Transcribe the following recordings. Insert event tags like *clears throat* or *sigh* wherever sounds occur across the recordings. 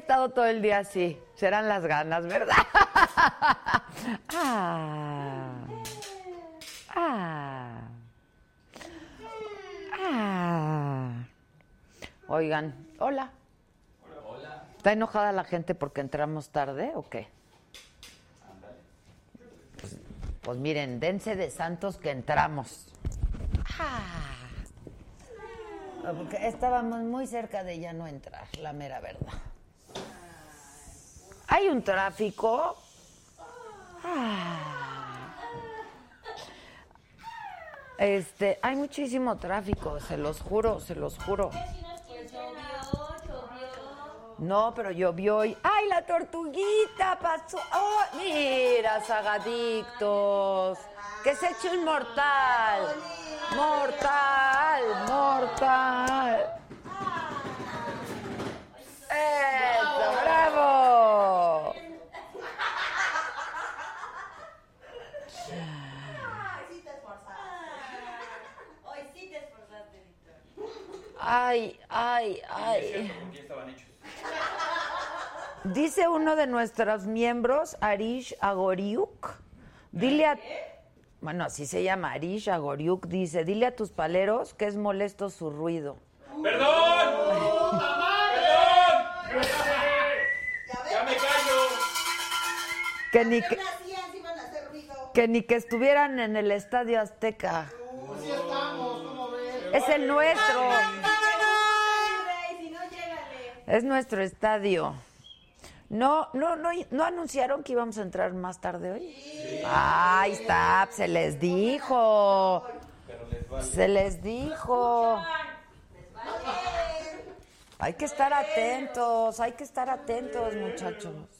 Estado todo el día así. Serán las ganas, ¿verdad? *laughs* ah, ah, ah. Oigan, hola. ¿Está enojada la gente porque entramos tarde o qué? Pues, pues miren, dense de santos que entramos. Ah. Porque estábamos muy cerca de ya no entrar, la mera verdad. Hay un tráfico. Ah. Este, hay muchísimo tráfico, se los juro, se los juro. No, pero llovió hoy. ¡Ay, la tortuguita pasó! ¡Oh, mira, sagadictos! ¡Que se echó inmortal! ¡Mortal! ¡Mortal! ¡Eso, bravo! Ay, ay, ay. Dice uno de nuestros miembros, Arish Agoriuk, dile a... Bueno, así se llama, Arish Agoriuk, dice, dile a tus paleros que es molesto su ruido. ¡Perdón! Que ni que, que ni que estuvieran en el Estadio Azteca. Es el nuestro. Es nuestro estadio. No, no, no, no anunciaron que íbamos a entrar más tarde hoy. Ahí está, se les dijo. Se les dijo. Hay que estar atentos, hay que estar atentos, muchachos.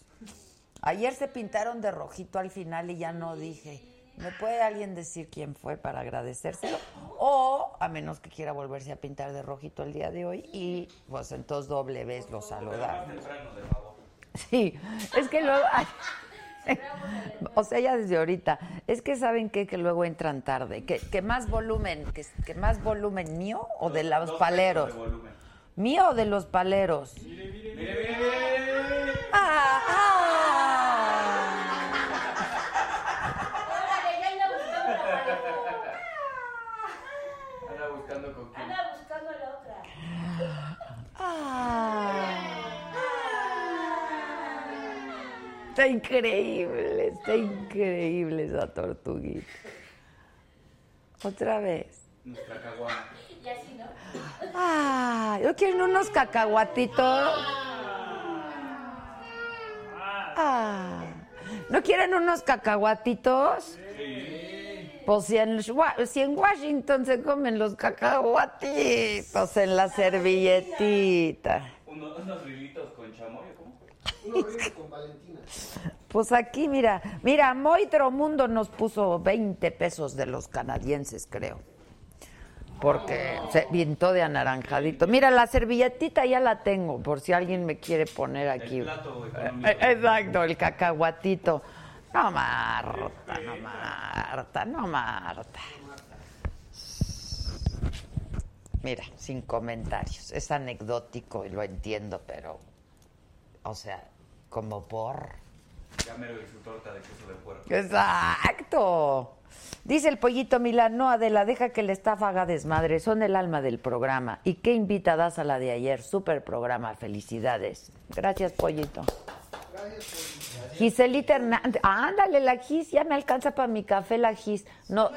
Ayer se pintaron de rojito al final y ya no dije. ¿Me puede alguien decir quién fue para agradecérselo? O, a menos que quiera volverse a pintar de rojito el día de hoy, y pues entonces doble vez lo saludar. Sí, es que luego... O sea, ya desde ahorita. Es que saben qué? que luego entran tarde. Que, que más volumen, que, que más volumen mío o de los paleros. ¿Mío o de los paleros? Ah, ah. Anda buscando con quién. Anda buscando a la otra. Ah. Está increíble, está increíble esa tortuguita. Otra vez. Nuestra caguama. Y así, ¿no? Ah, ¿no quieren unos cacahuatitos? Ah, ¿no quieren unos cacahuatitos? Pues si en, Wa- si en Washington se comen los cacahuatitos en la servilletita. Uno- unos rilitos con chamoy, ¿cómo? Pues aquí, mira, mira, Moitro Mundo nos puso 20 pesos de los canadienses, creo. Porque se pintó de anaranjadito. Mira, la servilletita ya la tengo, por si alguien me quiere poner aquí. El plato económico. Eh, Exacto, el cacahuatito. No, Marta, no, Marta, no, Marta. Mira, sin comentarios. Es anecdótico y lo entiendo, pero, o sea, como por... Ya mero de su torta de queso de puerco. Exacto. Dice el pollito Milán, no, Adela, deja que la estafa haga desmadre, son el alma del programa. ¿Y qué invitadas a la de ayer? Super programa, felicidades. Gracias, pollito. Giselita Hernández, ándale, la Gis, ya me alcanza para mi café la Gis. No,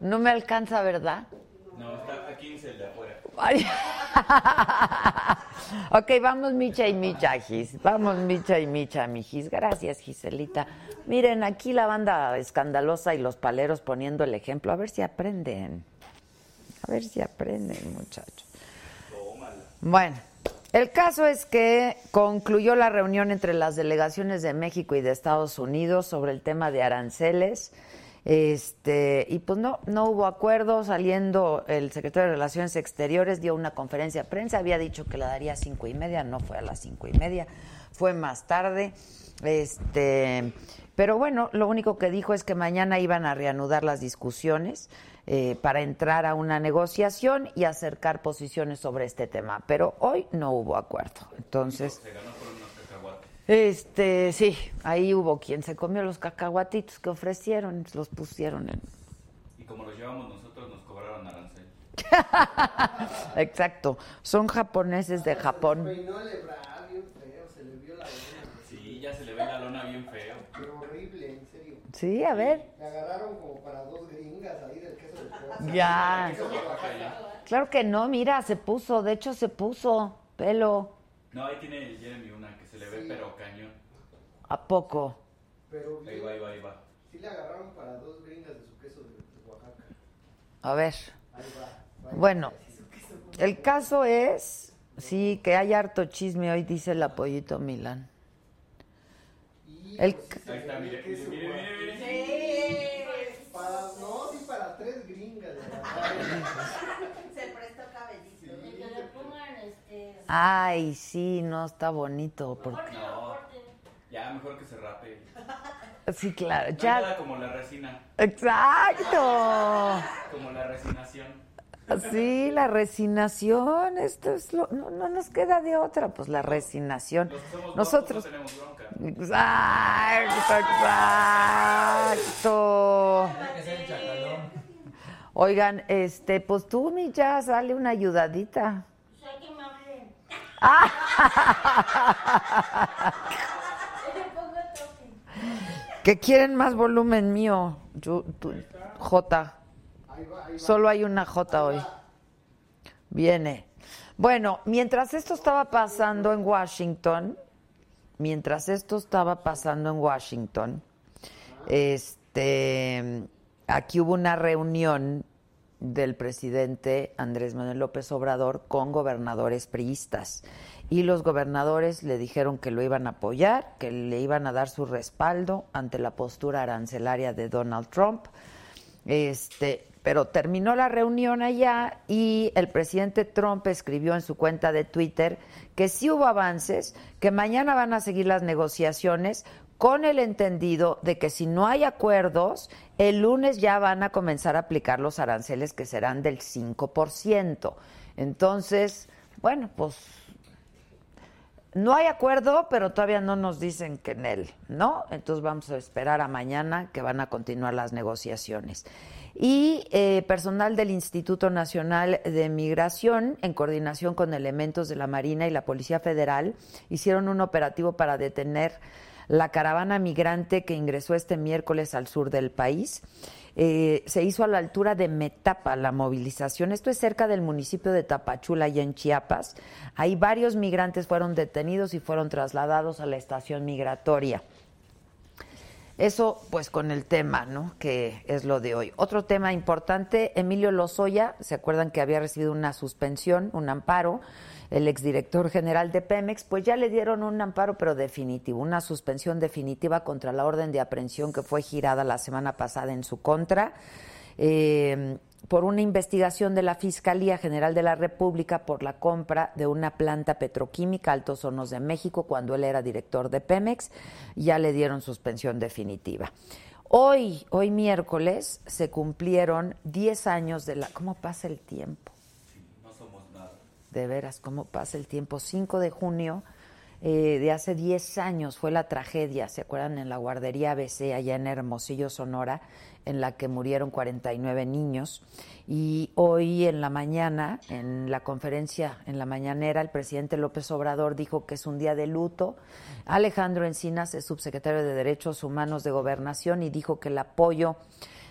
no me alcanza, ¿verdad? No, está a 15 el de afuera. Ay. *laughs* ok, vamos Micha y Micha, Gis. Vamos Micha y Micha, mi Gis. Gracias, Giselita. Miren, aquí la banda escandalosa y los paleros poniendo el ejemplo. A ver si aprenden. A ver si aprenden, muchachos. Bueno, el caso es que concluyó la reunión entre las delegaciones de México y de Estados Unidos sobre el tema de aranceles. Este, y pues no, no hubo acuerdo. Saliendo el secretario de Relaciones Exteriores dio una conferencia de prensa, había dicho que la daría a cinco y media, no fue a las cinco y media, fue más tarde. Este, pero bueno, lo único que dijo es que mañana iban a reanudar las discusiones eh, para entrar a una negociación y acercar posiciones sobre este tema. Pero hoy no hubo acuerdo. Entonces ganó por unos cacahuates. Este, sí, ahí hubo quien se comió los cacahuatitos que ofrecieron, los pusieron en... Y como los llevamos nosotros, nos cobraron arancel. *laughs* Exacto, son japoneses de Japón. El Ebrard bien feo, se le vio la lona. Sí, ya se le ve la lona bien feo. Pero horrible, en serio. Sí, a ver. Le agarraron como para dos gringas ahí del queso de. Ya. Claro que no, mira, se puso, de hecho se puso pelo. No, ahí tiene Jeremy ve pero cañón. ¿A poco? Pero Ahí bien, va, ahí va, ahí va. sí le agarraron para dos gringas de su queso de, Oaxaca. A ver. Ahí va. va. Bueno, el caso es, sí, que hay harto chisme hoy, dice el apoyito Milán. El- pues, sí Ahí está, mire, mire, mire, mire. Para, no, sí para tres gringas. *laughs* de verdad. Se prestó cabellito. Sí. Que le pongan este. Ay, sí, no está bonito. Porque... No, ya mejor que se rape. Sí, claro, No ya. nada como la resina, Exacto. como la resinación. Sí, la resinación, esto es lo, no, no nos queda de otra, pues la resinación. Los que somos Nosotros. no tenemos bronca. Exacto, exacto. Oigan, este, pues tú, mi ya, sale una ayudadita. O sea, que me hablen. Yo le pongo toque. *laughs* Que quieren más volumen mío. Yo, tú, J. Solo hay una J hoy. Viene. Bueno, mientras esto estaba pasando en Washington, mientras esto estaba pasando en Washington, este, aquí hubo una reunión del presidente Andrés Manuel López Obrador con gobernadores priistas. Y los gobernadores le dijeron que lo iban a apoyar, que le iban a dar su respaldo ante la postura arancelaria de Donald Trump. Este, pero terminó la reunión allá y el presidente Trump escribió en su cuenta de Twitter que sí hubo avances, que mañana van a seguir las negociaciones con el entendido de que si no hay acuerdos, el lunes ya van a comenzar a aplicar los aranceles que serán del 5%. Entonces, bueno, pues no hay acuerdo, pero todavía no nos dicen que en él, ¿no? Entonces vamos a esperar a mañana que van a continuar las negociaciones. Y eh, personal del Instituto Nacional de Migración, en coordinación con elementos de la Marina y la Policía Federal, hicieron un operativo para detener la caravana migrante que ingresó este miércoles al sur del país. Eh, se hizo a la altura de Metapa la movilización. Esto es cerca del municipio de Tapachula, y en Chiapas. Ahí varios migrantes fueron detenidos y fueron trasladados a la estación migratoria. Eso, pues, con el tema, ¿no? Que es lo de hoy. Otro tema importante, Emilio Lozoya, ¿se acuerdan que había recibido una suspensión, un amparo? El exdirector general de Pemex, pues ya le dieron un amparo, pero definitivo, una suspensión definitiva contra la orden de aprehensión que fue girada la semana pasada en su contra. Eh, por una investigación de la Fiscalía General de la República por la compra de una planta petroquímica Altos Hornos de México cuando él era director de Pemex. Ya le dieron suspensión definitiva. Hoy, hoy miércoles, se cumplieron 10 años de la... ¿Cómo pasa el tiempo? De veras, ¿cómo pasa el tiempo? 5 de junio eh, de hace 10 años fue la tragedia, ¿se acuerdan? En la guardería ABC, allá en Hermosillo, Sonora, en la que murieron 49 niños. Y hoy en la mañana, en la conferencia, en la mañanera, el presidente López Obrador dijo que es un día de luto. Alejandro Encinas es subsecretario de Derechos Humanos de Gobernación y dijo que el apoyo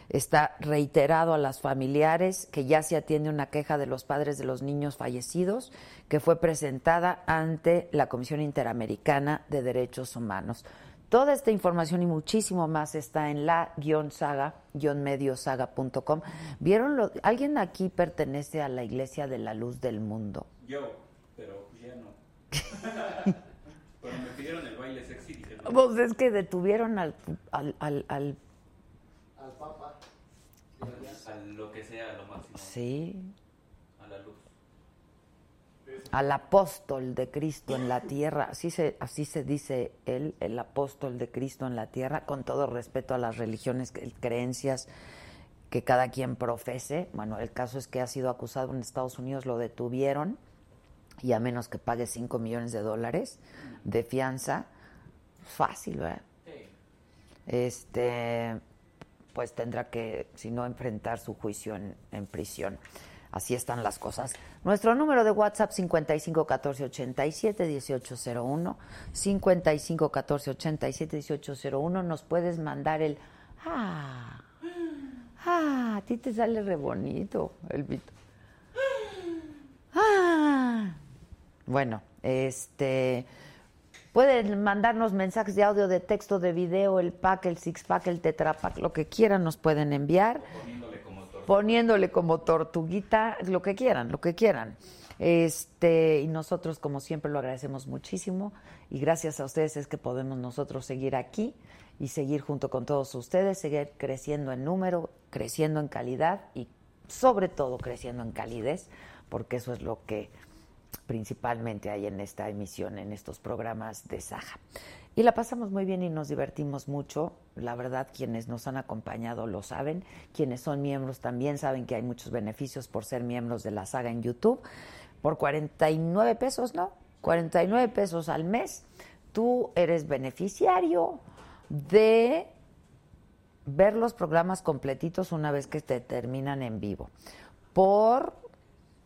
está reiterado a las familiares, que ya se atiende una queja de los padres de los niños fallecidos, que fue presentada ante la Comisión Interamericana de Derechos Humanos. Toda esta información y muchísimo más está en la-saga-mediosaga.com. ¿Vieron lo, ¿Alguien aquí pertenece a la Iglesia de la Luz del Mundo? Yo, pero ya no. *laughs* Cuando me pidieron el baile sexy, dije, no. Pues es que detuvieron al, al, al, al- Al Papa. A lo que sea, lo máximo. sí, A la luz. al apóstol de Cristo en la tierra, así se, así se dice él, el apóstol de Cristo en la tierra, con todo respeto a las religiones, creencias que cada quien profese. Bueno, el caso es que ha sido acusado en Estados Unidos, lo detuvieron y a menos que pague 5 millones de dólares de fianza, fácil, ¿verdad? Este, pues tendrá que, si no, enfrentar su juicio en, en prisión. Así están las cosas. Nuestro número de WhatsApp 55 14 87 1801 55 14 87 1801 nos puedes mandar el ah ah a ti te sale re bonito el Vito. Ah. Bueno, este pueden mandarnos mensajes de audio, de texto, de video, el pack, el six pack, el tetrapack, lo que quieran nos pueden enviar Poniéndole como poniéndole como tortuguita, lo que quieran, lo que quieran. Este, y nosotros, como siempre, lo agradecemos muchísimo. Y gracias a ustedes es que podemos nosotros seguir aquí y seguir junto con todos ustedes, seguir creciendo en número, creciendo en calidad y sobre todo creciendo en calidez, porque eso es lo que principalmente hay en esta emisión, en estos programas de Saja. Y la pasamos muy bien y nos divertimos mucho. La verdad, quienes nos han acompañado lo saben. Quienes son miembros también saben que hay muchos beneficios por ser miembros de la saga en YouTube. Por 49 pesos, ¿no? 49 pesos al mes. Tú eres beneficiario de ver los programas completitos una vez que te terminan en vivo. Por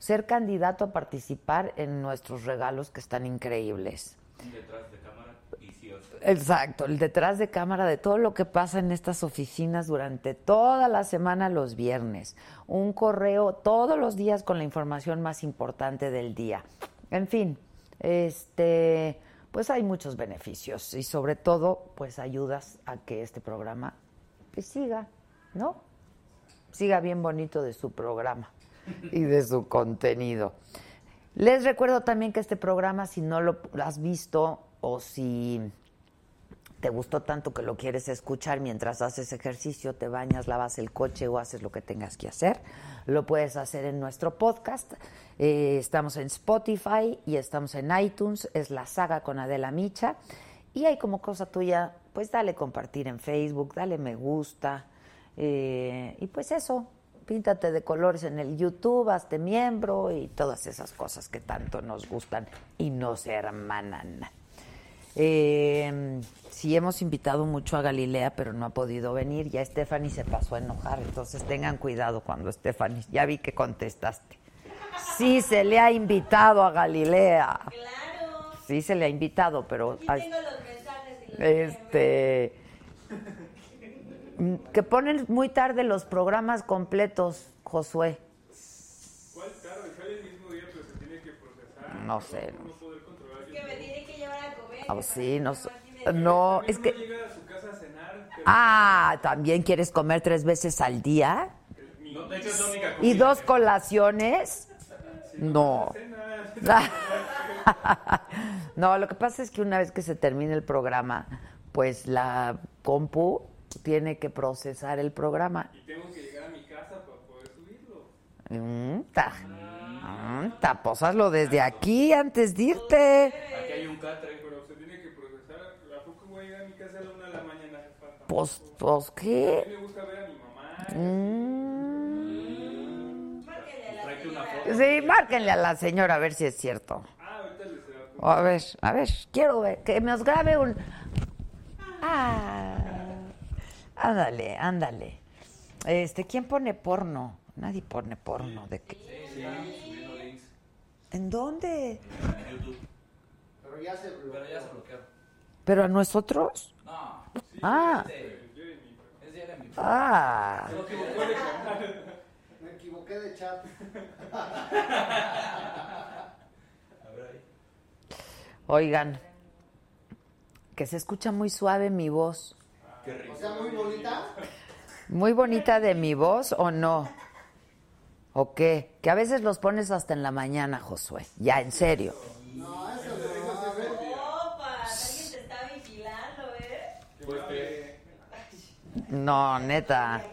ser candidato a participar en nuestros regalos que están increíbles. Detrás de cámara, vicioso. Exacto, el detrás de cámara de todo lo que pasa en estas oficinas durante toda la semana los viernes. Un correo todos los días con la información más importante del día. En fin, este pues hay muchos beneficios y sobre todo pues ayudas a que este programa pues siga, ¿no? Siga bien bonito de su programa y de su contenido. Les recuerdo también que este programa, si no lo has visto o si te gustó tanto que lo quieres escuchar mientras haces ejercicio, te bañas, lavas el coche o haces lo que tengas que hacer, lo puedes hacer en nuestro podcast. Eh, estamos en Spotify y estamos en iTunes, es la saga con Adela Micha. Y hay como cosa tuya, pues dale compartir en Facebook, dale me gusta. eh, y pues eso, píntate de colores en el YouTube, hazte miembro y todas esas cosas que tanto nos gustan y nos hermanan. Eh, sí hemos invitado mucho a Galilea, pero no ha podido venir. Ya Stephanie se pasó a enojar, entonces tengan cuidado cuando Stephanie, ya vi que contestaste. Sí se le ha invitado a Galilea. Claro. Sí se le ha invitado, pero Aquí tengo los mensajes y los este que ponen muy tarde los programas completos, Josué. ¿Cuál tarde? Sale el mismo día, pero se tiene que procesar. No sé. No poder controlar. que me tiene que llevar a comer. Ah, sí, no, que sé. no no, es no que llega a su casa a cenar Ah, ¿también quieres comer tres veces al día? No, de hecho es la única ¿Y comida. dos colaciones? No. *laughs* No, lo que pasa es que una vez que se termine el programa, pues la compu tiene que procesar el programa. Y tengo que llegar a mi casa para poder subirlo. Mm, ta. Mm, ta, pues hazlo desde aquí antes de irte. Aquí hay un catre. Pero se tiene que procesar. ¿A poco voy a llegar a mi casa a la una de la mañana? Pues, pues, A ¿qué? mí me gusta ver a mi mamá. Mm. Sí, márquenle a la señora a ver si es cierto. Ah, ahorita les da. A ver, a ver, quiero ver, que nos grabe un... Ah, ándale, ándale. Este, ¿quién pone porno? Nadie pone porno. ¿De qué? Sí, ¿En dónde? en YouTube. Pero ya se bloqueó. Pero ya se bloquearon. ¿Pero a nosotros? No, Ah, es diario mi ah. *laughs* Me equivoqué de chat. A ver ahí. Oigan, que se escucha muy suave mi voz. Qué rico. O sea, muy bonita. ¿Muy bonita de mi voz o no? ¿O qué? Que a veces los pones hasta en la mañana, Josué. Ya, en serio. No, eso no. A ver. Opas, alguien te está vigilando, ¿eh? Pues No, neta.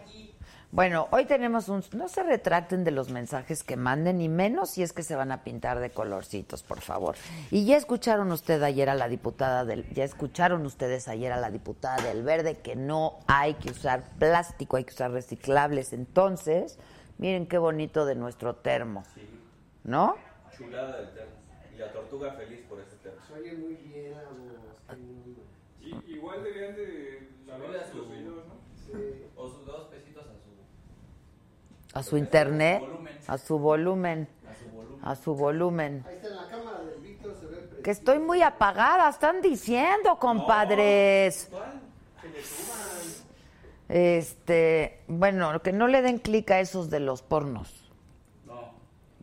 Bueno, hoy tenemos un... No se retracten de los mensajes que manden, y menos si es que se van a pintar de colorcitos, por favor. Y ya escucharon usted ayer a la diputada del... Ya escucharon ustedes ayer a la diputada del Verde que no hay que usar plástico, hay que usar reciclables. Entonces, miren qué bonito de nuestro termo. ¿No? Chulada del termo. Y la tortuga feliz por ese termo. Se oye muy bien. Y- igual deberían de lavar sus ¿no? Sí. O sus dos A su internet, a su volumen, a su volumen. Ahí está en la cámara del Víctor, se ve. Que estoy muy apagada, están diciendo, compadres. Este, bueno, que no le den clic a esos de los pornos. No.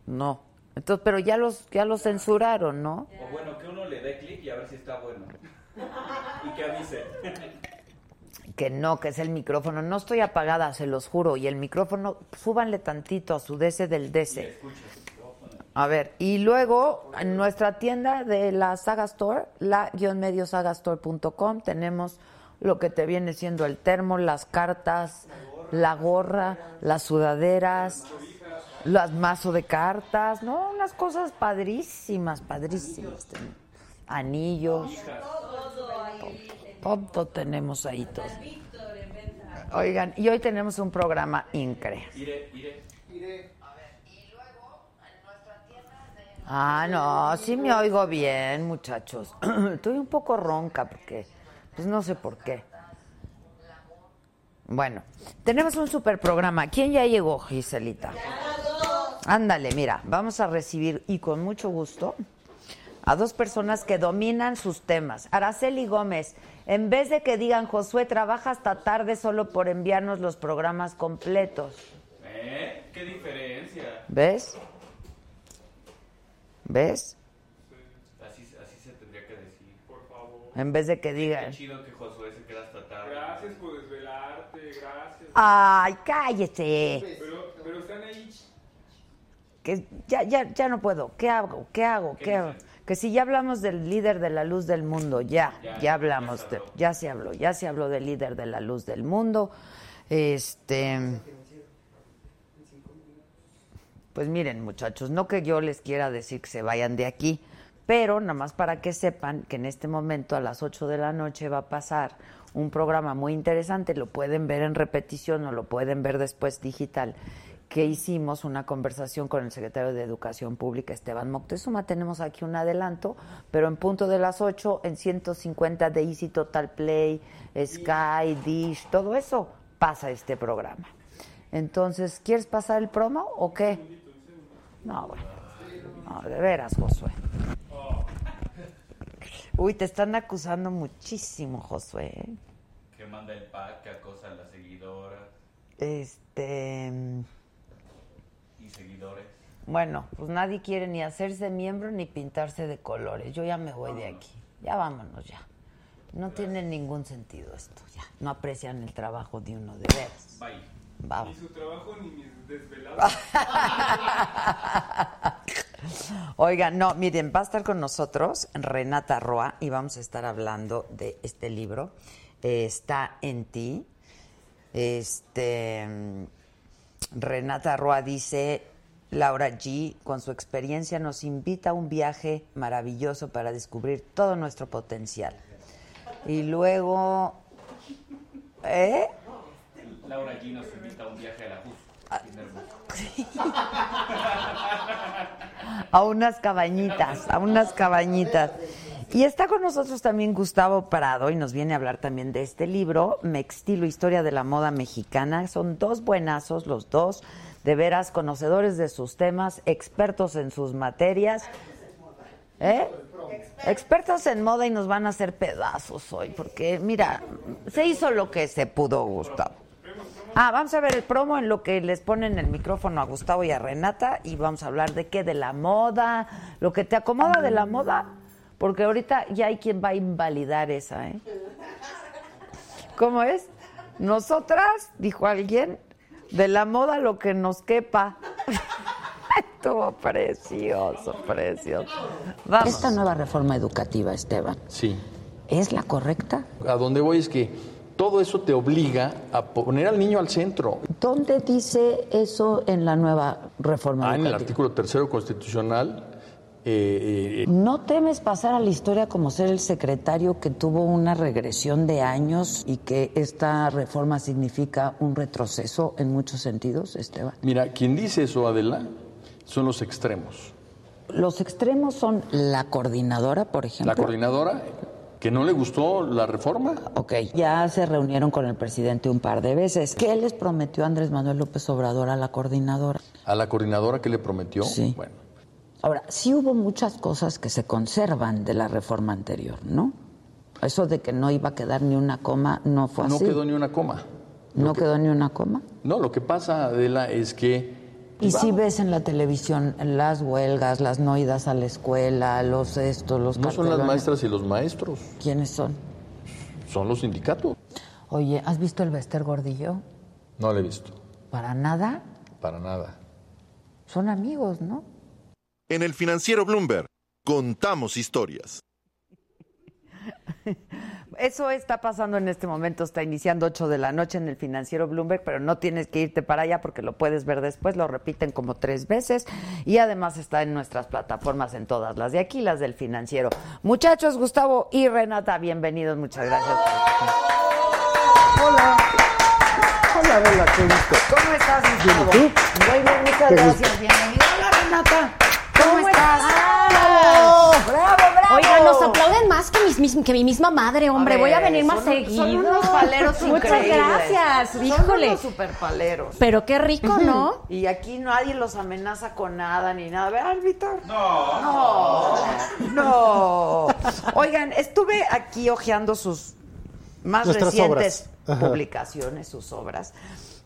No. Entonces, pero ya los ya los censuraron, ¿no? O bueno, que uno le dé clic y a ver si está bueno. Y que avise. Que no, que es el micrófono. No estoy apagada, se los juro. Y el micrófono, súbanle tantito a su DC del DC. A ver, y luego en nuestra tienda de la Saga Store, la-mediosagastore.com, tenemos lo que te viene siendo el termo, las cartas, la gorra, las sudaderas, las mazo de cartas, ¿no? Unas cosas padrísimas, padrísimas. Ten- Anillos, todo tenemos ahí todo. Oigan, y hoy tenemos un programa increíble. Iré, iré. Iré. Ah, no, sí me oigo bien, muchachos. *clears throat* Estoy un poco ronca porque, pues no sé por qué. Bueno, tenemos un super programa. ¿Quién ya llegó, Giselita? Ándale, mira, vamos a recibir y con mucho gusto a dos personas que dominan sus temas. Araceli Gómez, en vez de que digan Josué trabaja hasta tarde solo por enviarnos los programas completos. ¿Eh? ¿Qué diferencia? ¿Ves? ¿Ves? Así, así se tendría que decir. Por favor. En vez de que Qué digan. chido que Josué se queda hasta tarde. Gracias por desvelarte, gracias. Ay, cállese. Pero, pero están ahí. Que ya, ya, ya no puedo. ¿Qué hago? ¿Qué hago? ¿Qué hago? Que si ya hablamos del líder de la luz del mundo, ya, Ya, ya hablamos, ya se de- habló. ya se habló, ya se habló del líder de la luz del mundo. Este, pues miren, muchachos, no que yo les quiera decir que se vayan de aquí, pero nada más para que sepan que en este momento a las 8 de la noche va a pasar un programa muy interesante, lo pueden ver en repetición o lo pueden ver después digital, que hicimos una conversación con el secretario de Educación Pública, Esteban Moctezuma. Tenemos aquí un adelanto, pero en punto de las 8, en 150 de Easy Total Play, Sky, Dish, todo eso pasa este programa. Entonces, ¿quieres pasar el promo o qué? No, bueno. No, de veras, Josué. Uy, te están acusando muchísimo, Josué. ¿eh? Que manda el pack, que acosa a las seguidoras Este. Bueno, pues nadie quiere ni hacerse miembro ni pintarse de colores. Yo ya me voy de aquí. Ya vámonos ya. No tiene ningún sentido esto, ya. No aprecian el trabajo de uno de veras. Bye. Va. Ni su trabajo ni mis desveladas. *laughs* Oigan, no, miren, va a estar con nosotros Renata Roa y vamos a estar hablando de este libro. Eh, está en ti. Este mm, Renata Roa dice, Laura G, con su experiencia nos invita a un viaje maravilloso para descubrir todo nuestro potencial. Y luego, ¿eh? Laura G nos invita a un viaje a la JUS. Ah. *laughs* A unas cabañitas, a unas cabañitas. Y está con nosotros también Gustavo Prado y nos viene a hablar también de este libro, Mextilo, Historia de la Moda Mexicana. Son dos buenazos, los dos, de veras, conocedores de sus temas, expertos en sus materias. ¿Eh? Expertos en moda y nos van a hacer pedazos hoy, porque mira, se hizo lo que se pudo, Gustavo. Ah, vamos a ver el promo en lo que les ponen el micrófono a Gustavo y a Renata y vamos a hablar de qué, de la moda, lo que te acomoda de la moda, porque ahorita ya hay quien va a invalidar esa, ¿eh? ¿Cómo es? Nosotras, dijo alguien, de la moda lo que nos quepa. *laughs* Estuvo precioso, precioso. Vamos. Esta nueva reforma educativa, Esteban, Sí. ¿es la correcta? A donde voy es que todo eso te obliga a poner al niño al centro. ¿Dónde dice eso en la nueva reforma Ah, en el educativa? artículo tercero constitucional. Eh, eh, ¿No temes pasar a la historia como ser el secretario que tuvo una regresión de años y que esta reforma significa un retroceso en muchos sentidos, Esteban? mira, quien dice eso, Adela, son los extremos. Los extremos son la coordinadora, por ejemplo. La coordinadora, que no le gustó la reforma, Ok, ya se reunieron con el presidente un par de veces. ¿Qué les prometió Andrés Manuel López Obrador a la coordinadora? a la coordinadora que le prometió, Sí. bueno, Ahora, sí hubo muchas cosas que se conservan de la reforma anterior, ¿no? Eso de que no iba a quedar ni una coma no fue no así. quedó ni una coma. ¿No quedó ni una coma? No, lo que pasa, Adela, es que... Y si vamos, ves en la televisión las huelgas, las no idas a la escuela, los estos, los No son las maestras y los maestros, ¿Quiénes son? son los sindicatos. Oye, ¿has visto el Bester Gordillo? No lo he visto, Para nada. para nada. Son amigos, ¿no? En el financiero Bloomberg, contamos historias. Eso está pasando en este momento, está iniciando 8 de la noche en el financiero Bloomberg, pero no tienes que irte para allá porque lo puedes ver después, lo repiten como tres veces y además está en nuestras plataformas, en todas las de aquí, las del financiero. Muchachos, Gustavo y Renata, bienvenidos, muchas gracias. Hola. Hola, Adela, qué gusto. ¿Cómo estás, Gustavo? Bien, ¿y tú? Muy bien, muchas Qué gracias, bienvenido. Hola, Renata. ¡Bravo! ¡Bravo, bravo! Oigan, nos aplauden más que, mis, mis- que mi misma madre, hombre. ver, Voy a venir más son- seguido. Son unos paleros *laughs* Muchas increíbles. gracias. Son Híjole. unos super paleros. Pero qué rico, ¿no? *laughs* Y aquí nadie los amenaza con nada ni nada. ¿Verdad, Víctor? No. No. No. Oigan, estuve aquí hojeando sus más Nuestras recientes obras. Ajá. publicaciones, sus obras.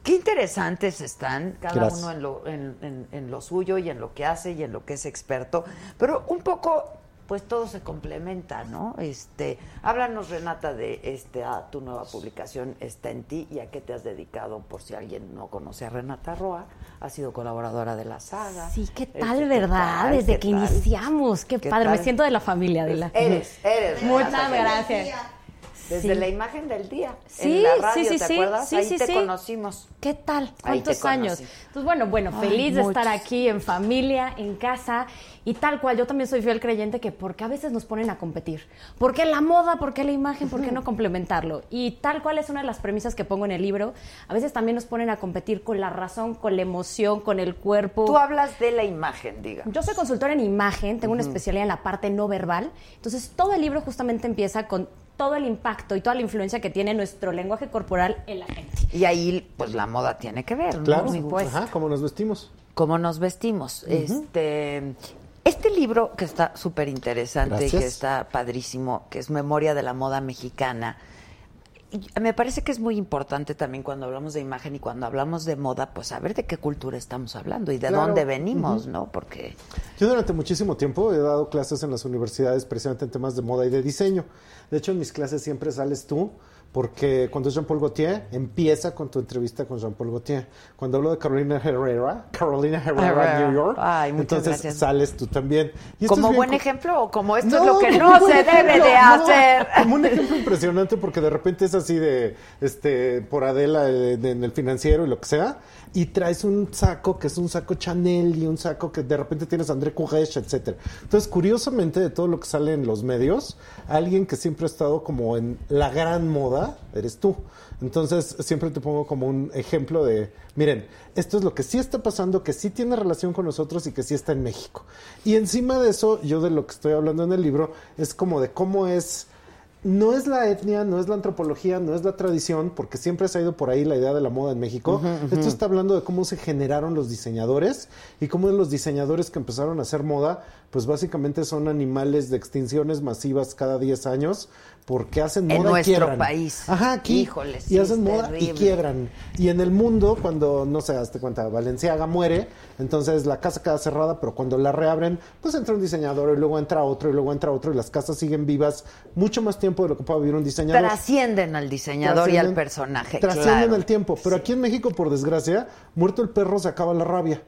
Qué interesantes están, cada Gracias. uno en lo, en, en- en lo suyo y en lo que hace y en lo que es experto. Pero un poco, pues todo se complementa, ¿no? Este, háblanos, Renata, de este, ah, tu nueva publicación está en ti y a qué te has dedicado, por si alguien no conoce a Renata Roa, ha sido colaboradora de la saga. Sí, qué Este, tal, ¿qué ¿verdad? tal? Desde ¿Qué que tal? iniciamos. Qué, ¿Qué padre. tal? Me siento de la familia, Adela. Eres, eres. Muchas gracias. Desde Sí. la imagen del día. Sí, en la radio, sí, sí, ¿te sí. acuerdas? Sí, Ahí sí, te sí. conocimos. ¿Qué tal? ¿Cuántos años? Entonces, bueno, bueno, Ay, feliz de estar aquí en familia, en casa y tal cual. Yo también soy fiel creyente que porque a veces nos ponen a competir. ¿Por qué la moda? ¿Por qué la imagen? ¿Por qué no *laughs* complementarlo? Y tal cual es una de las premisas que pongo en el libro. A veces también nos ponen a competir con la razón, con la emoción, con el cuerpo. Tú hablas de la imagen, diga. Yo soy consultora en imagen, tengo una especialidad en la parte no verbal. Entonces, todo el libro justamente empieza con todo el impacto y toda la influencia que tiene nuestro lenguaje corporal en la gente. Y ahí, pues la moda tiene que ver, ¿no? Claro, supuesto. ajá, como nos vestimos. Cómo nos vestimos. Este. Este libro que está súper interesante y que está padrísimo, que es Memoria de la Moda Mexicana, me parece que es muy importante también cuando hablamos de imagen y cuando hablamos de moda, pues saber de qué cultura estamos hablando y de Claro. dónde venimos. ¿no? Porque Yo durante muchísimo tiempo he dado clases en las universidades precisamente en temas de moda y de diseño. De hecho, en mis clases siempre sales tú, porque cuando es Jean-Paul Gaultier, empieza con tu entrevista con Jean-Paul Gaultier. Cuando hablo de Carolina Herrera, Carolina Herrera, Herrera. New York, Ay, entonces gracias. sales tú también. Y como buen co- ejemplo o como esto es lo que no se ejemplo, debe de no, hacer. Como un ejemplo impresionante porque de repente es así de, este, por Adela eh, en el financiero y lo que sea, y traes un saco que es un saco Chanel y un saco que de repente tienes André Courrèges, etcétera. Entonces, curiosamente, de todo lo que sale en los medios, alguien que siempre ha estado como en la gran moda, eres tú. Entonces, siempre te pongo como un ejemplo de, miren, esto es lo que sí está pasando, que sí tiene relación con nosotros y que sí está en México. Y encima de eso, yo de lo que estoy hablando en el libro es como de cómo es no es la etnia, no es la antropología, no es la tradición, porque siempre se ha ido por ahí la idea de la moda en México. Esto está hablando de cómo se generaron los diseñadores y cómo los diseñadores que empezaron a hacer moda, pues básicamente son animales de extinciones masivas cada 10 años, porque hacen moda En y nuestro quiebran. país. Ajá, aquí. Híjole, y hacen moda y quiebran. Y en el mundo, cuando, no sé, hazte cuenta, Valenciaga muere, entonces la casa queda cerrada, pero cuando la reabren, pues entra un diseñador y luego entra otro y luego entra otro y las casas siguen vivas mucho más tiempo de lo que pueda vivir un diseñador. Trascienden al diseñador y al personaje. Trascienden claro. el tiempo. Pero aquí en México, por desgracia, muerto el perro se acaba la rabia.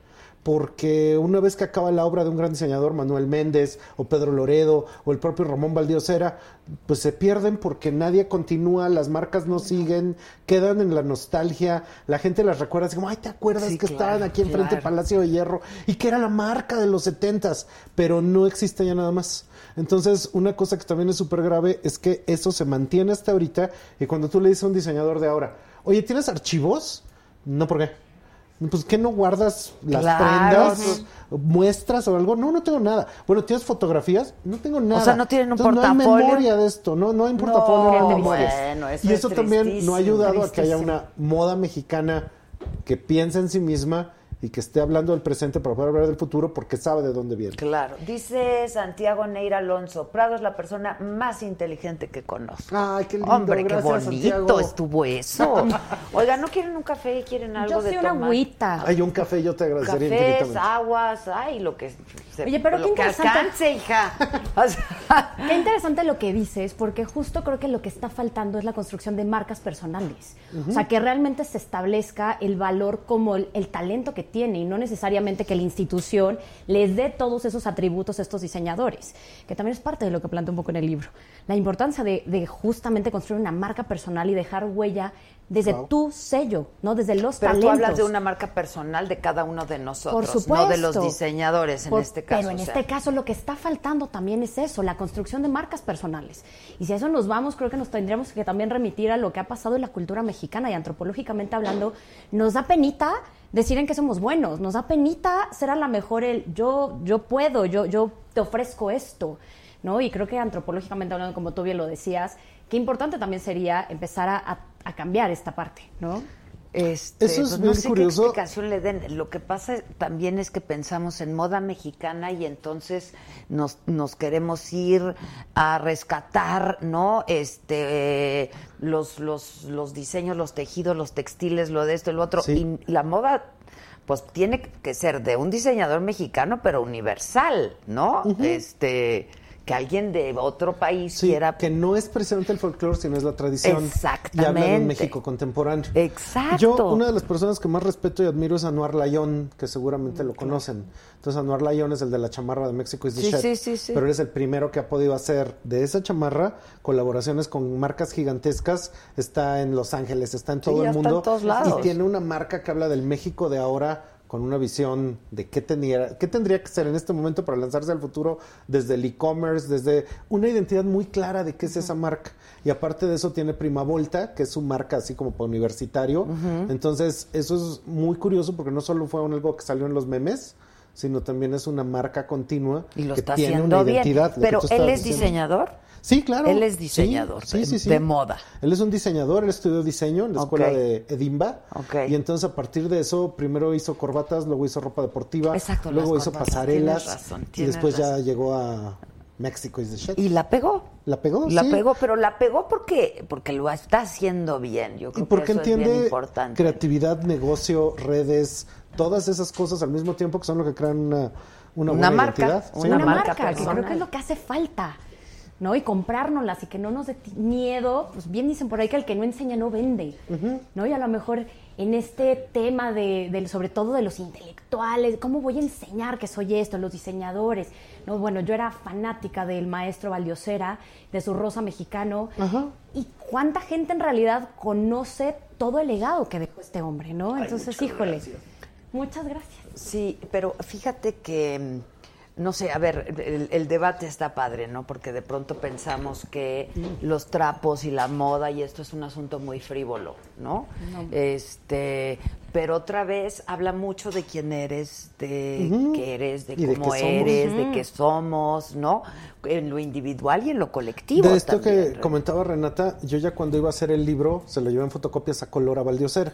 Porque una vez que acaba la obra de un gran diseñador, Manuel Méndez, o Pedro Loredo, o el propio Ramón Valdiosera, pues se pierden porque nadie continúa, las marcas no siguen, quedan en la nostalgia, la gente las recuerda así como, ay, ¿te acuerdas Sí, que claro, estaban aquí enfrente del claro. Palacio de Hierro? Y que era la marca de los setentas, pero no existe ya nada más. Entonces, una cosa que también es súper grave es que eso se mantiene hasta ahorita y cuando tú le dices a un diseñador de ahora, oye, ¿tienes archivos? No, ¿por qué? Pues que no guardas las Claro. prendas, muestras o algo. No, no tengo nada. Bueno, ¿tienes fotografías? No tengo nada. sea, no tienen un Entonces, No portafolio. hay memoria de esto, no, no hay un portafolio. No, no bueno, eso y es eso también no ha ayudado a que haya una moda mexicana que piense en sí misma y que esté hablando del presente para poder hablar del futuro porque sabe de dónde viene. Claro. Dice Santiago Neira Alonso, Prado es la persona más inteligente que conozco. Ay, qué lindo. Hombre, qué bonito Santiago. estuvo eso. *laughs* Oiga, ¿no quieren un café? ¿Quieren algo Yo de sí una tomar? agüita. Hay un café, yo te agradecería Cafés, infinitamente. aguas, ay, lo que se, Oye, pero lo qué que interesante. alcance, hija. *laughs* O sea, Qué interesante lo que dices, porque justo creo que lo que está faltando es la construcción de marcas personales. O sea, que realmente se establezca el valor como el, el talento que tiene y no necesariamente que la institución les dé todos esos atributos a estos diseñadores, que también es parte de lo que planteo un poco en el libro. La importancia de, justamente construir una marca personal y dejar huella desde Wow. tu sello, ¿no? Desde los pero tú talentos. hablas de una marca personal de cada uno de nosotros, Por supuesto. no de los diseñadores en Por- este caso. Pero en o sea. este caso lo que está faltando también es eso, la construcción de marcas personales. Y si a eso nos vamos, creo que nos tendríamos que también remitir a lo que ha pasado en la cultura mexicana y antropológicamente hablando, nos da penita decir en que somos buenos, nos da penita ser a la mejor el yo, yo puedo, yo, yo te ofrezco esto. ¿no? Y creo que antropológicamente hablando, como tú bien lo decías, qué importante también sería empezar a, a- a cambiar esta parte, ¿no? Este, Eso es pues bien no sé curioso. qué explicación le den. Lo que pasa también es que pensamos en moda mexicana y entonces nos, nos queremos ir a rescatar, ¿no? Este, los, los, los diseños, los tejidos, los textiles, lo de esto lo otro. Sí. Y la moda, pues tiene que ser de un diseñador mexicano, pero universal, ¿no? Este, que alguien de otro país Sí, quiera que no es precisamente el folclore, sino es la tradición. Y Exactamente. un México contemporáneo. Exacto. Yo, una de las personas que más respeto y admiro es Anuar Layón, que seguramente lo conocen. Entonces, Anuar Layón es el de la chamarra de México is the Sí, sí, sí, sí. Pero es el primero que ha podido hacer de esa chamarra colaboraciones con marcas gigantescas. Está en Los Ángeles, está en todo el está en mundo. todos lados. Y tiene una marca que habla del México de ahora con una visión de qué tenía, qué tendría que ser en este momento para lanzarse al futuro desde el e-commerce, desde una identidad muy clara de qué es esa marca. Y aparte de eso tiene Prima Volta, que es su marca así como para universitario. Entonces, eso es muy curioso porque no solo fue algo que salió en los memes, sino también es una marca continua Y lo que está tiene haciendo una bien. identidad. Pero él es diciendo. diseñador. Sí, claro. Él es diseñador sí, de- sí, sí. de moda. Él es un diseñador, él estudió diseño en la escuela de Edimba. Ok. Y entonces a partir de eso, primero hizo corbatas, luego hizo ropa deportiva, Exacto, luego hizo corbatas, pasarelas. tienes razón, y tienes después ya llegó a, México is the shit. Y la pegó. La pegó, La sí. pegó, pero la pegó porque, porque lo está haciendo bien. Yo Y creo porque que eso es bien entiende importante. creatividad, negocio, redes, todas esas cosas al mismo tiempo que son lo que crean una, una, Una buena marca, identidad. Sí. una marca marca, que creo que es lo que hace falta. ¿No? Y comprárnoslas y que no nos dé miedo, pues bien dicen por ahí que el que no enseña no vende, ¿no? Y a lo mejor en este tema de, del- sobre todo de los intelectuales, ¿cómo voy a enseñar que soy esto? Los diseñadores, ¿no? Bueno, yo era fanática del maestro Valdiosera, de su rosa mexicano, y cuánta gente en realidad conoce todo el legado que dejó este hombre, ¿no? Entonces, híjole, muchas gracias. Sí, pero fíjate que, mm, no sé, a ver, el, el debate está padre, ¿no? Porque de pronto pensamos que los trapos y la moda y esto es un asunto muy frívolo, ¿no? No. Este, pero otra vez habla mucho de quién eres, de qué eres, de Y de cómo eres, de qué somos, ¿no? En lo individual y en lo colectivo. De esto también, que comentaba Renata, yo ya cuando iba a hacer el libro, se lo llevé en fotocopias a color a Valdiosera.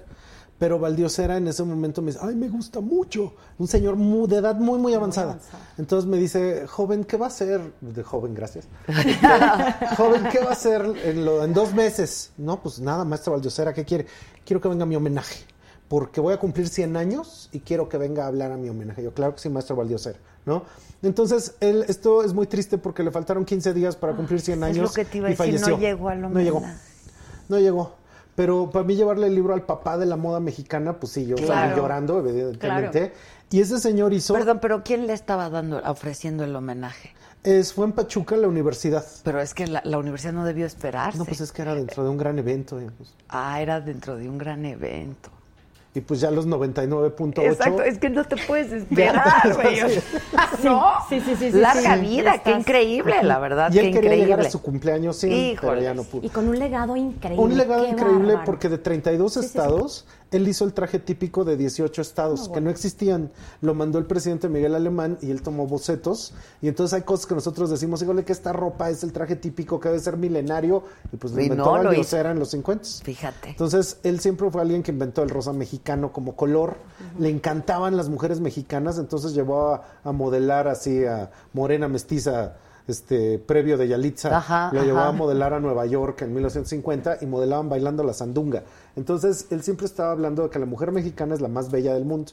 Pero Valdiosera en ese momento me dice, ay, me gusta mucho. Un señor mu- de edad muy, muy avanzada. Entonces me dice, joven, ¿qué va a hacer? De joven, gracias. *laughs* joven, ¿qué va a hacer en, lo- en dos meses? No, pues nada, maestro Valdiosera, ¿qué quiere? Quiero que venga a mi homenaje. Porque voy a cumplir 100 años y quiero que venga a hablar a mi homenaje. Yo, claro que sí, maestro Valdiosera, ¿no? Entonces, él, esto es muy triste porque le faltaron 15 días para cumplir 100 Ah, es años. lo que te iba a y decir, no llegó al No llegó. homenaje. No llegó. Pero para mí llevarle el libro al papá de la moda mexicana, pues sí, yo salí Claro. llorando, evidentemente. Y ese señor hizo... Perdón, pero ¿quién le estaba dando, ofreciendo el homenaje? Es, fue en Pachuca, la universidad. Pero es que la, la universidad no debió esperarse. No, pues es que era dentro de un gran evento. pues, Ah, era dentro de un gran evento. Y pues ya los 99.8... Exacto, es que no te puedes *laughs* esperar, güey. ¿No? Sí, sí, sí, sí, Larga sí. vida, qué increíble, la verdad, Y él qué quería increíble. llegar a su cumpleaños, sí, pero Híjole. ya no pudo. Y con un legado increíble. Un legado qué increíble bárbaro. porque de 32 estados, él hizo el traje típico de 18 estados que no existían. Lo mandó el presidente Miguel Alemán y él tomó bocetos. Y entonces hay cosas que nosotros decimos, híjole, que esta ropa es el traje típico que debe ser milenario. Y pues lo inventó no, lo en los 50. Fíjate. Entonces, él siempre fue alguien que inventó el rosa mexicano como color. Le encantaban las mujeres mexicanas, entonces llevó a, a modelar así a Morena Mestiza, este previo de Yalitza. Ajá, lo llevó ajá. a modelar a Nueva York en 1950 y modelaban bailando la sandunga. Entonces, él siempre estaba hablando de que la mujer mexicana es la más bella del mundo.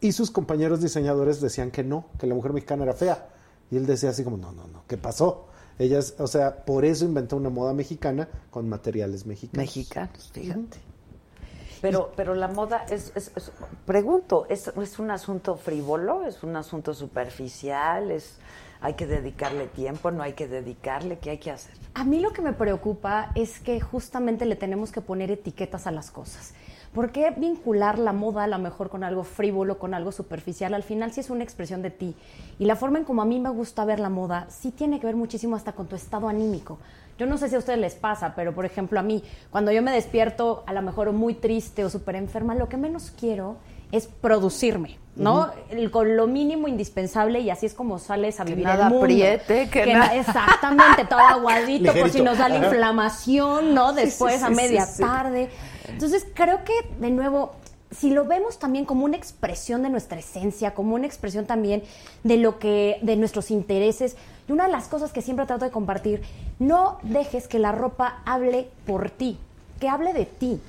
Y sus compañeros diseñadores decían que no, que la mujer mexicana era fea. Y él decía así como, no, no, no, ¿qué pasó? Ellas, o sea, por eso inventó una moda mexicana con materiales mexicanos. Mexicanos, fíjate. Pero, pero la moda es, es- es- pregunto, ¿es, ¿es un asunto frívolo? ¿Es un asunto superficial? ¿Es, ¿Hay que dedicarle tiempo? ¿No hay que dedicarle? ¿Qué hay que hacer? A mí lo que me preocupa es que justamente le tenemos que poner etiquetas a las cosas. ¿Por qué vincular la moda a lo mejor con algo frívolo, con algo superficial? Al final sí es una expresión de ti. Y la forma en como a mí me gusta ver la moda sí tiene que ver muchísimo hasta con tu estado anímico. Yo no sé si a ustedes les pasa, pero por ejemplo a mí, cuando yo me despierto a lo mejor muy triste o súper enferma, lo que menos quiero es producirme, ¿no? El- con lo mínimo indispensable y así es como sales a Que vivir nada el mundo. apriete, que Que nada- na- Exactamente, todo aguadito por si nos da la inflamación, ¿no? Sí, Después sí, a media sí, sí. tarde. Entonces creo que, de nuevo, si lo vemos también como una expresión de nuestra esencia, como una expresión también de lo que, de nuestros intereses, y una de las cosas que siempre trato de compartir, no dejes que la ropa hable por ti, que hable de ti.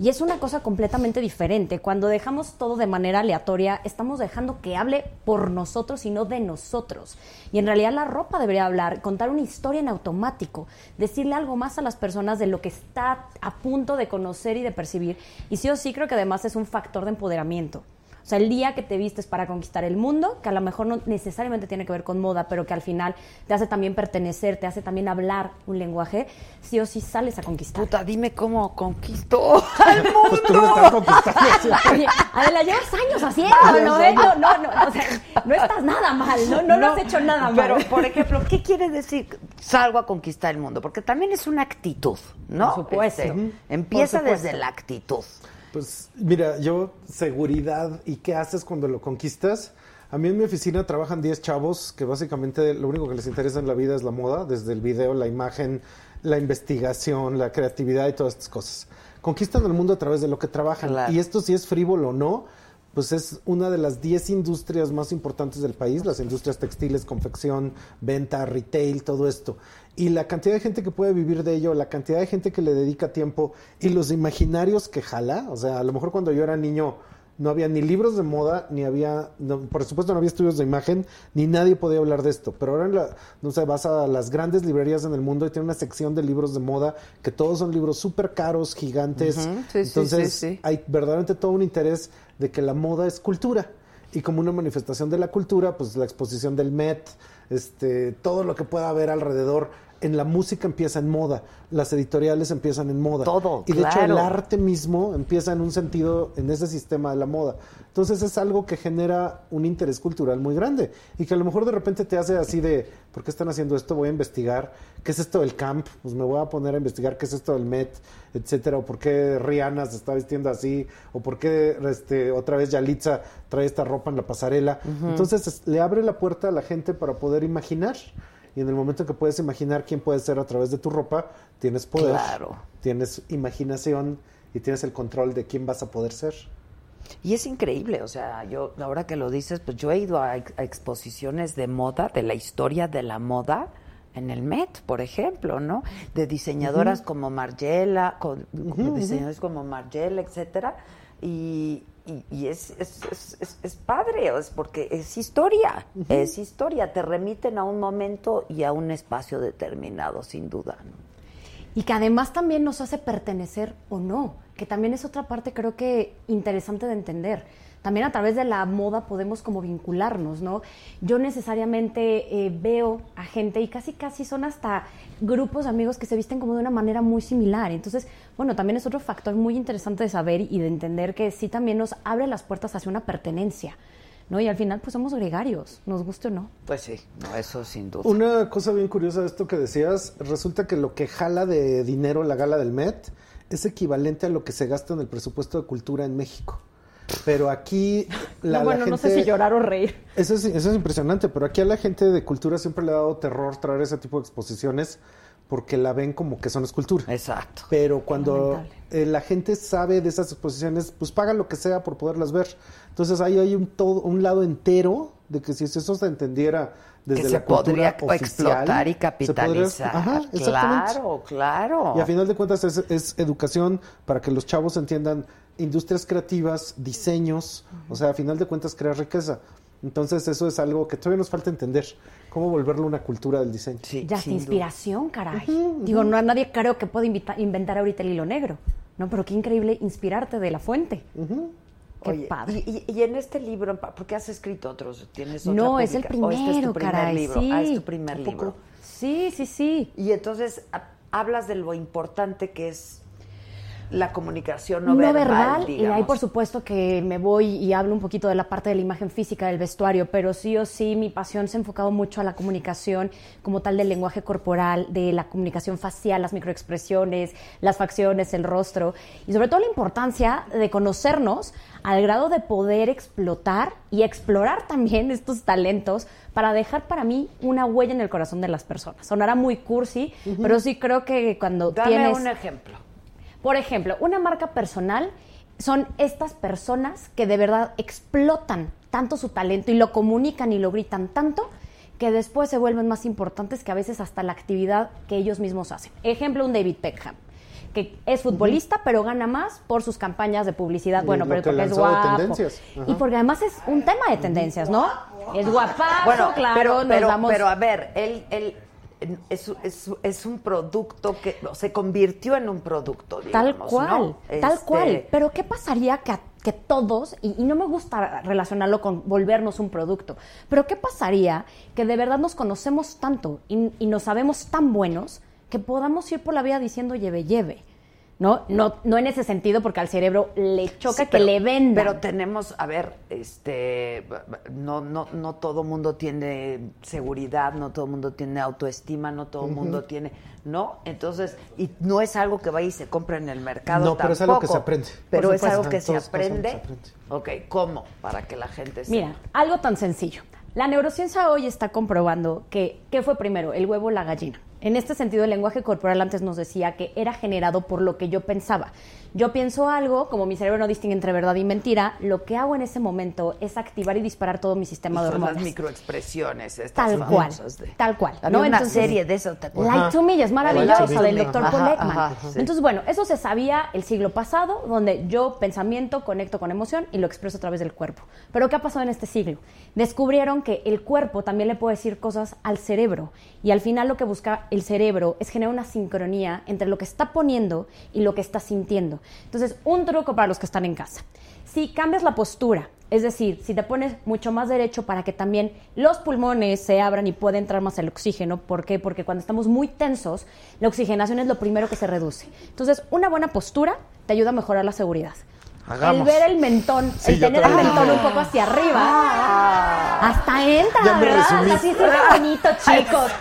Y es una cosa completamente diferente. Cuando dejamos todo de manera aleatoria, estamos dejando que hable por nosotros y no de nosotros. Y en realidad la ropa debería hablar, contar una historia en automático, decirle algo más a las personas de lo que está a punto de conocer y de percibir. Y sí o sí creo que además es un factor de empoderamiento. O sea, el día que te vistes para conquistar el mundo, que a lo mejor no necesariamente tiene que ver con moda, pero que al final te hace también pertenecer, te hace también hablar un lenguaje, sí o sí sales a conquistar. Puta, dime cómo conquistó *laughs* al *laughs* Pues tú lo estás conquistando. Oye, Adela, llevas años haciéndolo, ¿eh? No, no, no, o sea, no estás nada mal, no, no, lo has hecho nada mal. Pero, por ejemplo, ¿qué quiere decir salgo a conquistar el mundo? Porque también es una actitud, ¿no? Por supuesto. Este. Empieza Por supuesto. desde la actitud. Pues mira, yo seguridad y qué haces cuando lo conquistas. A mí en mi oficina trabajan 10 chavos que básicamente lo único que les interesa en la vida es la moda, desde el video, la imagen, la investigación, la creatividad y todas estas cosas. Conquistan el mundo a través de lo que trabajan. Claro. Y esto si es frívolo o no, pues es una de las 10 industrias más importantes del país, las industrias textiles, confección, venta, retail, todo esto. Y la cantidad de gente que puede vivir de ello, la cantidad de gente que le dedica tiempo y los imaginarios que jala, o sea, a lo mejor cuando yo era niño no había ni libros de moda, ni había, no, por supuesto no había estudios de imagen, ni nadie podía hablar de esto. Pero ahora, en la, no sé, vas a las grandes librerías en el mundo y tiene una sección de libros de moda que todos son libros súper caros, gigantes. Sí, Entonces, sí, sí. hay verdaderamente todo un interés de que la moda es cultura. Y como una manifestación de la cultura, pues la exposición del Met, este, todo lo que pueda haber alrededor. En la música empieza en moda, las editoriales empiezan en moda. Todo, Y de hecho el arte mismo empieza en un sentido, en ese sistema de la moda. Entonces es algo que genera un interés cultural muy grande y que a lo mejor de repente te hace así de, ¿por qué están haciendo esto? Voy a investigar. ¿Qué es esto del camp? Pues me voy a poner a investigar qué es esto del Met, etcétera, o por qué Rihanna se está vistiendo así, o por qué este, otra vez Yalitza trae esta ropa en la pasarela. Entonces es- le abre la puerta a la gente para poder imaginar. Y en el momento en que puedes imaginar quién puede ser a través de tu ropa, tienes poder, Claro. tienes imaginación y tienes el control de quién vas a poder ser. Y es increíble, o sea, yo ahora que lo dices, pues yo he ido a, ex- a exposiciones de moda, de la historia de la moda, en el Met, por ejemplo, ¿no? De diseñadoras como Margiela, con, diseñadores como Margiela, etcétera, y, y- y es, es, es, es- es padre, es porque es historia, es historia, te remiten a un momento y a un espacio determinado, sin duda, ¿no? Y que además también nos hace pertenecer o no, que también es otra parte creo que interesante de entender. También a través de la moda podemos como vincularnos, ¿no? Yo necesariamente eh, veo a gente y casi casi son hasta grupos de amigos que se visten como de una manera muy similar. Entonces, bueno, también es otro factor muy interesante de saber y de entender que sí también nos abre las puertas hacia una pertenencia, ¿no? Y al final pues somos gregarios, nos guste o no. Pues sí, no, eso sin duda. Una cosa bien curiosa de esto que decías, resulta que lo que jala de dinero la gala del Met es equivalente a lo que se gasta en el presupuesto de cultura en México. Pero aquí la, no, la bueno, no sé gente- si llorar o reír. Eso es, eso es impresionante, pero aquí a la gente de cultura siempre le ha dado terror traer ese tipo de exposiciones porque la ven como que son escultura. Exacto. Pero cuando eh, la gente sabe de esas exposiciones, pues paga lo que sea por poderlas ver. Entonces ahí hay un, todo, un lado entero de que si eso se entendiera desde que la se cultura podría oficial, explotar y se podría- capitalizar. Ajá, exactamente. claro, claro. Y a final de cuentas es, es educación para que los chavos entiendan industrias creativas, diseños, o sea, a final de cuentas crear riqueza. Entonces eso es algo que todavía nos falta entender, cómo volverlo una cultura del diseño. Ya, hasta inspiración, caray. Digo, no, nadie creo que pueda inventar ahorita el hilo negro. No, pero qué increíble inspirarte de la fuente. Qué Oye, padre. Y, y- en este libro, ¿por qué has escrito otros? ¿Tienes otra No, es el primero, este es tu primer caray. libro? Sí. Ah, es tu primer libro. Sí, sí, sí. Y entonces ha- hablas de lo importante que es la comunicación no, No, verbal, verbal, y ahí por supuesto que me voy y hablo un poquito de la parte de la imagen física del vestuario, pero sí o sí mi pasión se ha enfocado mucho a la comunicación como tal del lenguaje corporal, de la comunicación facial, las microexpresiones, las facciones, el rostro, y sobre todo la importancia de conocernos al grado de poder explotar y explorar también *laughs* estos talentos para dejar para mí una huella en el corazón de las personas. Sonará muy cursi, pero sí creo que cuando Dame tienes... un ejemplo. Por ejemplo, una marca personal son estas personas que de verdad explotan tanto su talento y lo comunican y lo gritan tanto que después se vuelven más importantes que a veces hasta la actividad que ellos mismos hacen. Ejemplo, un David Beckham que es futbolista, pero gana más por sus campañas de publicidad. Y Bueno, pero que porque es guapo. Y porque además es un tema de tendencias, ¿no? Es guapazo, Bueno, claro, pero, nos pero, damos- pero a ver, él, él es, es, es un producto que se convirtió en un producto, Tal cual, ¿no? tal Este, cual. Pero ¿qué pasaría que, a- que todos, y, y no me gusta relacionarlo con volvernos un producto, pero qué pasaría que de verdad nos conocemos tanto y, y nos sabemos tan buenos que podamos ir por la vida diciendo lleve, lleve? ¿No? No, no en ese sentido, porque al cerebro le choca Sí, que pero- le vendan. Pero tenemos, a ver, este, no, no, no todo mundo tiene seguridad, no todo mundo tiene autoestima, no todo Ujú. mundo tiene, ¿no? Entonces, y no es algo que vaya y se compra en el mercado No, pero es algo que tampoco. se aprende. Pero es algo que se que aprende. se aprende. Ok, ¿cómo? Para que la gente sepa. Mira, algo tan sencillo. La neurociencia hoy está comprobando que, ¿qué fue primero, el huevo o la gallina? En este sentido, el lenguaje corporal antes nos decía que era generado por lo que yo pensaba. Yo pienso algo, como mi cerebro no distingue entre verdad y mentira, lo que hago en ese momento es activar y disparar todo mi sistema de Son las hormonas. microexpresiones estas Tal cual, de- tal cual. Había ¿no? una Entonces, serie de eso, ¿te? Light to Me es maravillosa Me. del doctor Paul Ekman. sí. Entonces, bueno, eso se sabía el siglo pasado, donde yo pensamiento conecto con emoción y lo expreso a través del cuerpo. Pero ¿qué ha pasado en este siglo? Descubrieron que el cuerpo también le puede decir cosas al cerebro y al final lo que busca el cerebro es generar una sincronía entre lo que está poniendo y lo que está sintiendo. Entonces, un truco para los que están en casa. Si cambias la postura, es decir, si te pones mucho más derecho para que también los pulmones se abran y pueda entrar más el oxígeno, ¿por qué? Porque cuando estamos muy tensos, la oxigenación es lo primero que se reduce. Entonces, una buena postura te ayuda a mejorar la seguridad. Hagamos. El ver el mentón, Sí, el tener el mentón un poco hacia arriba, hasta entra, Ya me ¿verdad? Así ve bonito, *laughs* chicos.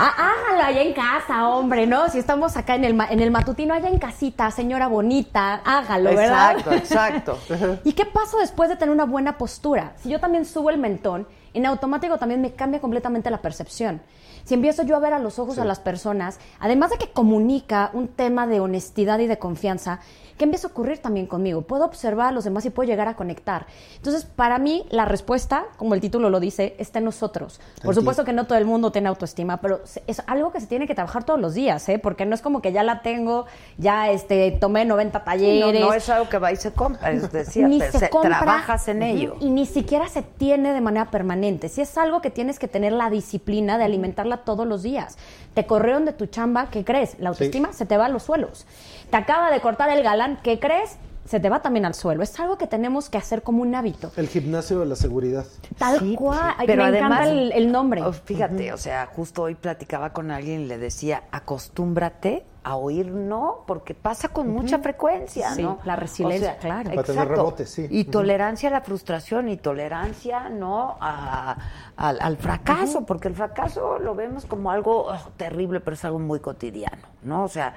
Ah, hágalo allá en casa, hombre, ¿no? Si estamos acá en el, en el matutino, allá en casita, señora bonita, hágalo, ¿verdad? Exacto, *laughs* exacto. ¿Y qué pasa después de tener una buena postura? Si yo también subo el mentón, en automático también me cambia completamente la percepción. Si empiezo yo a ver a los ojos a las personas, además de que comunica un tema de honestidad y de confianza, ¿qué empieza a ocurrir también conmigo? Puedo observar a los demás y puedo llegar a conectar. Entonces, para mí, la respuesta, como el título lo dice, está en nosotros. Por Aquí. supuesto que no todo el mundo tiene autoestima, pero es algo que se tiene que trabajar todos los días, ¿eh? Porque no es como que ya la tengo, ya este, tomé 90 No, talleres. no es algo que va y se compra, es decir, Ni se se- compra, trabajas en ello. Y ni siquiera se tiene de manera permanente. Si es algo que tienes que tener la disciplina de alimentarla todos los días. Te corrieron de tu chamba, ¿qué crees? La autoestima se te va a los suelos. Te acaba de cortar el galán, ¿qué crees? Se te va también al suelo. Es algo que tenemos que hacer como un hábito. El gimnasio de la seguridad. Tal Sí, cual. Ay, pero me además, encanta el, el nombre. oh, Fíjate, o sea, justo hoy platicaba con alguien y le decía, acostúmbrate a oír no, porque pasa con mucha frecuencia, Sí, ¿no? la resiliencia, claro. Para tener rebotes, sí. Y tolerancia a la frustración y tolerancia, ¿no? A- al, al fracaso, porque el fracaso lo vemos como algo oh, terrible, pero es algo muy cotidiano, ¿no? O sea,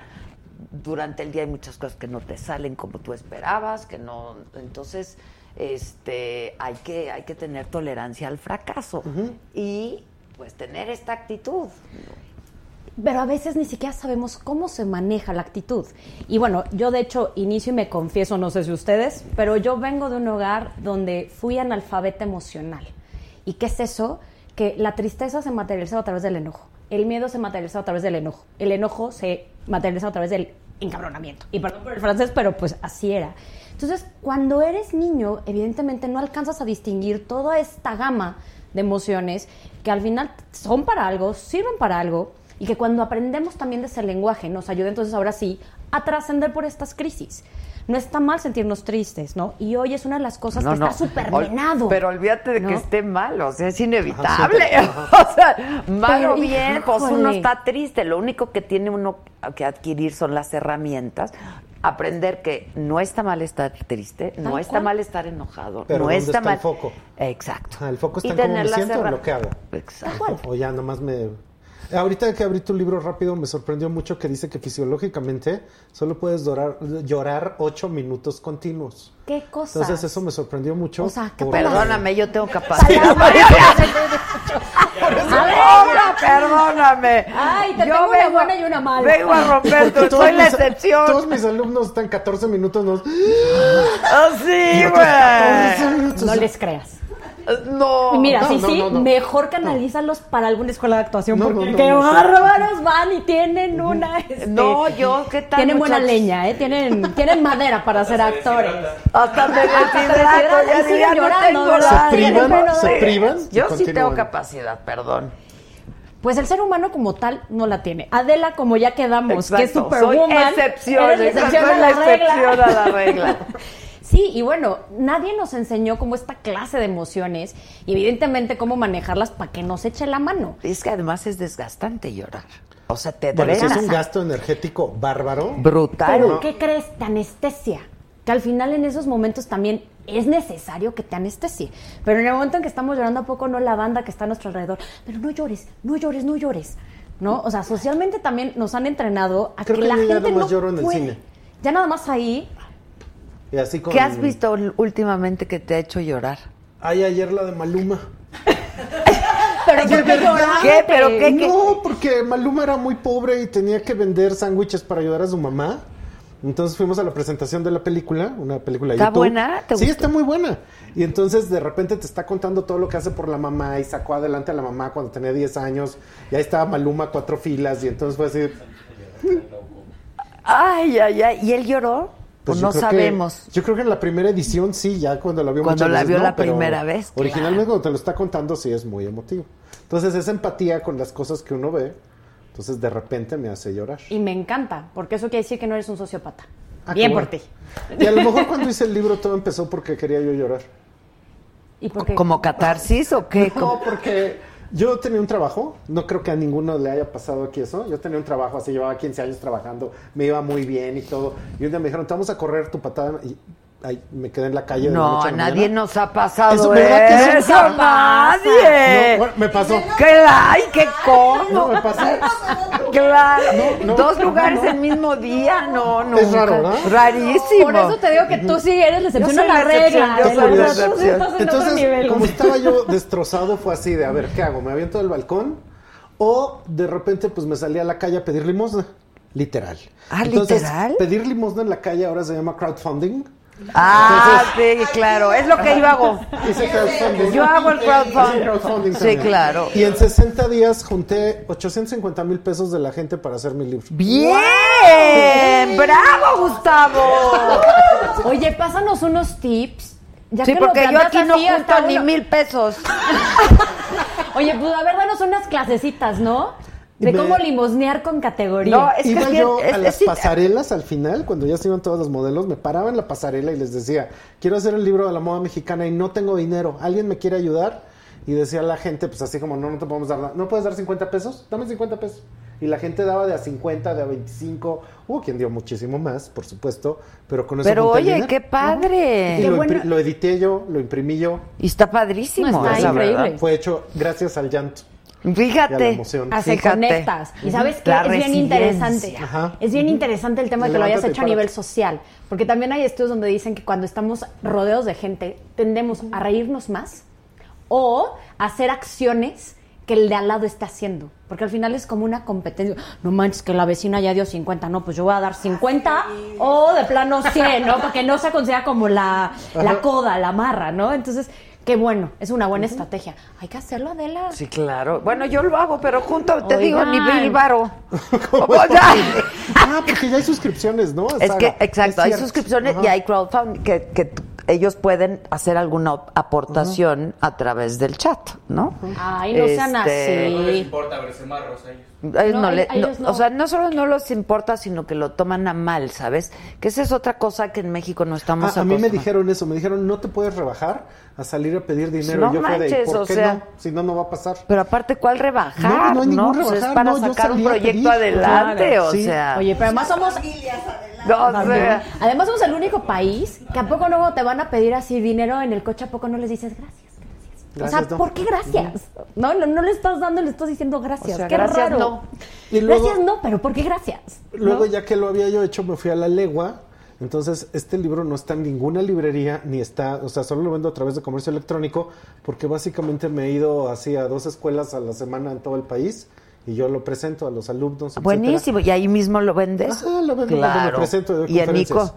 durante el día hay muchas cosas que no te salen como tú esperabas, que no, entonces, este, hay que, hay que tener tolerancia al fracaso y, pues, tener esta actitud. Pero a veces ni siquiera sabemos cómo se maneja la actitud. Y bueno, yo de hecho inicio y me confieso, no sé si ustedes, pero yo vengo de un hogar donde fui analfabeta emocional. ¿Y qué es eso? Que la tristeza se materializaba a través del enojo, el miedo se materializaba a través del enojo, el enojo se materializaba a través del encabronamiento. Y perdón por el francés, pero pues así era. Entonces, cuando eres niño, evidentemente no alcanzas a distinguir toda esta gama de emociones que al final son para algo, sirven para algo, y que cuando aprendemos también de ese lenguaje nos ayuda entonces ahora sí a trascender por estas crisis. No está mal sentirnos tristes, ¿no? Y hoy es una de las cosas que está súper Ol- menado. Pero olvídate de ¿no? que esté mal, o sea, es inevitable. *laughs* o sea, mal o bien, pues uno está triste. Lo único que tiene uno que adquirir son las herramientas. Aprender que no está mal estar triste, no está cual. mal estar enojado, Pero no ¿dónde está está mal. el foco? Exacto. Ah, el foco Y está en cómo me siento o herra- lo que hago. Exacto. O ya nomás me... Ahorita que abrí tu libro rápido me sorprendió mucho que dice que fisiológicamente solo puedes dorar- llorar ocho minutos continuos. ¿Qué cosa? Entonces eso me sorprendió mucho. O sea, ¿qué por- Perdóname, yo tengo capacidad. A ver. Ahora, perdóname. Ay, te Yo tengo una vengo- buena y una mala. Vengo a romper, tu- soy la excepción. Todos mis alumnos están 14 minutos. No, Ah, sí, güey. No les creas. No. Y mira, no, sí, no, sí, no, no. mejor canalízalos para alguna escuela de actuación, No, porque no, no, qué no. bárbaros van y tienen una... este, No, yo, ¿qué tal, Tienen buena leña, ¿eh? Tienen, tienen madera para ser actores. Hasta deshidratan, ya nada. Se privan, se de- privan. Yo sí tengo capacidad, perdón. Pues el ser humano como tal no la tiene. Adela, como ya quedamos, que es Exacto, soy superwoman. excepción, eres la exacto, excepción a la la regla. excepción a la regla. *laughs* Sí, y bueno, nadie nos enseñó como esta clase de emociones y evidentemente cómo manejarlas para que nos eche la mano. Es que además es desgastante llorar. O sea, te Bueno, si es un gasto energético bárbaro. brutal. Pero, ¿qué crees? Te anestesia. Que al final en esos momentos también es necesario que te anestesie. Pero en el momento en que estamos llorando, ¿a poco no la banda que está a nuestro alrededor? Pero no llores, no llores, no llores. ¿No? O sea, socialmente también nos han entrenado a Creo que, que la ya gente nomás no lloro en el puede. cine. Ya nada más ahí. Y así con... ¿Qué has visto últimamente que te ha hecho llorar? Ay, ayer la de Maluma. *laughs* pero ¿por qué? ¿Qué? ¿Pero qué? qué? No, porque Maluma era muy pobre y tenía que vender sándwiches para ayudar a su mamá. Entonces fuimos a la presentación de la película, una película ¿Está YouTube. buena? ¿Te sí, gustó? está muy buena. Y entonces de repente te está contando todo lo que hace por la mamá y sacó adelante a la mamá cuando tenía 10 años. Y ahí estaba Maluma cuatro filas y entonces fue así. Ay, ay, ay. ¿Y él lloró? Pues, yo no que- sabemos. yo creo que en la primera edición sí, ya cuando la vio Cuando la veces vio no, la primera vez, Originalmente claro. cuando te lo está contando sí es muy emotivo. Entonces esa empatía con las cosas que uno ve, entonces de repente me hace llorar. Y me encanta, porque eso quiere decir que no eres un sociópata. Ah, Bien por ti. Y a lo mejor cuando hice el libro todo empezó porque quería yo llorar. ¿Y por qué? ¿Como catarsis o qué? No, porque yo tenía un trabajo, no creo que a ninguno le haya pasado aquí eso. Yo tenía un trabajo así, llevaba 15 años trabajando, me iba muy bien y todo. Y un día me dijeron, te vamos a correr tu patada. Y ay, me quedé en la calle. No, nadie mañana. nos ha pasado Eso, eso. ¿verdad que eso Eso, nunca nadie. No, bueno, me pasó. ¿Qué? Ay, qué *laughs* cómo. No, me pasó. Claro. No, no, Dos no, lugares no. el mismo día, no, no. Es raro, ¿no? Rarísimo. Por eso te digo que tú sí eres la excepción a la regla. Entonces, como estaba yo *laughs* destrozado, fue así de, a ver, ¿qué hago? ¿Me aviento del balcón? O de repente, pues me salí a la calle a pedir limosna. Literal. Ah, Entonces, ¿literal? Pedir limosna en la calle ahora se llama crowdfunding. Ah, sí, claro. Es lo que yo hago. Hice crowdfunding. Yo hago el crowdfunding. Crowdfunding Sí, claro. Y en 60 días junté 850 mil pesos de la gente para hacer mi libro. Bien, bravo, Gustavo. *laughs* Oye, pásanos unos tips. Ya Sí, que porque yo aquí no junto ni uno- mil pesos. *laughs* Oye, pues a ver, danos unas clasecitas, ¿no? De Me- cómo limosnear con categoría. No, es que Iba es bien- yo es- a es- las sí- pasarelas al final, cuando ya se iban todos los modelos, me paraba en la pasarela y les decía, quiero hacer el libro de la moda mexicana y no tengo dinero, ¿alguien me quiere ayudar? Y decía la gente, pues así como, no, no te podemos dar nada, ¿no puedes dar 50 pesos? Dame 50 pesos. Y la gente daba de a 50, de a 25, hubo quien dio muchísimo más, por supuesto, pero con eso Pero oye, qué padre. Y Qué lo, bueno. lo edité yo, lo imprimí yo. Y está padrísimo. No, está increíble. verdad. Fue hecho gracias al llanto. A Fíjate. Fíjate. conectas. Y sabes que es bien interesante. Ajá. Es bien interesante el tema de que lo hayas hecho a nivel social. Porque también hay estudios donde dicen que cuando estamos rodeados de gente, tendemos a reírnos más o a hacer acciones que el de al lado está haciendo. Porque al final es como una competencia. No manches, que la vecina ya dio 50. No, pues yo voy a dar 50 o de plano 100, ¿no? Porque no se considera como la, la coda, la marra, ¿no? Entonces, qué bueno. Es una buena estrategia. Hay que hacerlo, Adela. Sí, claro. Bueno, yo lo hago, pero junto, te Oigan. digo, ni mil varo. *laughs* ¿Cómo O sea, *laughs* Ah, porque ya hay suscripciones, ¿no? Es que, exacto, Es hay suscripciones Ajá. y hay crowdfunding que, ellos pueden hacer alguna aportación a través del chat, ¿no? Ay, no sean Este, No les así. importa verse marros a ellos. A ellos No, no a- le- a ellos no, no. O sea, no solo no les importa, sino que lo toman a mal, ¿sabes? Que esa es otra cosa que en México no estamos Ah, a mí me dijeron eso, me dijeron no te puedes rebajar a salir a pedir dinero. No y yo fue de, manches, ¿por o qué sea- no? Si no, no va a pasar. Pero aparte, ¿cuál rebajar? No, no hay ningún Pues es rebajar, para sacar un proyecto pedir, adelante, claro, o sí. sea. Oye, pero además somos. no, o sea, Además somos el único país que a poco no te van a pedir así dinero en el coche, a poco no les dices gracias, gracias. o sea, no. ¿por qué gracias? No, no, no le estás dando, le estás diciendo gracias. O sea, qué gracias, raro. no. Y luego- Gracias no, pero ¿por qué gracias? Luego ¿No? ya que lo había yo hecho, me fui a la legua. Entonces, este libro no está en ninguna librería, ni está, o sea, solo lo vendo a través de comercio electrónico, porque básicamente me he ido así a dos escuelas a la semana en todo el país y yo lo presento a los alumnos. etcétera. buenísimo. ¿Y ahí mismo lo vendes? Ajá, lo vendo cuando me presento, ¿Y conferencias. Nico?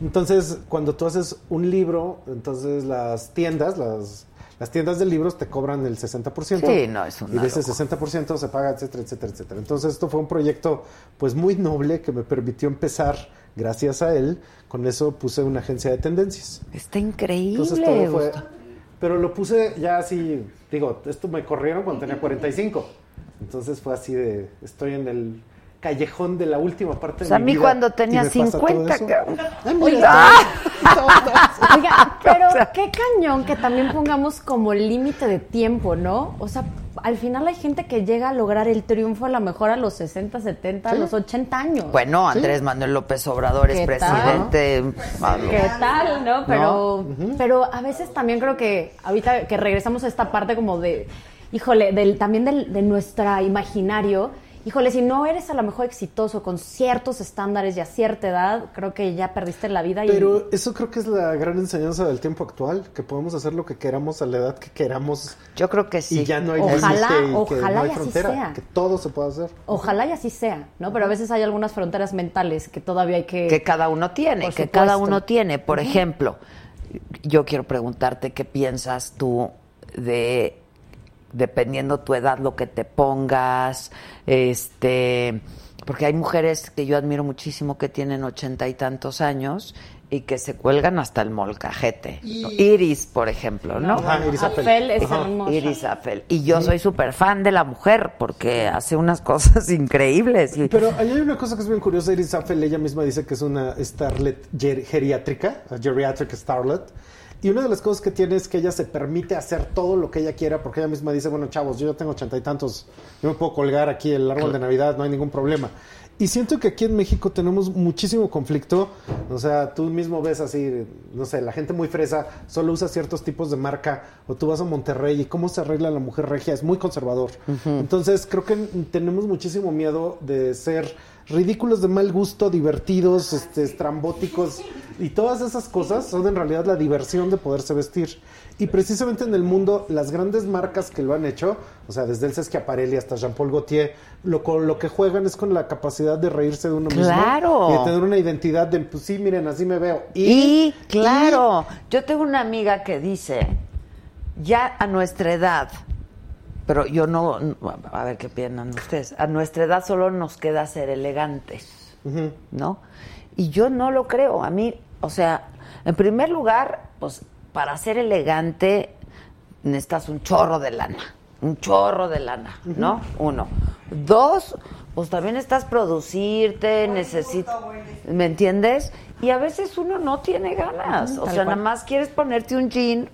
Entonces, cuando tú haces un libro, entonces las tiendas, las, las tiendas de libros te cobran el 60%. Sí, no, es Y de ese locura. 60% se paga, etcétera, etcétera, etcétera. Entonces, esto fue un proyecto, pues, muy noble que me permitió empezar, gracias a él. Con eso puse una agencia de tendencias. Está increíble. Entonces, todo fue... Pero lo puse ya así, digo, esto me corrieron cuando tenía 45. Entonces fue así de, estoy en el callejón de la última parte Pues de a mi mí vida cuando y tenía me pasa todo 50, eso. cabrón. Ah, mira, *laughs* Oiga, pero qué cañón que también pongamos como límite de tiempo, ¿no? O sea, al final hay gente que llega a lograr el triunfo a lo mejor a los 60, 70, a los 80 años. Bueno, Andrés Manuel López Obrador es ¿Qué tal? presidente. Ah, ¿Qué tal, no? Pero, pero a veces también creo que ahorita que regresamos a esta parte como de, híjole, del, también del, de nuestro imaginario híjole, si no eres a lo mejor exitoso con ciertos estándares y a cierta edad, creo que ya perdiste la vida. y- Pero eso creo que es la gran enseñanza del tiempo actual, que podemos hacer lo que queramos a la edad que queramos. Yo creo que sí. Y ya no hay Ojalá, que ojalá no hay y así frontera, sea. que todo se puede hacer. Ojalá y así sea, ¿no? Pero a veces hay algunas fronteras mentales que todavía hay que... que cada uno tiene, que cada uno tiene. Por ejemplo, yo quiero preguntarte qué piensas tú de dependiendo tu edad lo que te pongas, este, porque hay mujeres que yo admiro muchísimo que tienen ochenta y tantos años y que se cuelgan hasta el molcajete. ¿no? Iris, por ejemplo, ¿no? Ajá, Iris Apfel. Apfel es hermosa. Iris Apfel. Y yo soy súper fan de la mujer porque hace unas cosas *laughs* increíbles. Y- Pero ahí hay una cosa que es bien curiosa. Iris Apfel, ella misma dice que es una starlet ger- geriátrica, a geriatric starlet. Y una de las cosas que tiene es que ella se permite hacer todo lo que ella quiera, porque ella misma dice, bueno, chavos, yo ya tengo ochenta y tantos, yo me puedo colgar aquí el árbol de Navidad, no hay ningún problema. Y siento que aquí en México tenemos muchísimo conflicto. O sea, tú mismo ves así, no sé, la gente muy fresa solo usa ciertos tipos de marca. O tú vas a Monterrey y cómo se arregla la mujer regia es muy conservador. Entonces, creo que tenemos muchísimo miedo de ser ridículos de mal gusto, divertidos, este, estrambóticos. Y todas esas cosas son en realidad la diversión de poderse vestir. Y precisamente en el mundo, las grandes marcas que lo han hecho, o sea, desde el Schiaparelli hasta Jean-Paul Gaultier, lo, con lo que juegan es con la capacidad de reírse de uno Claro. mismo. Y de tener una identidad de, pues sí, miren, así me veo. Y, claro, yo tengo una amiga que dice, ya a nuestra edad, pero yo no, a ver qué piensan ustedes, a nuestra edad solo nos queda ser elegantes. ¿no? Y yo no lo creo, a mí, o sea, en primer lugar, pues para ser elegante necesitas un chorro de lana, un chorro de lana, ¿no? Uno. Dos, pues también estás producirte, necesitas, ¿me entiendes? Y a veces uno no tiene ganas, o sea, cual. nada más quieres ponerte un jean,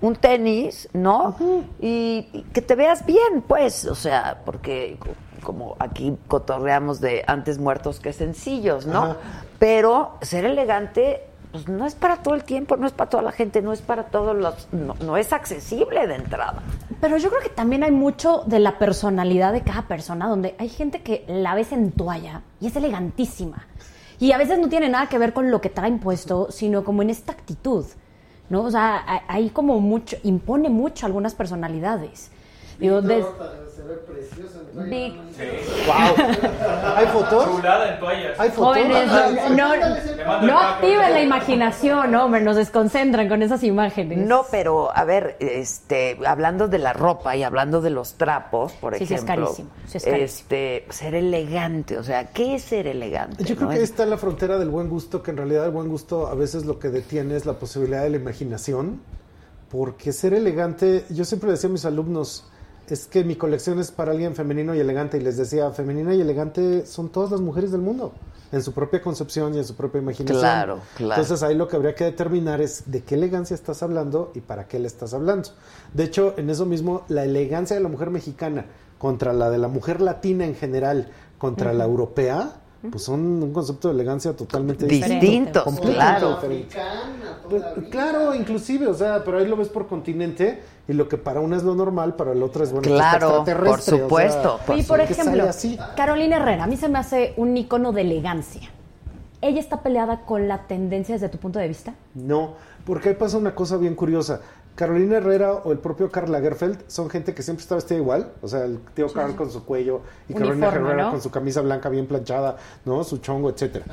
un tenis, ¿no? y, y que te veas bien, pues, o sea, porque co- como aquí cotorreamos de antes muertos que sencillos, ¿no? Pero ser elegante pues no es para todo el tiempo, no es para toda la gente, no es para todos los no, no es accesible de entrada. Pero yo creo que también hay mucho de la personalidad de cada persona, donde hay gente que la ves en toalla y es elegantísima. Y a veces no tiene nada que ver con lo que traen puesto, sino como en esta actitud. ¿No? O sea, hay- como mucho, impone mucho algunas personalidades. Digo, ve precioso en toalla. Vic- Wow. *laughs* ¿Hay fotos? Chulada en toallas. ¿Hay fotos? Jóvenes, no, Le no, no pack, activen ¿no? la imaginación, hombre, nos desconcentran con esas imágenes. No, pero a ver, este, hablando de la ropa y hablando de los trapos, por Sí, sí, es ejemplo, carísimo, sí, es carísimo. este, ser elegante, o sea, ¿qué es ser elegante? Yo creo no? que está la frontera del buen gusto, que en realidad el buen gusto a veces lo que detiene es la posibilidad de la imaginación, porque ser elegante, yo siempre decía a mis alumnos, es que mi colección es para alguien femenino y elegante, y les decía, femenina y elegante son todas las mujeres del mundo, en su propia concepción y en su propia imaginación. Claro, claro. Entonces ahí lo que habría que determinar es de qué elegancia estás hablando y para qué le estás hablando. De hecho, en eso mismo, la elegancia de la mujer mexicana contra la de la mujer latina en general, contra la europea, pues son un concepto de elegancia totalmente Distintos, completamente claro. Pues. Claro, inclusive, o sea, pero ahí lo ves por continente y lo que para una es lo normal, para el otro es bueno. Claro, esto es extraterrestre, por o sea, supuesto, por Y por ejemplo, así. Carolina Herrera, a mí se me hace un icono de elegancia. ¿Ella está peleada con la tendencia desde tu punto de vista? No, porque ahí pasa una cosa bien curiosa. Carolina Herrera o el propio Karl Lagerfeld son gente que siempre está vestida igual. O sea, el tío Karl con su cuello y Carolina Herrera ¿no? con su camisa blanca bien planchada, ¿no? Su chongo, etcétera.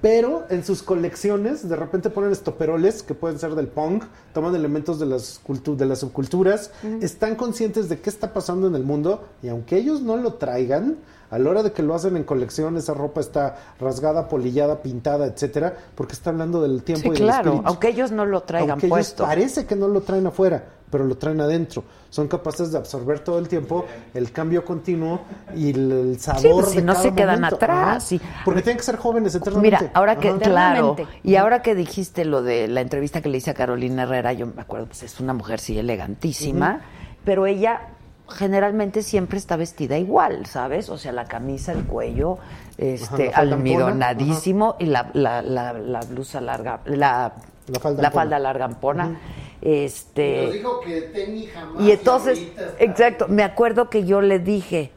Pero en sus colecciones de repente ponen estoperoles que pueden ser del punk, toman elementos de las, cultu- de las subculturas, están conscientes de qué está pasando en el mundo y aunque ellos no lo traigan, a la hora de que lo hacen en colección, esa ropa está rasgada, polillada, pintada, etcétera, porque está hablando del tiempo Sí, y del claro, espíritu. aunque ellos no lo traigan Aunque puesto. ellos parece que no lo traen afuera, pero lo traen adentro. Son capaces de absorber todo el tiempo el cambio continuo y el, sabor Sí, pues, si de no cada se quedan momento. atrás, sí. Porque tienen que ser jóvenes eternamente. Mira, ahora que, Ajá. claro, y ahora que dijiste lo de la entrevista que le hice a Carolina Herrera, yo me acuerdo, pues es una mujer sí elegantísima, pero ella generalmente siempre está vestida igual, ¿sabes? O sea, la camisa, el cuello, este, almidonadísimo y la, la, la, la blusa larga, la, La falda la ampona. falda larga ampona. Nos Este, dijo que tenis jamás. y entonces, exacto, me acuerdo que yo le dije,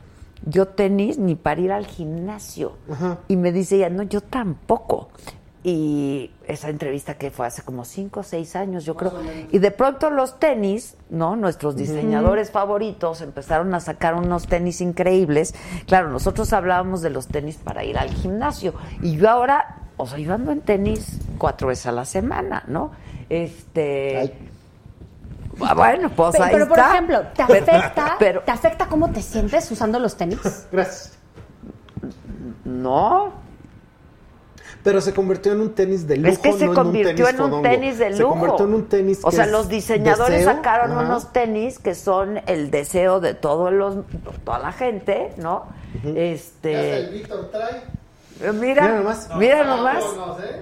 yo tenis ni para ir al gimnasio. Y me dice ella, no, yo tampoco. Y esa entrevista que fue hace como cinco o seis años, yo creo. Y de pronto los tenis, ¿no? Nuestros diseñadores favoritos empezaron a sacar unos tenis increíbles. Claro, nosotros hablábamos de los tenis para ir al gimnasio. Y yo ahora, o sea, yo ando en tenis cuatro veces a la semana, ¿no? Este. Ah, Bueno, pues Pero, ahí pero, por está. ejemplo, ¿te afecta, *laughs* pero- ¿te afecta cómo te sientes usando los tenis? Gracias. No. Pero se convirtió en un tenis de lujo. Es que se no convirtió en en un tenis de lujo. Se convirtió en un tenis O que sea, es los diseñadores deseo. sacaron Ajá. unos tenis que son el deseo de todos los, toda la gente, ¿no? Ya hasta el Este. Víctor trae. Mira, Mira nomás. mira nomás. ¿eh?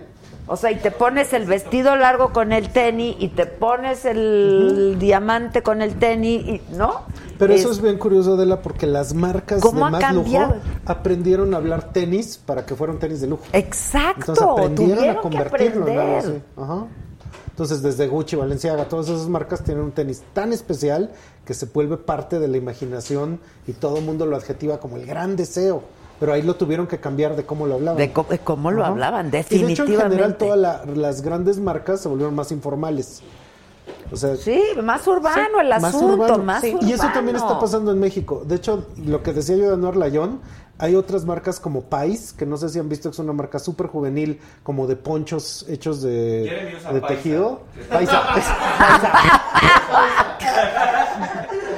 O sea, y te pones el vestido largo con el tenis y te pones el diamante con el tenis, y, ¿no? Pero eso es bien curioso, Adela, porque las marcas ¿Cómo de más cambiado? lujo aprendieron a hablar tenis para que fueran tenis de lujo. Exacto, Entonces aprendieron tuvieron a convertirlo en algo así. Ajá. Entonces, desde Gucci, Valenciaga, todas esas marcas tienen un tenis tan especial que se vuelve parte de la imaginación y todo el mundo lo adjetiva como el gran deseo. Pero ahí lo tuvieron que cambiar de cómo lo hablaban. De, co- de cómo lo Ajá. hablaban, Y de hecho, en definitivamente. general, todas la- las grandes marcas se volvieron más informales. O sea, Sí, más urbano el más asunto, urbano. más Sí. urbano. Y eso también está pasando en México. De hecho, lo que decía yo de Anuar Layón, hay otras marcas como Pais, que no sé si han visto que es una marca súper juvenil, como de ponchos hechos de, Paisa. tejido. *laughs* Paisa.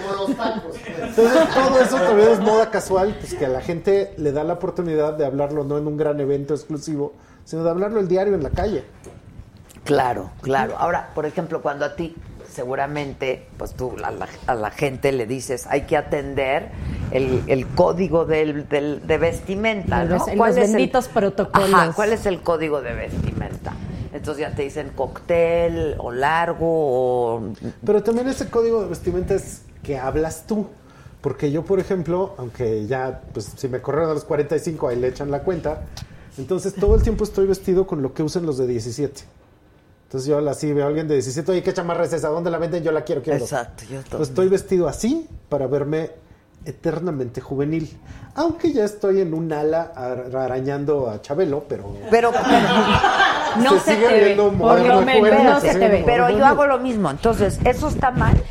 Como los tacos. Entonces, todo eso también es moda casual, pues que a la gente le da la oportunidad de hablarlo no en un gran evento exclusivo, sino de hablarlo el diario en la calle. Claro, claro. Ahora, por ejemplo, cuando a ti seguramente, pues tú a la, a la gente le dices, hay que atender el, el código del, del- de vestimenta, ¿no? Los- los ¿Cuál es el- benditos protocolos. Ajá, ¿Cuál es el código de vestimenta? Entonces ya te dicen cóctel o largo o... Pero también ese código de vestimenta es que hablas tú. Porque yo, por ejemplo, aunque ya, pues si me corrieron a los 45, ahí le echan la cuenta. Entonces todo el tiempo estoy vestido con lo que usan los de 17. Entonces yo así veo a alguien de 17, oye, ¿qué chamarra es esa? ¿Dónde la venden? Yo la quiero, quiero. Exacto, yo Pues estoy vestido así para verme eternamente juvenil. Aunque ya estoy en un ala ar- arañando a Chabelo, pero... Pero, *laughs* No se, sigue te ve. Por lo menos no se te ve. pero yo hago lo mismo. Entonces, ¿eso está mal?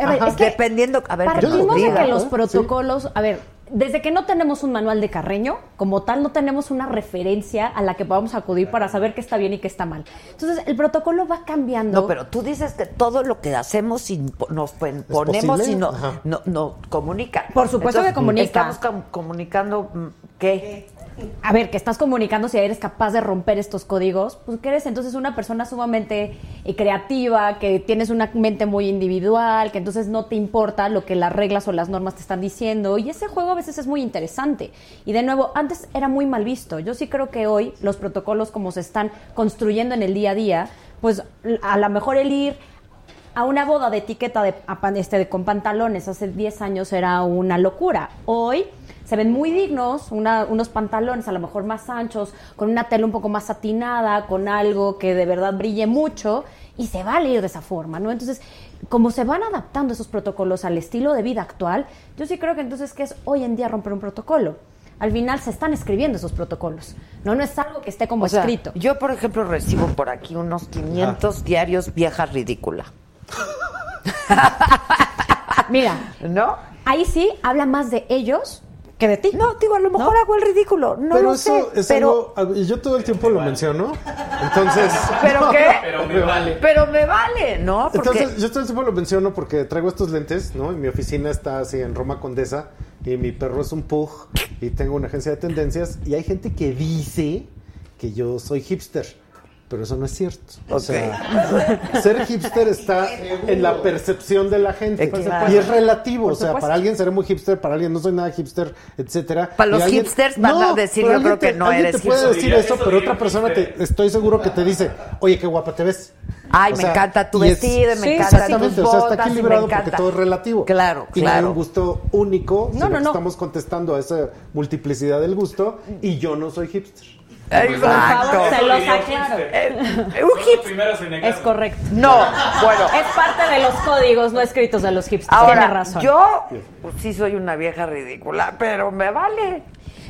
A ver, Ajá. es que Dependiendo... A ver, ¿qué Partimos de que los protocolos, a ver, desde que no tenemos un manual de Carreño, como tal, no tenemos una referencia a la que podamos acudir para saber qué está bien y qué está mal. Entonces, el protocolo va cambiando. No, pero tú dices que todo lo que hacemos y nos pon- ponemos y no, no, no comunica. Por supuesto que comunica. Estamos com- comunicando mm, qué. A ver, que estás comunicando si eres capaz de romper estos códigos, pues que eres entonces una persona sumamente eh, creativa, que tienes una mente muy individual, que entonces no te importa lo que las reglas o las normas te están diciendo. Y ese juego a veces es muy interesante. Y de nuevo, antes era muy mal visto. Yo sí creo que hoy los protocolos como se están construyendo en el día a día, pues a lo mejor el ir a una boda de etiqueta de, a este, con pantalones hace 10 años era una locura. Hoy se ven muy dignos, una- unos pantalones a lo mejor más anchos, con una tela un poco más satinada, con algo que de verdad brille mucho y se vale ir de esa forma, ¿no? Entonces, como se van adaptando esos protocolos al estilo de vida actual, yo sí creo que entonces que es hoy en día romper un protocolo. Al final se están escribiendo esos protocolos, no no es algo que esté como O sea, escrito. yo, por ejemplo, recibo por aquí unos 500 diarios vieja ridícula. *laughs* Mira, ¿No? ahí sí habla más de ellos que de ti. No, digo, a lo mejor hago el ridículo. No pero lo eso sé. es pero, algo... Y yo todo el tiempo lo menciono. Entonces... *laughs* ¿Pero No, qué? Pero me vale. pero me vale, ¿no? Porque Entonces, yo todo el tiempo lo menciono porque traigo estos lentes, ¿no? Y mi oficina está así en Roma Condesa y mi perro es un pug y tengo una agencia de tendencias y hay gente que dice que yo soy hipster. Pero eso no es cierto. O sea, ser hipster está en la percepción de la gente. Claro. Y es relativo. O sea, para alguien seré muy hipster, para alguien no soy nada hipster, etcétera. Para Y los alguien- hipsters van a decir, pero yo alguien creo que no alguien eres te puede hipster. decir Eso pero otra persona te, estoy seguro que te dice, oye, qué guapa te ves. Ay, O me sea, encanta tu y es- vestido, y me Sí, encanta Exactamente, tus o sea, está botas, y me equilibrado porque encanta. todo es relativo. Claro, Y no hay claro. un gusto único, No, sino no, que no. estamos contestando a esa multiplicidad del gusto y yo no soy hipster. Exacto. se los aclaro. Eh, un Son los hip- primeros en negarlo. Es correcto. No, bueno. Es parte de los códigos no escritos de los hipsters. Tiene Ahora, razón. yo pues, sí soy una vieja ridícula, pero me vale.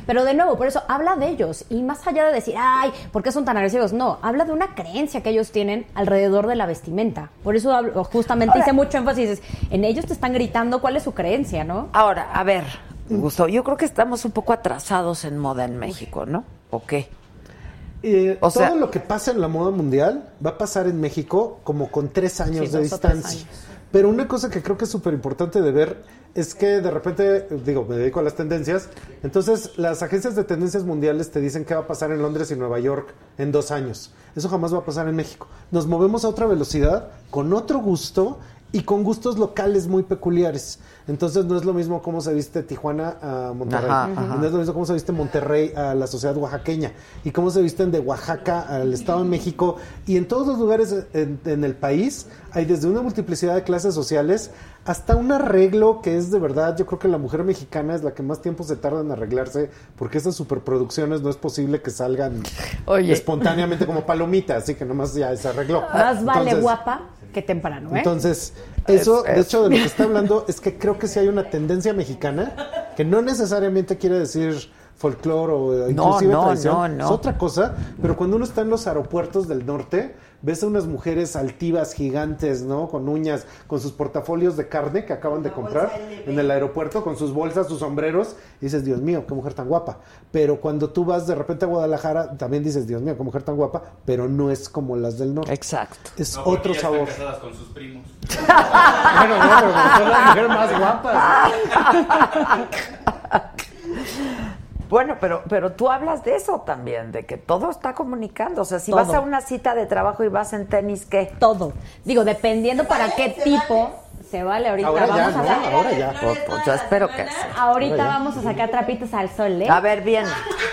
Pero de nuevo, por eso habla de ellos. Y más allá de decir, ay, ¿por qué son tan agresivos? No, habla de una creencia que ellos tienen alrededor de la vestimenta. Por eso hablo- justamente Ahora- hice mucho énfasis. En ellos te están gritando cuál es su creencia, ¿no? Ahora, a ver, Gustavo, yo creo que estamos un poco atrasados en moda en México, ¿no? ¿O qué? Eh, O todo lo que pasa en la moda mundial va a pasar en México como con tres años Sí, de distancia. años. Pero una cosa que creo que es súper importante de ver es que de repente, digo, me dedico a las tendencias, entonces las agencias de tendencias mundiales te dicen qué va a pasar en Londres y Nueva York en dos años. Eso jamás va a pasar en México. Nos movemos a otra velocidad, con otro gusto y con gustos locales muy peculiares. Entonces no es lo mismo cómo se viste Tijuana a Monterrey. Ajá, ajá. No es lo mismo cómo se viste Monterrey a la sociedad oaxaqueña y cómo se visten de Oaxaca al Estado de México. Y en todos los lugares en, en el país hay desde una multiplicidad de clases sociales hasta un arreglo que es de verdad, yo creo que la mujer mexicana es la que más tiempo se tarda en arreglarse porque esas superproducciones no es posible que salgan Oye. espontáneamente como palomitas, así que nomás ya se arregló. Más vale Entonces- guapa que temprano, ¿eh? entonces, eso, Es- de hecho, de lo que está hablando es que creo que sí hay una tendencia mexicana que no necesariamente quiere decir folclore o inclusive no, tradición, no, no. es otra cosa, pero cuando uno está en los aeropuertos del norte, ves a unas mujeres altivas, gigantes, ¿no? Con uñas, con sus portafolios de carne que acaban de comprar en el aeropuerto, con sus bolsas, sus sombreros, y dices, Dios mío, qué mujer tan guapa. Pero cuando tú vas de repente a Guadalajara, también dices, Dios mío, qué mujer tan guapa, pero no es como las del norte. Exacto. Es No, otro ya sabor. Están casadas con sus primos. Bueno, no, pero son las mujeres más guapas. *laughs* Bueno, pero, pero tú hablas de eso también, de que todo está comunicando. O sea, si Todo. vas a una cita de trabajo y vas en tenis, ¿qué? Todo. Digo, dependiendo para qué tipo se vale ahorita. Ahora ya, vamos a ¿no? sacar- Ahora ya. Pues, pues yo espero que sí. Ahorita Ahora ya. vamos a sacar trapitos al sol, ¿eh? A ver, bien. No,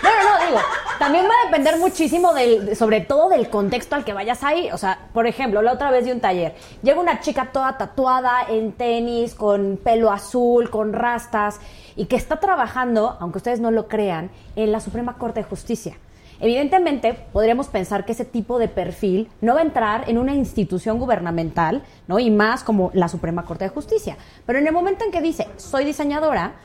no, no, digo, también va a depender muchísimo del, sobre todo del contexto al que vayas ahí. O sea, por ejemplo, la otra vez de un taller, llega una chica toda tatuada en tenis, con pelo azul, con rastas, y que está trabajando, aunque ustedes no lo crean, en la Suprema Corte de Justicia. Evidentemente, podríamos pensar que ese tipo de perfil no va a entrar en una institución gubernamental, ¿no? Y más como la Suprema Corte de Justicia. Pero en el momento en que dice, soy diseñadora,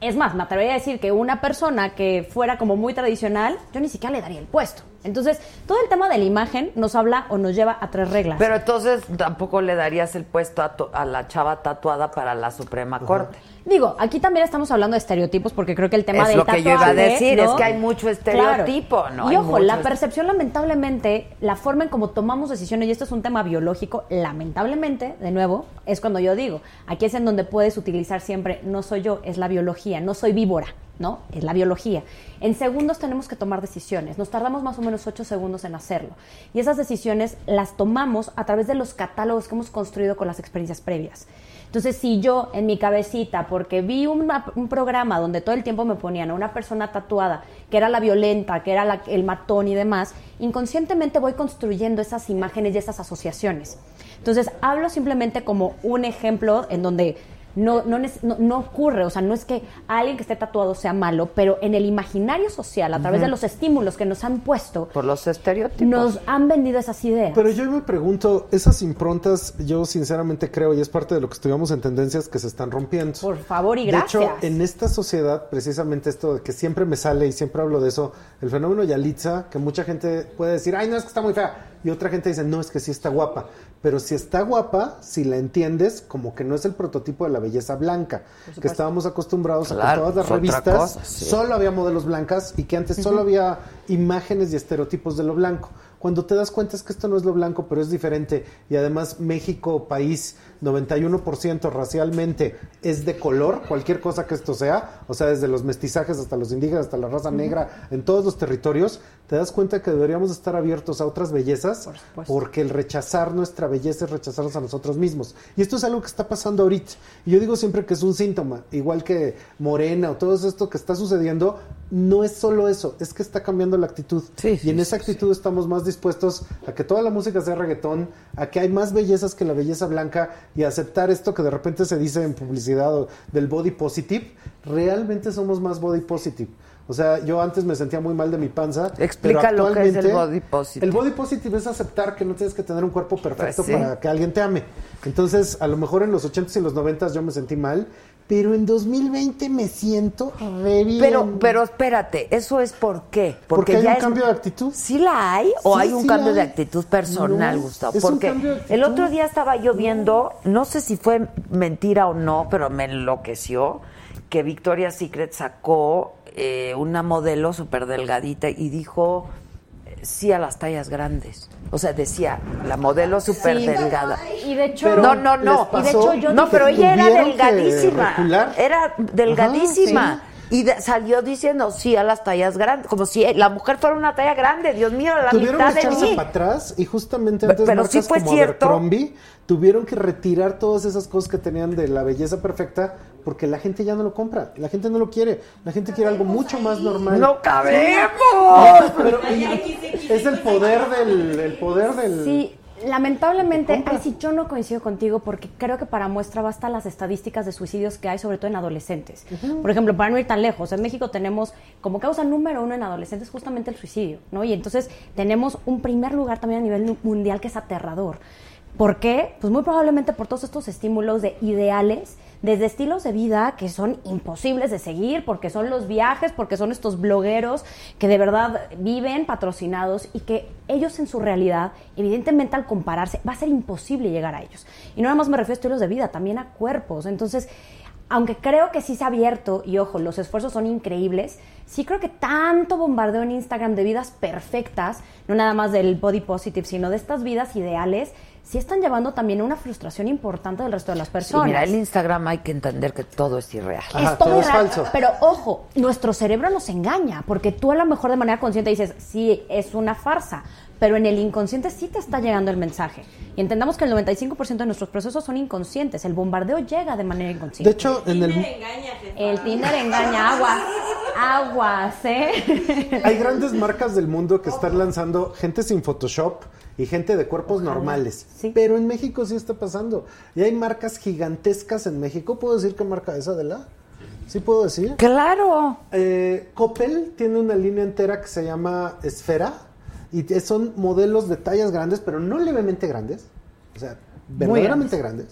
es más, me atrevería a decir que una persona que fuera como muy tradicional, yo ni siquiera le daría el puesto. Entonces, todo el tema de la imagen nos habla o nos lleva a tres reglas. Pero entonces tampoco le darías el puesto a, a la chava tatuada para la Suprema Corte. Digo, aquí también estamos hablando de estereotipos porque creo que el tema Es del lo que yo iba a decir, ¿no? es que hay mucho estereotipo, Claro. ¿no? Y Hay ojo, la mucho percepción lamentablemente, la forma en cómo tomamos decisiones, y esto es un tema biológico, lamentablemente, de nuevo, es cuando yo digo, aquí es en donde puedes utilizar siempre, no soy yo, es la biología, no soy víbora, ¿no? Es la biología. En segundos tenemos que tomar decisiones, nos tardamos más o menos ocho segundos en hacerlo. Y esas decisiones las tomamos a través de los catálogos que hemos construido con las experiencias previas. Entonces, si yo en mi cabecita, porque vi un programa donde todo el tiempo me ponían a una persona tatuada, que era la violenta, que era el matón y demás, inconscientemente voy construyendo esas imágenes y esas asociaciones. Entonces, hablo simplemente como un ejemplo en donde no, no, no- no ocurre, o sea, no es que alguien que esté tatuado sea malo, pero en el imaginario social, a través de los estímulos que nos han puesto, Por los estereotipos. nos han vendido esas ideas. Pero yo me pregunto, esas improntas, yo sinceramente creo, y es parte de lo que estudiamos en tendencias, que se están rompiendo. Por favor y De gracias. hecho, en esta sociedad, precisamente esto de que siempre me sale y siempre hablo de eso, el fenómeno Yalitza, que mucha gente puede decir, ay, no, es que está muy fea. Y otra gente dice, no, es que sí está guapa. Pero si está guapa, si la entiendes, como que no es el prototipo de la belleza blanca, que estábamos acostumbrados a que todas las revistas cosa, sí. solo había modelos blancas y que antes solo había imágenes y estereotipos de lo blanco. Cuando te das cuenta es que esto no es lo blanco, pero es diferente. Y además México, país 91% racialmente es de color, cualquier cosa que esto sea, o sea, desde los mestizajes hasta los indígenas, hasta la raza negra, en todos los territorios, te das cuenta que deberíamos estar abiertos a otras bellezas, porque el rechazar nuestra belleza es rechazarnos a nosotros mismos. Y esto es algo que está pasando ahorita. Y yo digo siempre que es un síntoma, igual que Morena o todo esto que está sucediendo, no es solo eso, es que está cambiando la actitud. y en esa actitud estamos más dispuestos a que toda la música sea reggaetón, a que hay más bellezas que la belleza blanca y a aceptar esto que de repente se dice en publicidad o del body positive. Realmente somos más body positive. O sea, yo antes me sentía muy mal de mi panza. Explica pero lo que es el body positive. El body positive es aceptar que no tienes que tener un cuerpo perfecto Pues sí. para que alguien te ame. Entonces, a lo mejor en los 80s y los 90s yo me sentí mal, pero en 2020 me siento re bien. Pero, pero espérate, ¿eso es por qué? Porque hay ya un es- cambio de actitud. ¿Sí la hay o Sí, hay un sí cambio de hay. actitud personal, No, Gustavo? Porque el otro día estaba yo viendo, no sé si fue mentira o no, pero me enloqueció, que Victoria's Secret sacó eh, una modelo súper delgadita y dijo sí a las tallas grandes. O sea, decía, la modelo súper Sí. delgada. Y de hecho, no, no, no. Y de hecho, yo no, pero ella era delgadísima. Era delgadísima. Y de- salió diciendo sí a las tallas grandes, como si la mujer fuera una talla grande. Dios mío, la Tuvieron mitad que de echarse mí. para atrás y justamente antes pero marcas sí fue como cierto. Abercrombie tuvieron que retirar todas esas cosas que tenían de la belleza perfecta porque la gente ya no lo compra, la gente no lo quiere, la gente quiere algo mucho más normal. ¡No cabemos! *laughs* Pero y- es el poder del el poder del Sí, lamentablemente, ahí sí yo no coincido contigo porque creo que para muestra basta las estadísticas de suicidios que hay, sobre todo en adolescentes. Por ejemplo, para no ir tan lejos, en México tenemos como causa número uno en adolescentes justamente el suicidio, ¿no? Y entonces tenemos un primer lugar también a nivel mundial que es aterrador. ¿Por qué? Pues muy probablemente por todos estos estímulos de ideales, desde estilos de vida que son imposibles de seguir, porque son los viajes, porque son estos blogueros que de verdad viven patrocinados y que ellos en su realidad, evidentemente al compararse, va a ser imposible llegar a ellos. Y no nada más me refiero a estilos de vida, también a cuerpos. Entonces, aunque creo que sí se ha abierto, y ojo, los esfuerzos son increíbles, sí creo que tanto bombardeo en Instagram de vidas perfectas, no nada más del body positive, sino de estas vidas ideales, sí están llevando también una frustración importante del resto de las Sí, personas. mira, el Instagram hay que entender que todo es irreal. Es todo irreal, Pero ojo, nuestro cerebro nos engaña, porque tú a lo mejor de manera consciente dices, sí, es una farsa, pero en el inconsciente sí te está llegando el mensaje. Y entendamos que el 95% de nuestros procesos son inconscientes, el bombardeo llega de manera inconsciente. De hecho, en el El Tinder engaña, aguas, aguas, ¿eh? hay grandes marcas del mundo que están lanzando gente sin Photoshop y gente de cuerpos normales. Pero en México sí está pasando. Y hay marcas gigantescas en México. ¿Puedo decir qué marca es, Adela? ¿Sí puedo decir? Claro. Eh, Coppel tiene una línea entera que se llama Esfera. Y son modelos de tallas grandes, pero no levemente grandes. O sea, verdaderamente grandes.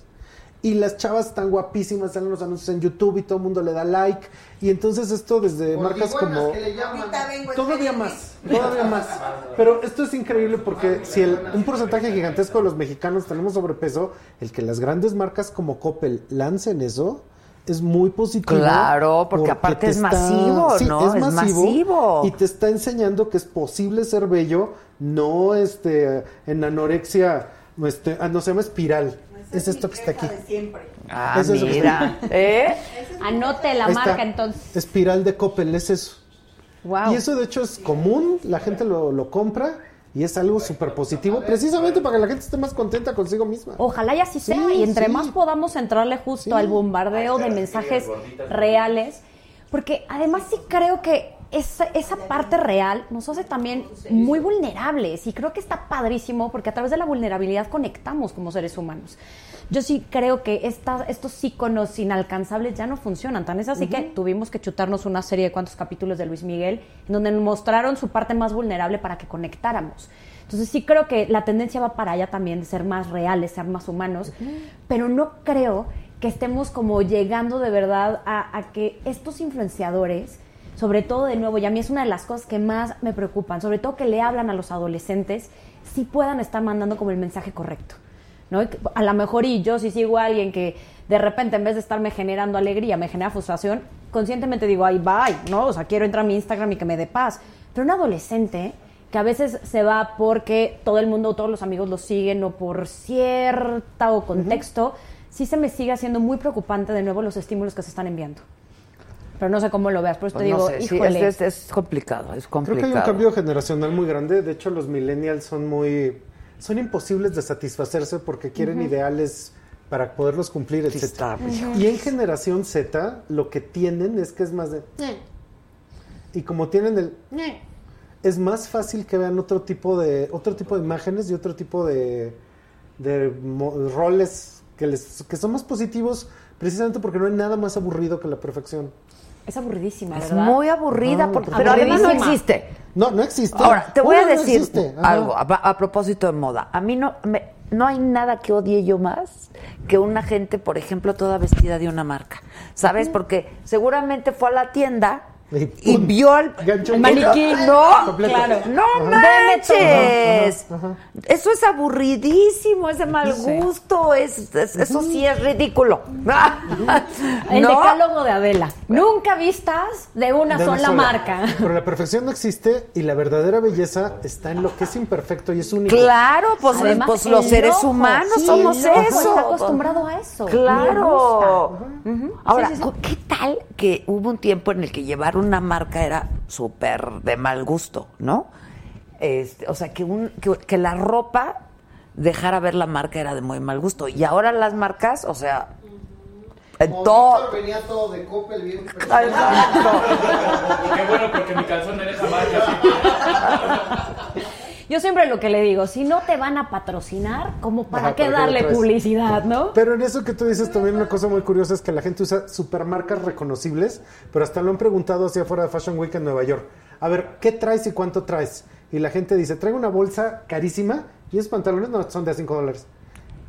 Y las chavas están guapísimas, salen los anuncios en YouTube y todo el mundo le da like. Y entonces esto desde marcas Gordibuenas como... que le llaman. Todavía más, todavía más. Pero esto es increíble porque si el- un porcentaje gigantesco de los mexicanos tenemos sobrepeso, el que las grandes marcas como Coppel lancen eso es muy positivo. Claro, porque aparte te es masivo, sí, ¿no? Es Es masivo, masivo. Y te está enseñando que es posible ser bello, no este en anorexia, este, ah, no se llama espiral. Es esto que está aquí. Ah, Eso es lo que mira. ¿Eh? Anote la marca entonces. Espiral de Coppel, es eso. Wow. Y eso de hecho es común, la gente lo, lo compra y es algo súper positivo, precisamente para que la gente esté más contenta consigo misma. Ojalá y así Sí, sea. Y entre sí. más podamos entrarle justo al bombardeo de mensajes reales. Porque además sí creo que esa, esa parte real nos hace también muy vulnerables. Y creo que está padrísimo porque a través de la vulnerabilidad conectamos como seres humanos. Yo sí creo que esta- estos íconos inalcanzables ya no funcionan. Tan es así que tuvimos que chutarnos una serie de cuantos capítulos de Luis Miguel en donde nos mostraron su parte más vulnerable para que conectáramos. Entonces sí creo que la tendencia va para allá también, de ser más reales, ser más humanos, pero no creo que estemos como llegando de verdad a, a que estos influenciadores, sobre todo de nuevo, y a mí es una de las cosas que más me preocupan, sobre todo que le hablan a los adolescentes, sí puedan estar mandando como el mensaje correcto. ¿no? A lo mejor y yo si sigo a alguien que de repente en vez de estarme generando alegría, me genera frustración, conscientemente digo, ay, bye, ¿no? O sea, quiero entrar a mi Instagram y que me dé paz. Pero un adolescente que a veces se va porque todo el mundo, todos los amigos lo siguen o por cierto contexto, sí se me sigue haciendo muy preocupante de nuevo los estímulos que se están enviando. Pero no sé cómo lo veas, por eso Pues te no digo, sé, sí, híjole. es, es- es complicado, es Creo complicado. que hay un cambio generacional muy grande. De hecho, los millennials son muy. son imposibles de satisfacerse porque quieren ideales para poderlos cumplir, etc. está bien. Y en generación Z, lo que tienen es que es más de. Y como tienen el. Es más fácil que vean otro tipo de otro tipo de imágenes y otro tipo de, de roles que les que son más positivos precisamente porque no hay nada más aburrido que la perfección. Es aburridísima, Es ¿verdad? muy aburrida, No, porque- pero además no existe. No, no existe. Ahora, te voy a no decir algo a, a propósito de moda. A mí no, me- no hay nada que odie yo más que una gente, por ejemplo, toda vestida de una marca. ¿Sabes? Porque seguramente fue a la tienda Y vio el, maniquí. No, Completo. Claro. no manches. Ajá, ajá. Eso es aburridísimo, es de mal gusto, es, es- eso sí es ridículo. *laughs* El ¿No? decálogo de Adela. Nunca vistas de una De sola sola. marca. *laughs* Pero la perfección no existe y la verdadera belleza está en lo que es imperfecto y es único. Claro, pues, Además, pues los seres ojo, humanos sí, somos el ojo eso. Está acostumbrado a eso. Claro. Gusta. Ahora, Sí, sí, sí. ¿qué tal que hubo un tiempo en el que llevar una marca era súper de mal gusto, ¿no? Este, o sea, que, un, que, que la ropa dejara ver la marca era de muy mal gusto. Y ahora las marcas, o sea, en Como todo... Venía todo de Coppel, bien Exacto. Qué bueno, porque mi calzón era esa marca. *laughs* Yo siempre lo que le digo, si no te van a patrocinar, como para Ajá, qué ¿para qué lo darle publicidad, ¿no? Pero en eso que tú dices también una cosa muy curiosa es que la gente usa supermarcas reconocibles, pero hasta lo han preguntado hacia afuera de Fashion Week en Nueva York. A ver, ¿qué traes y cuánto traes? Y la gente dice, traigo una bolsa carísima y esos pantalones no son de a 5 dólares.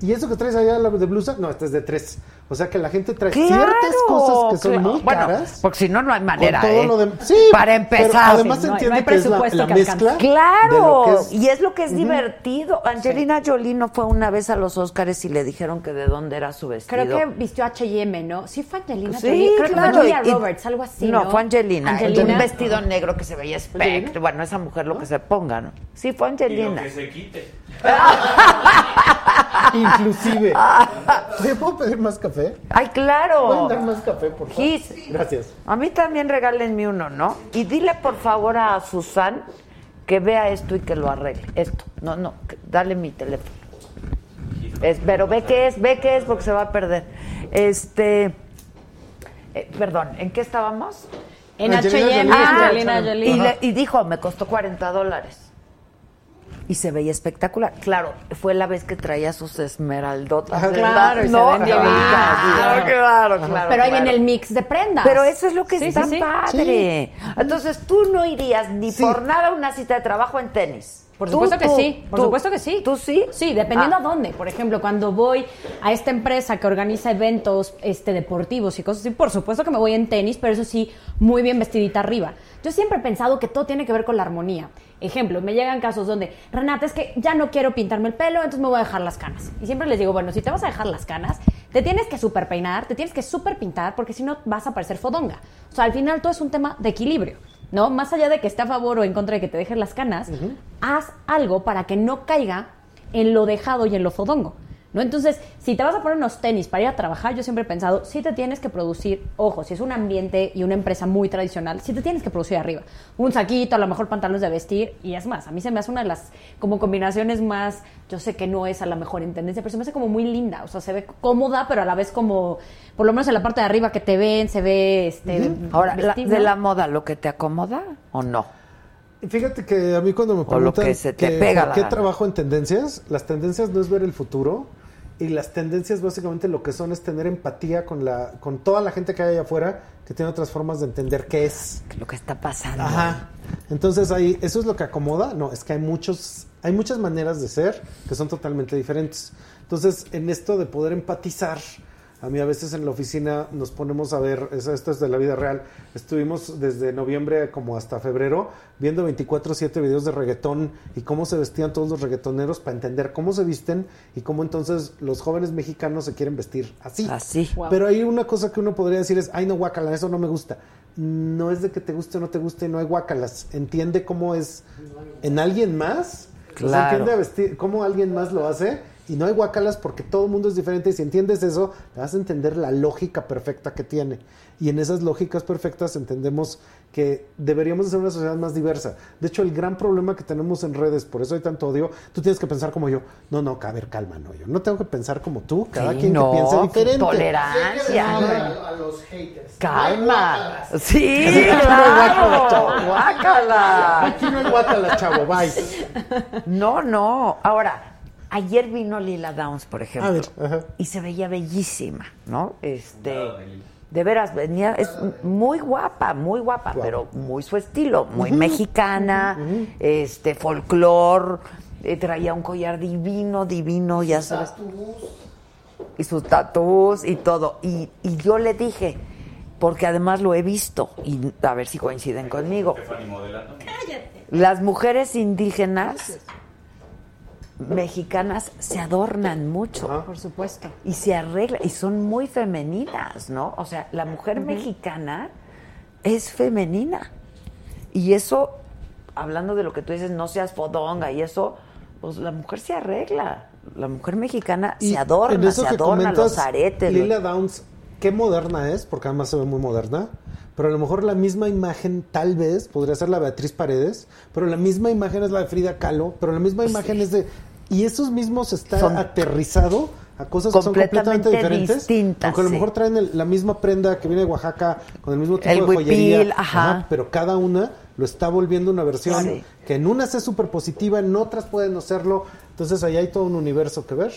¿Y eso que traes allá la de blusa? No, este es de 3. O sea que la gente trae ciertas cosas que son claro. muy Bueno, caras. porque si no, no hay manera, todo ¿eh? lo de- sí, Para pero empezar. además Sí, no entiende no hay que es la, presupuesto la que mezcla. alcance. de lo Claro, que es- y es lo que es divertido. Angelina Jolie no fue una vez a los Oscars y le dijeron que de dónde era su vestido. Creo que vistió H&M, ¿no? Sí fue Angelina Sí, Jolie. Creo que claro. fue Julia Roberts, algo así, ¿no? fue Angelina. Angelina. Un vestido negro que se veía espectro. Bueno, esa mujer lo que se ponga, ¿no? Sí, fue Y lo Angelina. que se quite. *laughs* *laughs* Inclusive. ¿Te puedo pedir más café? Ay, claro. ¿Pueden dar más café, por favor? Gis. Gracias. A mí también regálenme uno, ¿no? Y dile por favor a Susan que vea esto y que lo arregle. Esto. No, no, que- dale mi teléfono. Es, pero ve qué es, ve qué es porque se va a perder. Este. eh, perdón, ¿en qué estábamos? En Angelina H&M, Jolie. Angelina Ah, Jolie. Y, le- y dijo, me costó 40 dólares. Y se veía espectacular. Claro, fue la vez que traía sus esmeraldotas. Claro, y se ven claro, claro, claro, Pero ahí claro. viene el mix de prendas. Pero eso es lo que Sí, está sí, sí. padre. Entonces tú no irías ni Sí. por nada a una cita de trabajo en tenis. Por Tú, supuesto que tú, sí, por tú. supuesto que sí. ¿Tú sí? Sí, dependiendo Ah. a dónde. Por ejemplo, cuando voy a esta empresa que organiza eventos este, deportivos y cosas así, por supuesto que me voy en tenis, pero eso sí, muy bien vestidita arriba. Yo siempre he pensado que todo tiene que ver con la armonía. Ejemplo, me llegan casos donde, Renata, es que ya no quiero pintarme el pelo, entonces me voy a dejar las canas. Y siempre les digo, bueno, si te vas a dejar las canas, te tienes que super peinar, te tienes que super pintar, porque si no vas a parecer fodonga. O sea, al final todo es un tema de equilibrio. ¿no? Más allá de que esté a favor o en contra de que te dejes las canas, haz algo para que no caiga en lo dejado y en lo fodongo. ¿No? Entonces, si te vas a poner unos tenis para ir a trabajar, yo siempre he pensado, sí te tienes que producir, ojo, si es un ambiente y una empresa muy tradicional, sí te tienes que producir arriba. Un saquito, a lo mejor pantalones de vestir, y es más, a mí se me hace una de las como combinaciones más, yo sé que no es a la mejor en tendencia, pero se me hace como muy linda, o sea, se ve cómoda, pero a la vez como, por lo menos en la parte de arriba que te ven, se ve este... Ahora, la- vestido. de la moda, ¿lo que te acomoda o no? Fíjate que a mí cuando me lo preguntan que se te que pega por qué gana. trabajo en tendencias, las tendencias no es ver el futuro y las tendencias básicamente lo que son es tener empatía con la con toda la gente que hay allá afuera que tiene otras formas de entender qué es. Lo que está pasando. Ajá. Entonces ahí eso es lo que acomoda, no, es que hay muchos hay muchas maneras de ser que son totalmente diferentes. Entonces, en esto de poder empatizar a mí a veces en la oficina nos ponemos a ver, eso- esto es de la vida real, estuvimos desde noviembre como hasta febrero viendo 24/7 videos de reggaetón y cómo se vestían todos los reggaetoneros para entender cómo se visten y cómo entonces los jóvenes mexicanos se quieren vestir así. Así. Wow. Pero hay una cosa que uno podría decir es, ay no guacala, eso no me gusta. No es de que te guste o no te guste, no hay guacalas. Entiende cómo es en alguien más. O sea, Claro. entiende a vestir, cómo alguien más lo hace. Y no hay guacalas porque todo el mundo es diferente. Y si entiendes eso, te vas a entender la lógica perfecta que tiene. Y en esas lógicas perfectas entendemos que deberíamos de ser una sociedad más diversa. De hecho, el gran problema que tenemos en redes, por eso hay tanto odio, tú tienes que pensar como yo. No, no, a ver, calma, no, yo no tengo que pensar como tú. Cada Sí, quien no, que piense diferente. Tolerancia. A, a los haters. Calma. Sí, *laughs* guácala, chavo. claro. Guácala. Aquí no hay guacala, chavo, bye. No, no. Ahora, ayer vino Lila Downs, por ejemplo. Ver. Y se veía bellísima, ¿no? Este. De veras, venía, es muy guapa, muy guapa, pero muy su estilo, muy mexicana, este, folclor, eh, traía un collar divino, divino, ya sabes. Y sus tatús y todo. Y, y yo le dije, porque además lo he visto, y a ver si coinciden conmigo. Modelando. Las mujeres indígenas mexicanas se adornan mucho. Por supuesto. Y se arreglan, y son muy femeninas, ¿no? O sea, la mujer mexicana es femenina. Y eso, hablando de lo que tú dices, no seas fodonga y eso, pues la mujer se arregla. La mujer mexicana Y se adorna, en eso se que adorna los aretes. Lila Downs, qué moderna es, porque además se ve muy moderna. Pero a lo mejor la misma imagen, tal vez, podría ser la Beatriz Paredes, pero la misma imagen es la de Frida Kahlo, pero la misma imagen es de. Y esos mismos está Son aterrizado a cosas que son completamente diferentes. distintas, aunque a lo sí. mejor traen el- la misma prenda que viene de Oaxaca, con el mismo tipo El de huipil, joyería. ajá. pero cada una lo está volviendo una versión Sí. que en unas es súper positiva, en otras pueden no serlo. Entonces ahí hay todo un universo que ver.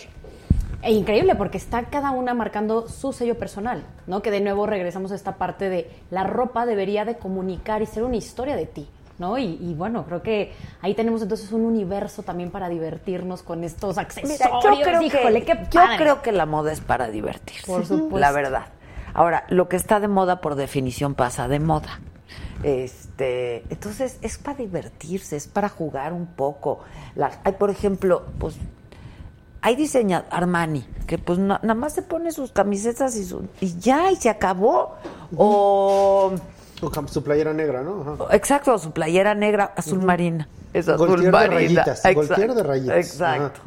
E increíble porque está cada una marcando su sello personal, ¿no? Que de nuevo regresamos a esta parte de la ropa debería de comunicar y ser una historia de ti, ¿no? Y, y bueno, creo que ahí tenemos entonces un universo también para divertirnos con estos accesorios. Mira, yo creo, Híjole, que, qué yo padre. creo que la moda es para divertirse. Por supuesto. La verdad. Ahora, lo que está de moda por definición pasa de moda. Este, entonces es para divertirse, es para jugar un poco. Hay, por ejemplo, pues hay diseña Armani que pues na- nada más se pone sus camisetas y, su- y ya y se acabó. O Su cam- Su playera negra, ¿no? Ajá. exacto, su playera negra azul marina. Es azul Goltier de marina. rayitas, Exacto, de rayitas. Exacto.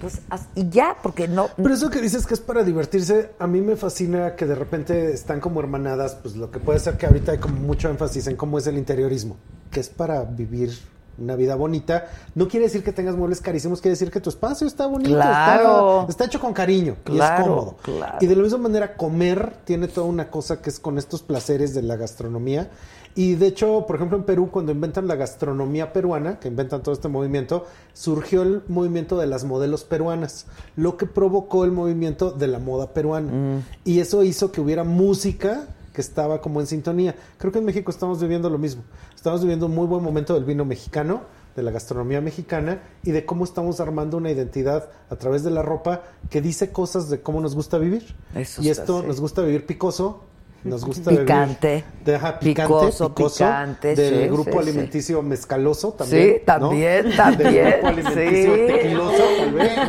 Pues y ya, porque no Pero eso que dices que es para divertirse, a mí me fascina que de repente están como hermanadas, pues lo que puede ser que ahorita hay como mucho énfasis en cómo es el interiorismo, que es para vivir una vida bonita. No quiere decir que tengas muebles carísimos, quiere decir que tu espacio está bonito, Claro. está, está hecho con cariño y es cómodo. claro. Y de la misma manera, comer tiene toda una cosa que es con estos placeres de la gastronomía. Y de hecho, por ejemplo, en Perú, cuando inventan la gastronomía peruana, que inventan todo este movimiento, surgió el movimiento de las modelos peruanas, lo que provocó el movimiento de la moda peruana. Mm. Y eso hizo que hubiera música que estaba como en sintonía. Creo que en México estamos viviendo lo mismo. Estamos viviendo un muy buen momento del vino mexicano, de la gastronomía mexicana y de cómo estamos armando una identidad a través de la ropa que dice cosas de cómo nos gusta vivir. Eso y esto nos gusta vivir picoso, nos *laughs* gusta Picante. vivir de, ajá, picante, Picoso, picoso, picante, del sí, grupo sí, alimenticio mezcaloso también. Sí, también, ¿no? también, Del grupo alimenticio sí. tequiloso, tal vez, *laughs* ¿no?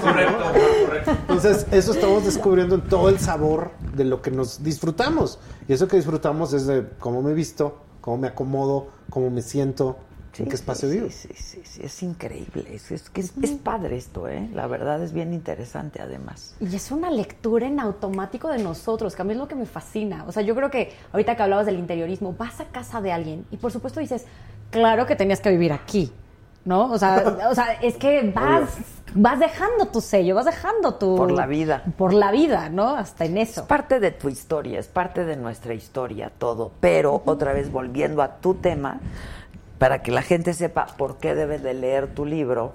Correcto, correcto. Entonces, eso estamos descubriendo en todo el sabor de lo que nos disfrutamos. Y eso que disfrutamos es de cómo me visto, cómo me acomodo, cómo me siento, en qué espacio sí, vivo. Sí, sí, sí, es increíble. Es, es, es padre esto, ¿eh? La verdad es bien interesante además. Y es una lectura en automático de nosotros, que a mí es lo que me fascina. O sea, yo creo que ahorita que hablabas del interiorismo, vas a casa de alguien y por supuesto dices, claro que tenías que vivir aquí, ¿no? O sea, *laughs* o sea es que vas, vas dejando tu sello, vas dejando tu... Por la vida. Por la vida, ¿no? Hasta en eso. Es parte de tu historia, es parte de nuestra historia, todo. Pero otra vez volviendo a tu tema, para que la gente sepa por qué debe de leer tu libro,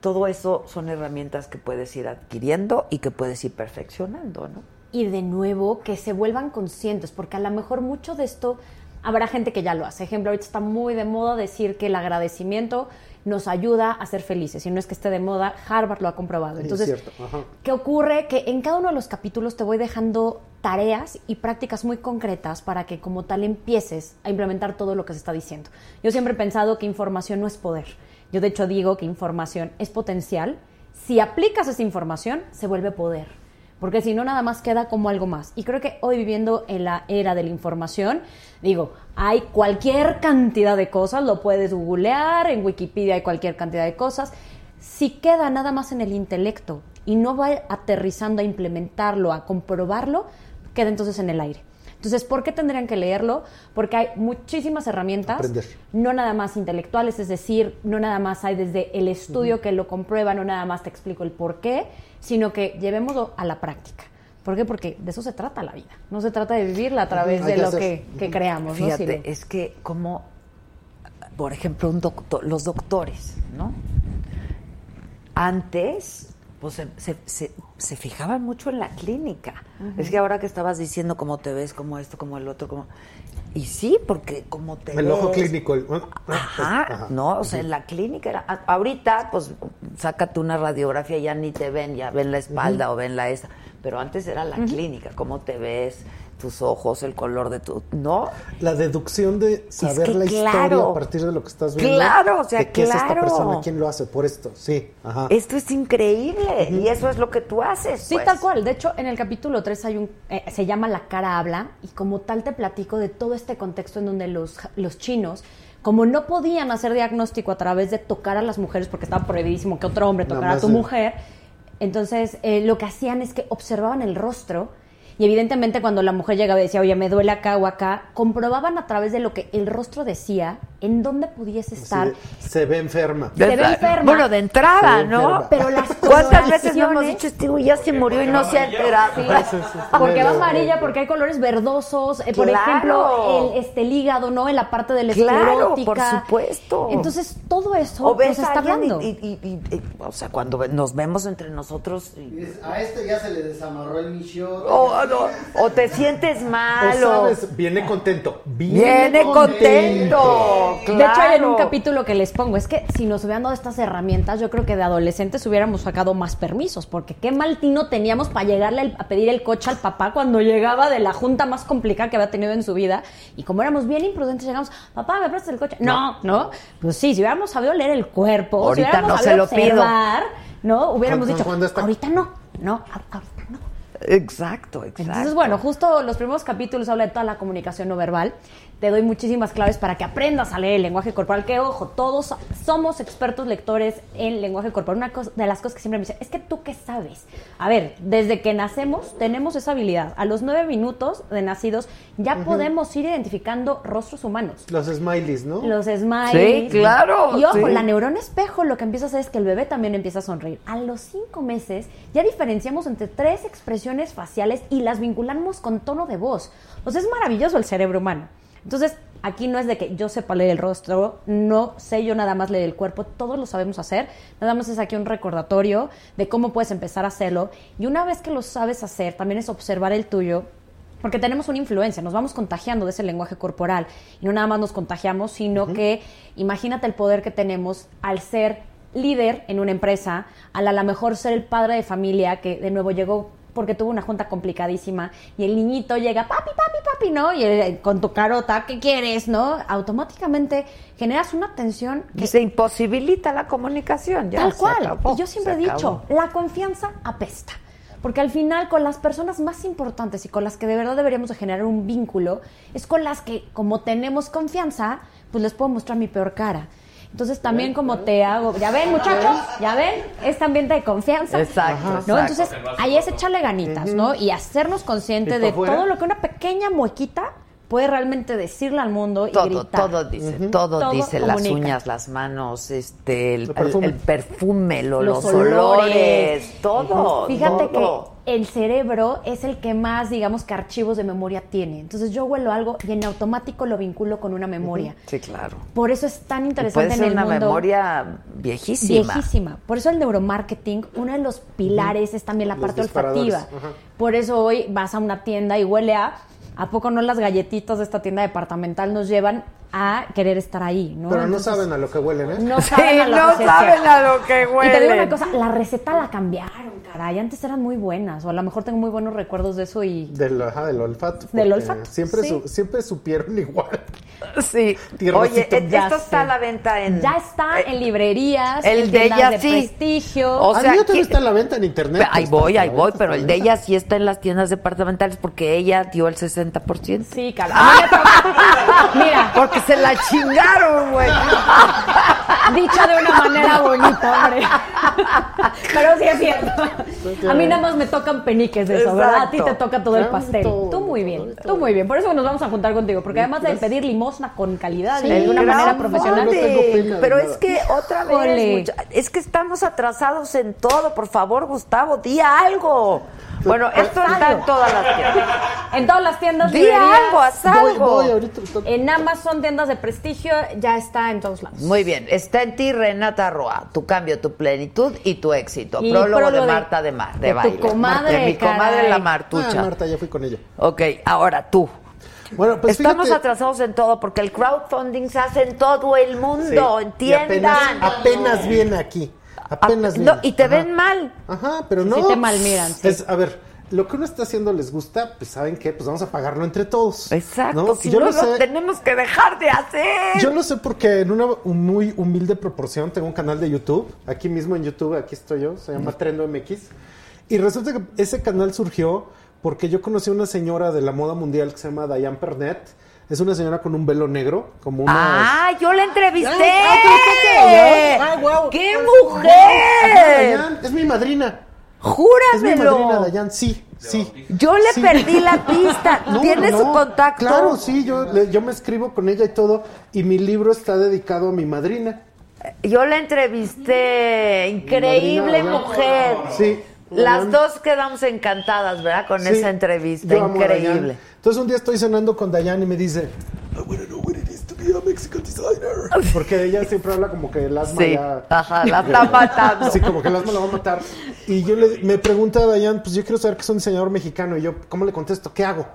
todo eso son herramientas que puedes ir adquiriendo y que puedes ir perfeccionando, ¿no? y de nuevo que se vuelvan conscientes, porque a lo mejor mucho de esto habrá gente que ya lo hace. Ejemplo, ahorita está muy de moda decir que el agradecimiento nos ayuda a ser felices. Y no es que esté de moda, Harvard lo ha comprobado. Entonces, es cierto. Ajá. ¿qué ocurre? Que en cada uno de los capítulos te voy dejando tareas y prácticas muy concretas para que como tal empieces a implementar todo lo que se está diciendo. Yo siempre he pensado que información no es poder. Yo de hecho digo que información es potencial. Si aplicas esa información, se vuelve poder porque si no nada más queda como algo más. Y creo que hoy viviendo en la era de la información, digo, hay cualquier cantidad de cosas, lo puedes googlear, en Wikipedia hay cualquier cantidad de cosas. Si queda nada más en el intelecto y no va aterrizando a implementarlo, a comprobarlo, queda entonces en el aire. Entonces, ¿por qué tendrían que leerlo? Porque hay muchísimas herramientas, Aprender. no nada más intelectuales, es decir, no nada más hay desde el estudio que lo comprueba, no nada más te explico el por qué, sino que llevémoslo a la práctica. ¿Por qué? Porque de eso se trata la vida. No se trata de vivirla a través de lo que, que creamos. ¿no? Fíjate, es que como, por ejemplo, un doctor, los doctores, ¿no? Antes, pues se, se, se- se fijaban mucho en la clínica. Es que ahora que estabas diciendo cómo te ves, como esto, como el otro, como... Y sí, porque como te El ojo clínico. el- Ajá, Ajá. no, o sea, en la clínica era... Ahorita, pues, sácate una radiografía, ya ni te ven, ya ven la espalda o ven la esa. Pero antes era la clínica, cómo te ves, tus ojos, el color de tu... ¿No? La deducción de saber que la historia claro. a partir de lo que estás viendo. Claro, o sea, de qué es esta persona, quién lo hace, por esto. Sí, ajá. Esto es increíble y eso es lo que tú haces. Sí, pues. tal cual. De hecho, en el capítulo 3 hay un, eh, se llama La cara habla y como tal te platico de todo este contexto en donde los, los chinos, como no podían hacer diagnóstico a través de tocar a las mujeres porque estaba prohibidísimo que otro hombre tocara a tu mujer, entonces eh, lo que hacían es que observaban el rostro y evidentemente cuando la mujer llegaba y decía, oye, me duele acá o acá, comprobaban a través de lo que el rostro decía en dónde pudiese estar. de, se ve enferma. Se ve enferma. Bueno, de entrada, Sí, ¿no? Pero las *laughs* ¿Cuántas veces no hemos dicho, este güey ya se murió y no se ha enterado? Sí, porque va amarilla, porque hay colores verdosos, eh, por Claro. ejemplo, el, este, el hígado, ¿no? En la parte de la Claro, por supuesto. Entonces, todo eso O ves nos está hablando. y, y- y- y- o sea, cuando nos vemos entre nosotros... A este ya se le desamarró el michote. o, no, o te sientes mal, o... sabes, viene contento. Viene contento, De hecho, hay en un capítulo que les pongo, es que si nos hubieran dado estas herramientas, yo creo que de adolescentes hubiéramos sacado más permisos, porque qué mal tino teníamos para llegarle a pedir el coche al papá cuando llegaba de la junta más complicada que había tenido en su vida, y como éramos bien imprudentes, llegamos, papá, ¿me prestas el coche? No, no, pues sí, si hubiéramos sabido leer el cuerpo, si Ahorita hubiéramos no se lo pido. ¿no? Hubiéramos dicho, ahorita no, no, ahor- ahorita no. Exacto, exacto. Entonces, bueno, justo los primeros capítulos habla de toda la comunicación no verbal. Te doy muchísimas claves para que aprendas a leer el lenguaje corporal. Que ojo, todos somos expertos lectores en lenguaje corporal. Una cosa, de las cosas que siempre me dicen es que tú qué sabes. A ver, desde que nacemos tenemos esa habilidad. A los nueve minutos de nacidos ya podemos ir identificando rostros humanos. Los smileys, ¿no? Los smileys. Sí, claro, Y ojo, sí. la neurona espejo lo que empieza a hacer es que el bebé también empieza a sonreír. A los cinco meses ya diferenciamos entre tres expresiones faciales y las vinculamos con tono de voz. O sea, es maravilloso el cerebro humano. Entonces, aquí no es de que yo sepa leer el rostro, no sé yo nada más leer el cuerpo, todos lo sabemos hacer. Nada más es aquí un recordatorio de cómo puedes empezar a hacerlo. Y una vez que lo sabes hacer, también es observar el tuyo porque tenemos una influencia, nos vamos contagiando de ese lenguaje corporal. Y no nada más nos contagiamos, sino que imagínate el poder que tenemos al ser líder en una empresa, al a lo mejor ser el padre de familia que de nuevo llegó porque tuvo una junta complicadísima y el niñito llega, papi, papi, papi, ¿no? Y él, con tu carota, ¿qué quieres, no? Automáticamente generas una tensión que Y se imposibilita la comunicación, ya Tal se cual. acabó, y yo siempre he dicho, la confianza apesta. Porque al final con las personas más importantes y con las que de verdad deberíamos de generar un vínculo, es con las que como tenemos confianza, pues les puedo mostrar mi peor cara. Entonces también como te hago, ya ven muchachos, ya ven, este ambiente de confianza. Exacto, ¿no? exacto. Entonces ahí es echarle ganitas, ¿no? Y hacernos conscientes ¿Y de fuera? todo lo que una pequeña muequita puede realmente decirle al mundo y Todo, gritar. todo dice, todo, Todo dice, las uñas, las manos, este, el, El el- perfume. el perfume, lo- los, Los olores, olores. todo. Fíjate todo. que el cerebro es el que más, digamos, que archivos de memoria tiene. Entonces yo huelo algo y en automático lo vinculo con una memoria. Sí, claro. Por eso es tan interesante puede en ser el una mundo. memoria viejísima. Viejísima. Por eso el neuromarketing, uno de los pilares es también la Los parte olfativa. Por eso hoy vas a una tienda y huele a. ¿A poco no las galletitas de esta tienda departamental nos llevan a querer estar ahí? ¿no? Pero no saben a lo que huelen, ¿eh? No Sí, saben a lo no que saben a lo que Y te digo una huelen. cosa, la receta la cambiaron, caray. Antes eran muy buenas, o a lo mejor tengo muy buenos recuerdos de eso y... Del, ajá, del olfato. Del olfato, Siempre, sí. su- siempre supieron *laughs* igual. Sí. Oye, e- esto está a la venta en... Ya está eh, en librerías, el en de ella de sí. prestigio. O O sea, ¿quién- está a la venta en internet. Ahí Está voy, ahí voy, pero el de ella sí está en las tiendas departamentales porque ella dio el 60%. Sí, cara. A mí me toca- Mira, Porque se la chingaron, güey. dicho de una manera bonita, hombre. Pero sí es cierto. A mí nada más me tocan peniques de eso, ¿verdad? A ti te toca todo el pastel. Tú muy bien, tú muy bien. Por eso nos vamos a juntar contigo, porque además de pedir limosna con calidad y Sí, de una manera profesional, No tengo pena de Pero es que otra vez, es que estamos atrasados en todo. Por favor, Gustavo, di algo. Bueno, esto está en todas las tiendas. en todas las tiendas, Di algo, haz Voy, algo. voy, ahorita. En Amazon, tiendas de prestigio, ya está en todos lados. Muy bien, está en ti, Renata Roa, tu cambio, tu plenitud y tu éxito. Y prólogo, prólogo de de- Marta de Mar, de, de tu baile. comadre, de mi comadre caray. la Ah, Martucha. Marta, ya fui con ella. Ok, ahora tú. Bueno, pues Estamos fíjate- atrasados en todo porque el crowdfunding se hace en todo el mundo, Sí, y entiendan. apenas, apenas viene aquí. Apenas Ah, viene. no, y te Ajá. ven mal. Ajá, pero no. sí te malmiran, sí. Es, a ver, lo que uno está haciendo les gusta, pues ¿saben qué? Pues vamos a pagarlo entre todos. Exacto, ¿no? si yo no lo lo sé. tenemos que dejar de hacer. Yo lo sé porque en una muy humilde proporción tengo un canal de YouTube, aquí mismo en YouTube, aquí estoy yo, se llama Trendo MX. Y resulta que ese canal surgió porque yo conocí a una señora de la moda mundial que se llama Diane Pernet. Es una señora con un velo negro, como una... Ah, yo la entrevisté. Ah, ah. Ah, guau. ¡Qué Ajá, mujer! Dayan, es mi madrina. Es mi Júramelo. madrina, Dayan, sí, sí. Yo le Sí. perdí la *laughs* pista. No, ¿Tienes no, su contacto? Claro, sí, yo, le- yo me escribo con ella y todo. Y mi libro está dedicado a mi madrina. Yo la entrevisté. Increíble Madrina, mujer. Sí. Las dos quedamos encantadas, ¿verdad? Con Sí. esa entrevista. Increíble. Entonces un día estoy cenando con Dayan y me dice, I Mexican designer. *laughs* Porque ella siempre habla como que el asma Sí, ya... ajá, la *laughs* está matando. Sí, como que el asma la va a matar. Y yo le, me pregunta a Dayan, pues yo quiero saber que es un diseñador mexicano. Y yo, ¿cómo le contesto? ¿Qué hago?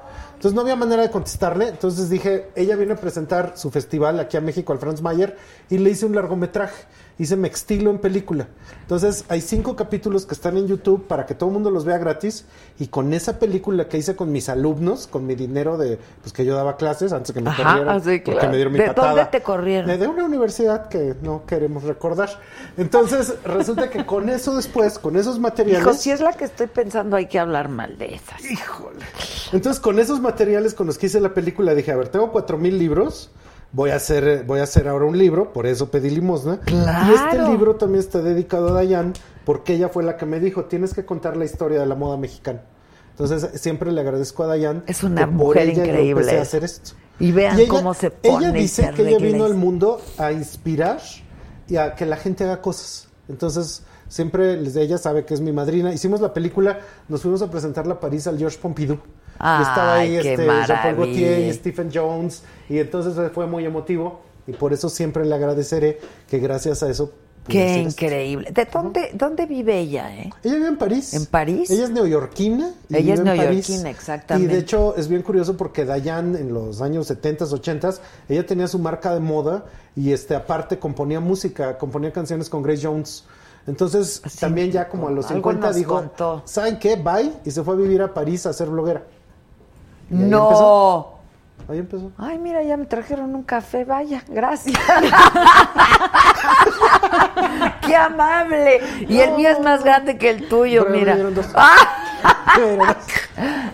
Entonces no había manera de contestarle. Entonces dije, ella viene a presentar su festival aquí a México, al Franz Mayer, y le hice un largometraje. Hice Mextilo en película. Entonces hay cinco capítulos que están en YouTube para que todo el mundo los vea gratis. Y con esa película que hice con mis alumnos, con mi dinero de pues que yo daba clases antes que me Ajá, corrieran, sí, porque claro. me dieron mi ¿De patada. dónde te corrieron? De, de una universidad que no queremos recordar. Entonces resulta que con eso después, con esos materiales... Hijo, si es la que estoy pensando, hay que hablar mal de esas. Híjole. Entonces, con esos materiales con los que hice la película, dije, a ver, tengo cuatro mil libros, voy a hacer, voy a hacer ahora un libro, por eso pedí limosna. Claro. Y este libro también está dedicado a Dayan, porque ella fue la que me dijo, tienes que contar la historia de la moda mexicana. Entonces, siempre le agradezco a Dayan. Es una mujer yo increíble a hacer esto. Y vean Y ella- cómo se pone. Ella dice que ella vino al mundo a inspirar y a que la gente haga cosas. Entonces, siempre ella sabe que es mi madrina. Hicimos la película, nos fuimos a presentarla a París al Georges Pompidou. Y estaba ahí Ay, este, Jean-Paul. Gaultier y Stephen Jones. Y entonces fue muy emotivo. Y por eso siempre le agradeceré que gracias a eso. Qué esto. increíble. ¿De dónde, dónde vive ella, eh? Ella vive en París. ¿En París? Ella es neoyorquina. y Ella es vive París. neoyorquina, exactamente. Y de hecho es bien curioso porque Dayan en los años 70s, 80s, ella tenía su marca de moda y este aparte componía música, componía canciones con Grace Jones. Entonces también ya como a los algo 50 nos dijo, contó. ¿saben qué? Bye. Y se fue a vivir a París a ser bloguera. Y ahí No. empezó. Ahí empezó. Ay, mira, ya me trajeron un café, vaya, gracias. *laughs* Qué amable. Y el mío es más grande que el tuyo, mira. ¡Ah! *laughs*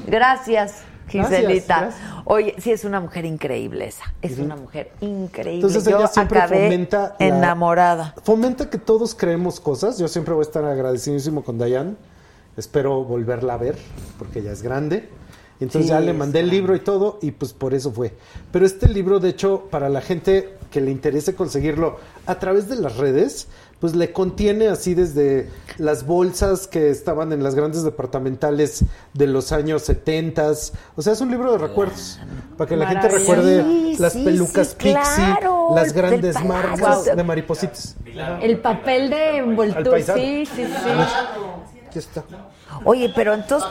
Gracias, Giselita. Gracias. Oye, sí, es una mujer increíble esa. Es una mujer increíble. Entonces Yo ella siempre acabé fomenta la- enamorada. Fomenta que todos creemos cosas. Yo siempre voy a estar agradecidísimo con Dayan. Espero volverla a ver porque ya es grande. Y entonces Sí, ya le mandé el libro y todo y pues por eso fue. Pero este libro, de hecho, para la gente que le interese conseguirlo a través de las redes, pues le contiene así desde las bolsas que estaban en las grandes departamentales de los años 70. O sea, es un libro de recuerdos. Para que la gente recuerde Sí, las sí, pelucas sí, Pixie, claro, las grandes marcas de maripositas. El papel de envoltura. Sí, sí, sí. Aquí está. Oye, pero entonces,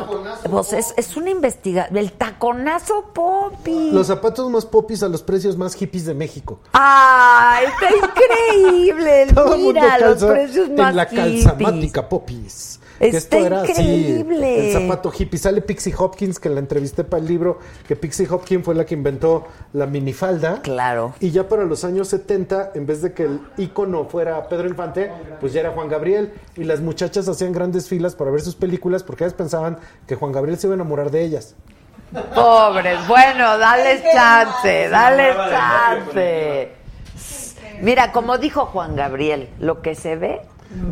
pues es, es una investigación. El taconazo Poppy. Los zapatos más popis a los precios más hippies de México. ¡Ay, está increíble! *laughs* Todo el mundo Mira, los precios más en la calzamática popis. Que Está esto era así, increíble. el zapato hippie. Sale Pixie Hopkins, que la entrevisté para el libro, que Pixie Hopkins fue la que inventó la minifalda. Claro. Y ya para los años 70, en vez de que el ícono fuera Pedro Infante, pues ya era Juan Gabriel. Y las muchachas hacían grandes filas para ver sus películas porque ellas pensaban que Juan Gabriel se iba a enamorar de ellas. Pobres, bueno, dale chance, dale chance. Mira, como dijo Juan Gabriel, lo que se ve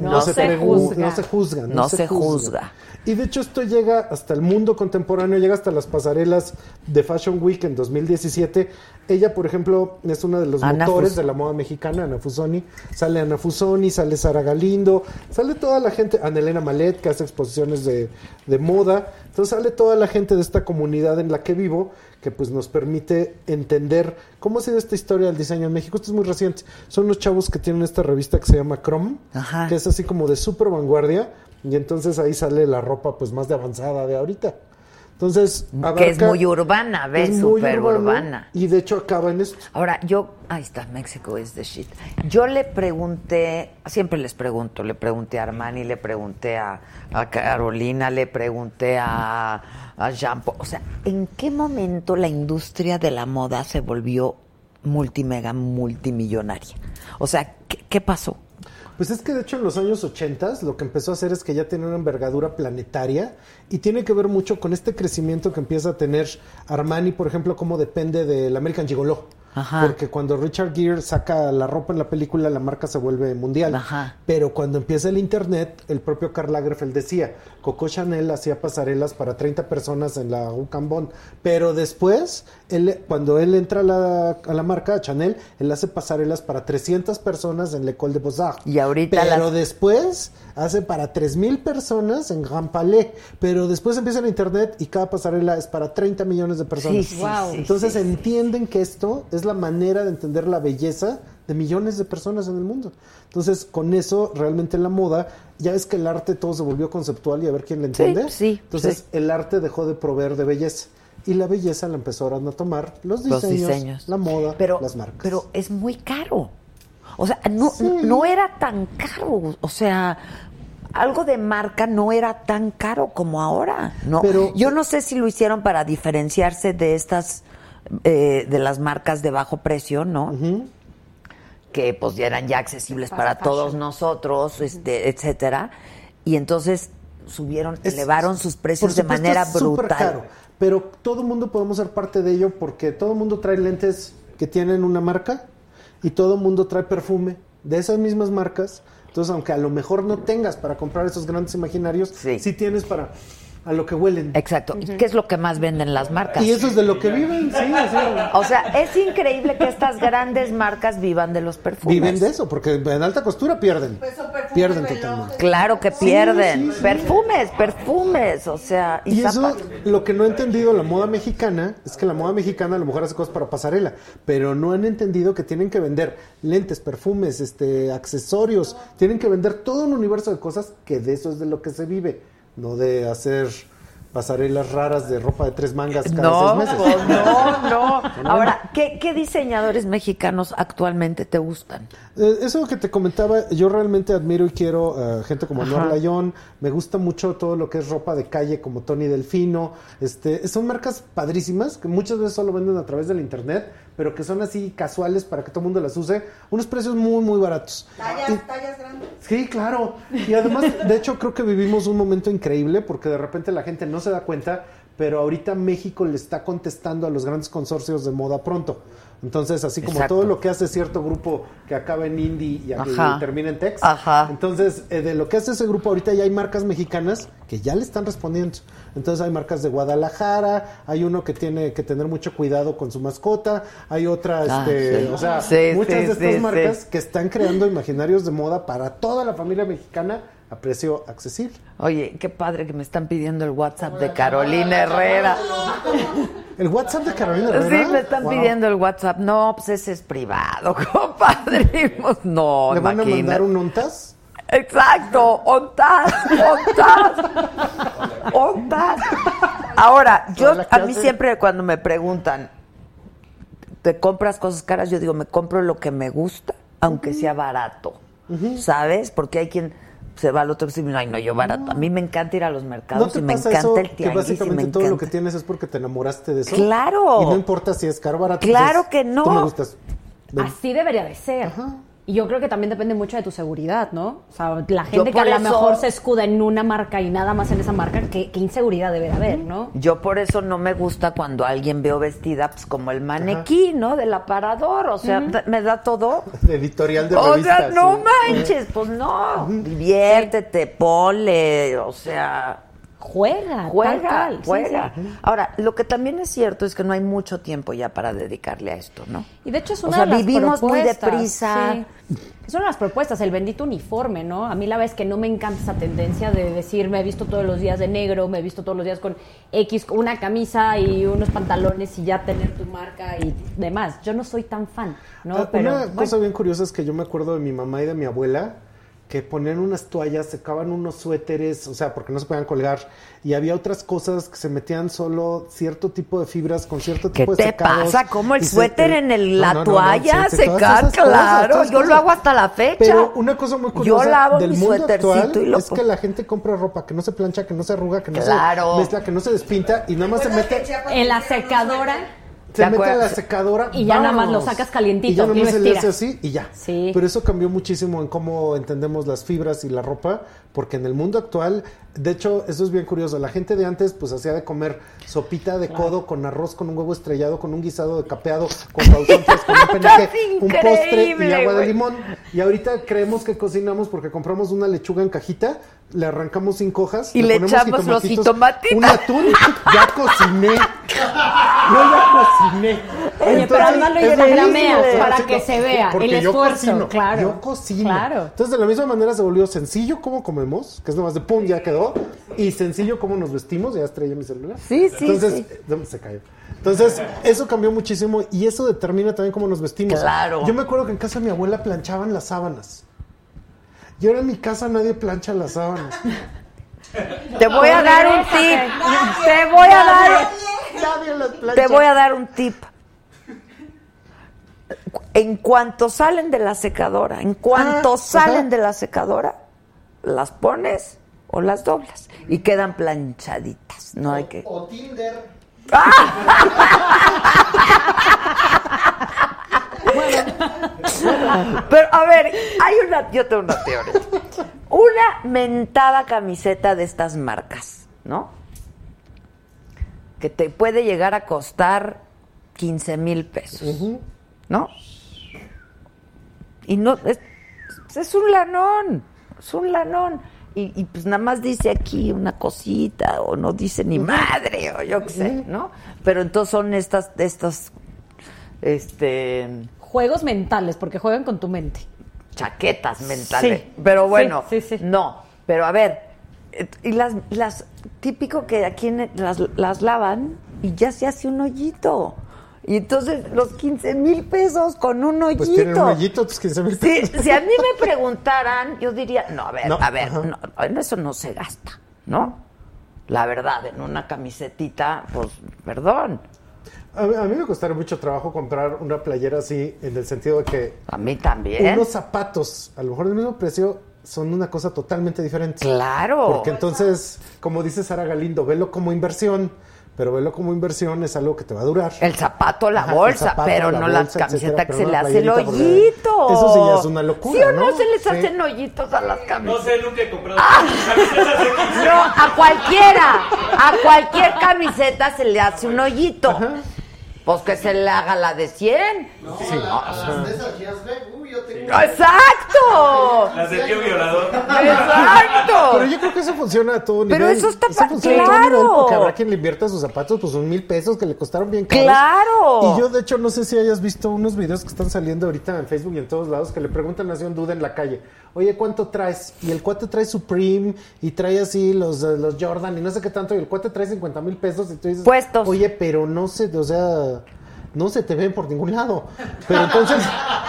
no, se, pregu- juzga. No se juzga. No se juzga. Y de hecho esto llega hasta el mundo contemporáneo, llega hasta las pasarelas de Fashion Week en 2017. Ella, por ejemplo, es una de los Ana motores Fus- de la moda mexicana, Ana Fusoni. Sale Ana Fusoni, sale Sara Galindo, sale toda la gente, Anelena Malet, que hace exposiciones de, de moda. Entonces sale toda la gente de esta comunidad en la que vivo, que pues nos permite entender ¿cómo ha sido esta historia del diseño en México? Esto es muy reciente. Son unos chavos que tienen esta revista que se llama Chrome, Ajá. que es así como de súper vanguardia, y entonces ahí sale la ropa pues más de avanzada de ahorita. Entonces, Que es muy urbana, ¿ves? es Súper urbana. Y de hecho acaba en esto. Ahora, yo, ahí está, México is the shit. Yo le pregunté, siempre les pregunto, le pregunté a Armani, le pregunté a, a Carolina, le pregunté a, a Jean Paul. O sea, ¿en qué momento la industria de la moda se volvió multimega, multimillonaria? O sea, ¿qué, qué pasó? Pues es que de hecho en los años 80 lo que empezó a hacer es que ya tiene una envergadura planetaria y tiene que ver mucho con este crecimiento que empieza a tener Armani, por ejemplo, como depende del American Gigolo. Ajá. Porque cuando Richard Gere saca la ropa en la película, la marca se vuelve mundial. Ajá. Pero cuando empieza el internet, el propio Karl Lagerfeld decía, Coco Chanel hacía pasarelas para 30 personas en la Ucambón. Pero después, él, cuando él entra a la, a la marca, a Chanel, él hace pasarelas para 300 personas en l'École de Beaux-Arts. Y ahorita Pero las- después hace para 3.000 personas en Grand Palais. Pero después empieza el internet y cada pasarela es para 30 millones de personas. Sí, sí, Wow. sí, Entonces sí, sí. entienden que esto es la manera de entender la belleza de millones de personas en el mundo. Entonces, con eso, realmente la moda, ya ves que el arte todo se volvió conceptual y a ver quién le entiende. sí, Entonces, sí. el arte dejó de proveer de belleza. Y la belleza la empezaron a tomar los Los diseños, diseños. la moda, pero, las marcas. Pero es muy caro. O sea, no, no era tan caro. O sea, algo de marca no era tan caro como ahora. No, Pero- yo no sé si lo hicieron para diferenciarse de estas, eh, de las marcas de bajo precio, ¿no? Que pues ya eran ya accesibles para fashion. todos nosotros, este, etcétera. Y entonces subieron, Es- elevaron sus precios de manera brutal. caro, pero todo el mundo podemos ser parte de ello porque todo el mundo trae lentes que tienen una marca y todo el mundo trae perfume de esas mismas marcas. Entonces, aunque a lo mejor no tengas para comprar esos grandes imaginarios, sí, tienes para a lo que huelen. Exacto. ¿Y ¿Qué es lo que más venden las marcas? Y eso es de lo que viven, sí. sí. O sea, es increíble que estas grandes marcas vivan de los perfumes. Viven de eso, porque en alta costura pierden. pierden totalmente. Claro que pierden. sí, sí. Perfumes, perfumes, o sea, y, Y eso, lo que no ha entendido la moda mexicana, es que la moda mexicana a lo mejor hace cosas para pasarela, pero no han entendido que tienen que vender lentes, perfumes, este, accesorios, tienen que vender todo un universo de cosas que de eso es de lo que se vive, no de hacer pasarelas raras de ropa de tres mangas cada No, seis meses. pues no, *laughs* no. Ahora, ¿qué, qué diseñadores mexicanos actualmente te gustan? Eh, Eso que te comentaba, yo realmente admiro y quiero a gente como. Anuar Layón, me gusta mucho todo lo que es ropa de calle como Tony Delfino, este, son marcas padrísimas que muchas veces solo venden a través del internet, pero que son así casuales para que todo el mundo las use, unos precios muy muy baratos. Tallas, tallas grandes. Sí, claro. Y además, de hecho, creo que vivimos un momento increíble porque de repente la gente no se da cuenta, pero ahorita México le está contestando a los grandes consorcios de moda pronto. Entonces, así como Exacto. todo lo que hace cierto grupo que acaba en indie y, y termina en tex. Ajá. Entonces, eh, de lo que hace ese grupo ahorita ya hay marcas mexicanas que ya le están respondiendo. Entonces, hay marcas de Guadalajara, hay uno que tiene que tener mucho cuidado con su mascota, hay otra, Ah, este, sí. o sea, Sí, muchas sí, de estas marcas que están creando imaginarios de moda para toda la familia mexicana a precio accesible. Oye, qué padre que me están pidiendo el WhatsApp de Carolina Herrera. *laughs* ¿El WhatsApp de Carolina Herrera? Sí, me están Wow. pidiendo el WhatsApp. No, pues ese es privado, *laughs* compadre. No, ¿Le van a mandar un ontas? Exacto, ontas, ontas, ontas. Ahora, yo a ¿qué mí siempre cuando me preguntan, ¿te compras cosas caras? Yo digo, me compro lo que me gusta, aunque sea barato, ¿sabes? Porque hay quien se va al otro extremo y no, ay, no, yo barato. A mí me encanta ir a los ¿No mercados te y me pasa encanta eso el que tianguis y me básicamente todo lo que tienes es porque te enamoraste de eso? ¡Claro! Y no importa si es caro o barato. ¡Claro que no! Tú me gustas. Ven. Así debería de ser. Y yo creo que también depende mucho de tu seguridad, ¿no? O sea, la gente que a lo mejor se escuda en una marca y nada más en esa marca, ¿qué, qué inseguridad debe de haber, no? Yo por eso no me gusta cuando alguien veo vestida pues como el maniquí, ¿no? Del aparador, o sea, me da todo. *laughs* Editorial de O sea, no sí. manches, pues no. Diviértete, ponle, o sea, Juega, juega, tal juega. sí. Ahora, lo que también es cierto es que no hay mucho tiempo ya para dedicarle a esto, ¿no? Y de hecho es O una sea, de las vivimos muy deprisa. sí. Es una de las propuestas, el bendito uniforme, ¿no? A mí la verdad es que no me encanta esa tendencia de decir, me he visto todos los días de negro, me he visto todos los días con X, con una camisa y unos pantalones y ya tener tu marca y demás. Yo no soy tan fan, ¿no? Ah, Pero, Una bueno. cosa bien curiosa es que yo me acuerdo de mi mamá y de mi abuela que ponían unas toallas, secaban unos suéteres, o sea, porque no se podían colgar, y había otras cosas que se metían solo cierto tipo de fibras con cierto ¿Qué tipo de te secados, pasa? ¿Cómo el se- suéter en el, No, la no, no, no, toalla todas secar? cosas, Claro, yo cosas. lo hago hasta la fecha. Pero una cosa muy curiosa Yo lavo del mi mundo actual y lo es que la gente compra ropa que no se plancha, que no se arruga, que no Claro. se mezcla, que no se despinta y nada más se mete, En la secadora se ¿Te mete a la secadora Y ya nada más lo sacas calientito y ya nada más se le hace así y ya. Sí. Pero eso cambió muchísimo en cómo entendemos las fibras y la ropa, porque en el mundo actual, de hecho, eso es bien curioso. La gente de antes, pues hacía de comer sopita de codo con arroz, con un huevo estrellado, con un guisado de capeado, con causantes, con un *laughs* peneque, un postre y agua de limón. Y ahorita creemos que cocinamos porque compramos una lechuga en cajita, le arrancamos cinco hojas Y le ponemos echamos los jitomatitos. Un atún, ya cociné. Yo ya cociné. Oye, pero ándalo y mismo. para que se vea porque el yo esfuerzo, cocino, claro. Yo cocino. Claro. Entonces, de la misma manera se volvió sencillo cómo comemos, que es nomás de pum, ya quedó, y sencillo cómo nos vestimos, ya estrellé mi celular. Sí, sí, Entonces, sí. eh, se cayó. Entonces, eso cambió muchísimo y eso determina también cómo nos vestimos. Claro. Yo me acuerdo que en casa de mi abuela planchaban las sábanas. Y ahora en mi casa nadie plancha las sábanas. *laughs* Te voy a dar un tip. Te voy a dar Nadie las plancha. Te voy a dar un tip. En cuanto salen de la secadora, en cuanto Ah, salen ajá. de la secadora, las pones o las doblas y quedan planchaditas. No hay que. O Tinder. *laughs* Pero a ver, hay una, yo tengo una teoría. Una mentada camiseta de estas marcas, ¿no? Que te puede llegar a costar 15 mil pesos, ¿no? Y no, es, es un lanón, es un lanón. Y, y pues nada más dice aquí una cosita, o no dice ni madre, o yo qué sé, ¿no? Pero entonces son estas, estas, este, Juegos mentales, porque juegan con tu mente. chaquetas mentales. Sí. Pero bueno, Sí, sí, no. Pero a ver, y las, las típico que aquí en- las, las lavan y ya se hace un hoyito. Y entonces los 15 mil pesos con un hoyito. Pues tienen un hoyito, tus 15 mil pesos. si a mí me preguntaran, yo diría, no, a ver, No, a ver, no, en eso no se gasta, ¿no? La verdad, en una camisetita, pues, perdón. A, a mí me costaría mucho trabajo comprar una playera así, en el sentido de que A mí también. unos zapatos, a lo mejor del mismo precio, son una cosa totalmente diferente. Claro. Porque entonces, como dice Sara Galindo, velo como inversión, pero velo como inversión es algo que te va a durar. El zapato, la Ajá, bolsa, zapato, pero la no la bolsa, camiseta etcétera, que se no le la hace el hoyito. Eso sí ya es una locura, ¿Sí o no, ¿no? se les Sí. hacen hoyitos a las No camisetas? sé, nunca he comprado Ah. *laughs* No, a cualquiera, a cualquier camiseta se le hace un hoyito. Pues que se le haga la de 100. No, Sí. la- las de esas ya ven. Uy, yo tengo. ¡Exacto! Las del tío violador. ¡Exacto! Pero yo creo que eso funciona a todo nivel. Pero eso está pa- funciona a todo claro. nivel porque habrá quien le invierta sus zapatos, pues son mil pesos que le costaron bien caros. ¡Claro! Y yo, de hecho, no sé si hayas visto unos videos que están saliendo ahorita en Facebook y en todos lados que le preguntan así a un duda en la calle, oye, ¿cuánto traes? Y el cuate trae Supreme y trae así los, eh, los Jordan y no sé qué tanto, y el cuate trae 50 mil pesos y tú dices, Puestos. oye, pero no sé, o sea, no se te ven por ningún lado. Pero entonces,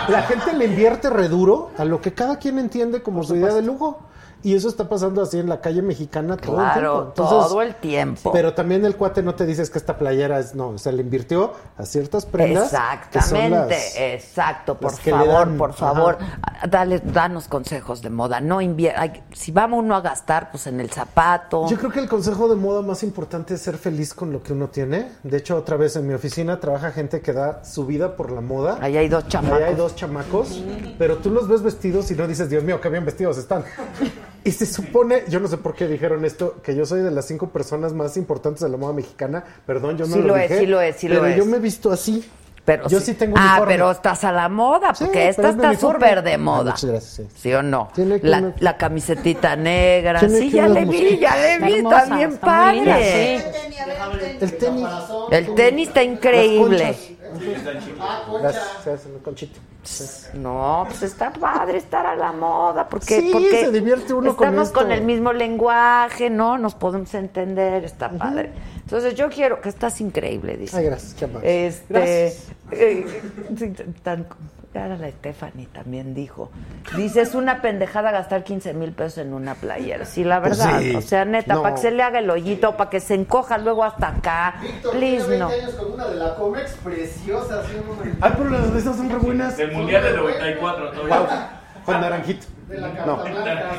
la gente le invierte reduro a lo que cada quien entiende como su idea de lujo. Y eso está pasando así en la calle mexicana todo el tiempo. Claro, Entonces, todo el tiempo. Pero también el cuate no te dices que esta playera es, no, o sea, le invirtió a ciertas prendas. Exactamente, las- exacto, por favor, dan, por favor, dale, danos consejos de moda, no hay- si vamos uno a gastar, pues en el zapato, Yo creo que el consejo de moda más importante es ser feliz con lo que uno tiene. De hecho, otra vez en mi oficina trabaja gente que da su vida por la moda. ahí hay dos chamacos, Ahí hay dos chamacos, pero tú los ves vestidos y no dices, Dios mío, qué bien vestidos están. Y se supone, yo no sé por qué dijeron esto, que yo soy de las cinco personas más importantes de la moda mexicana. Perdón, yo no Sí lo, lo es, dije. sí lo es, sí lo pero es. yo me he visto así. Pero Yo sí tengo Ah, uniforme. pero estás a la moda, Sí, porque pero esta está súper de Ah, moda. muchas gracias, sí. ¿Sí o no? Tiene que La, una- la camisetita negra. Tiene Sí, ya le vi, ya le vi, hermosa, está bien está padre. sí. El tenis. El tenis está increíble. Gracias, gracias, conchito. No, pues está padre estar a la moda, porque, Sí, porque se divierte uno con estamos esto. con el mismo lenguaje, ¿no? Nos podemos entender, está padre. Entonces yo quiero, que estás increíble, dice. Ay, gracias, qué amable. Este, Gracias. eh, tan- ahora la Stephanie también dijo. Dice, es una pendejada gastar 15 mil pesos en una playera. Sí, la Pues verdad. sí. O sea, neta, No. para que se le haga el hoyito, para que se encoja luego hasta acá. Víctor Please, tiene 20 no. años con una de la Comex preciosa, así un Ay, pero las de esas son re buenas. Del Mundial del 94 todavía. Con naranjito. de la No. carta blanca.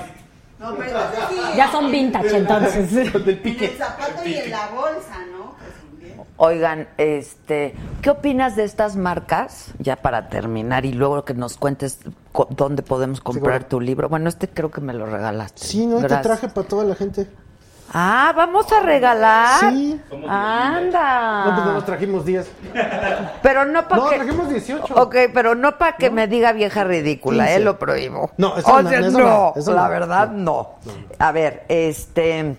No, pero entonces sí. Ya son vintage entonces. *laughs* Del En el pique. zapato y en la bolsa, ¿no? Pues. Oigan, este, ¿qué opinas de estas marcas? Ya para terminar y luego que nos cuentes co- dónde podemos comprar bueno. tu libro. Bueno, este creo que me lo regalaste. Sí, no, te Gracias. traje para toda la gente. Ah, vamos a regalar. Sí. Anda. No, pues no nos trajimos 10. Pero no para No, que trajimos 18. Ok, pero no para que me diga vieja ridícula, 15. eh, lo prohíbo. No, eso O no, sea, eso no, no, eso la no. verdad No. no. A ver, este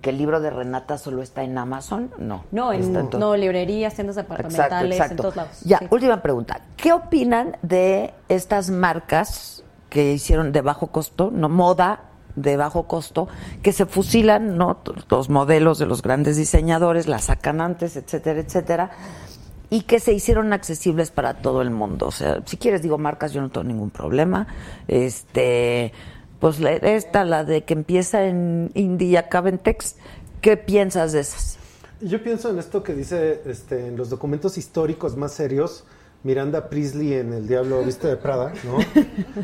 que el libro de Renata solo está en Amazon, no. No, en no, librerías, tiendas departamentales, en todos lados. Ya, Sí. última pregunta. ¿Qué opinan de estas marcas que hicieron de bajo costo, no moda de bajo costo, que se fusilan, ¿no? Los modelos de los grandes diseñadores, las sacan antes, etcétera, etcétera, y que se hicieron accesibles para todo el mundo. O sea, si quieres digo marcas, yo no tengo ningún problema. Este, pues esta, la de que empieza en Indie y acaba en Tex, ¿qué piensas de esas? Yo pienso en esto que dice este, en los documentos históricos más serios, Miranda Priestley en El Diablo Viste de Prada, ¿no?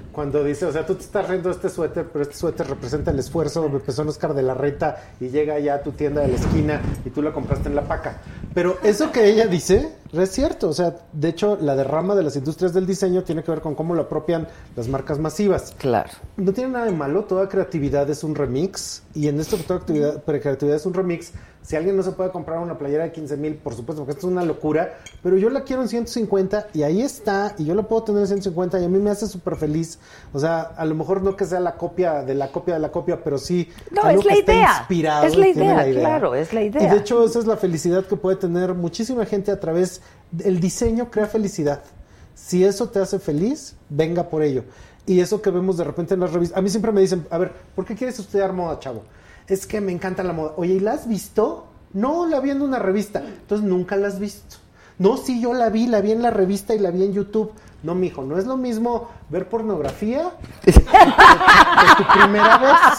*laughs* Cuando dice, o sea, tú te estás riendo de este suéter, pero este suéter representa el esfuerzo, empezó en Oscar de la Reta y llega ya a tu tienda de la esquina y tú la compraste en la paca. Pero eso que ella dice es cierto, o sea, de hecho, la derrama de las industrias del diseño tiene que ver con cómo lo apropian las marcas masivas. Claro. No tiene nada de malo, toda creatividad es un remix. Y en esto toda creatividad es un remix. Si alguien no se puede comprar una playera de 15 mil, por supuesto, porque esto es una locura, pero yo la quiero en 150 y ahí está, y yo la puedo tener en 150 y a mí me hace súper feliz. O sea, a lo mejor no que sea la copia de la copia de la copia, pero sí. No, algo es la que idea. inspirado Es la y tiene idea, claro, es la idea. Y de hecho, esa es la felicidad que puede tener muchísima gente a través del diseño, crea felicidad. Si eso te hace feliz, venga por ello. Y eso que vemos de repente en las revistas. A mí siempre me dicen, a ver, ¿por qué quieres estudiar moda, chavo? Es que me encanta la moda. Oye, ¿y la has visto? No, la vi en una revista. Entonces nunca la has visto. No, sí, yo la vi, la vi en la revista y la vi en YouTube. No, mijo, no es lo mismo ver pornografía *laughs* que, tu primera vez.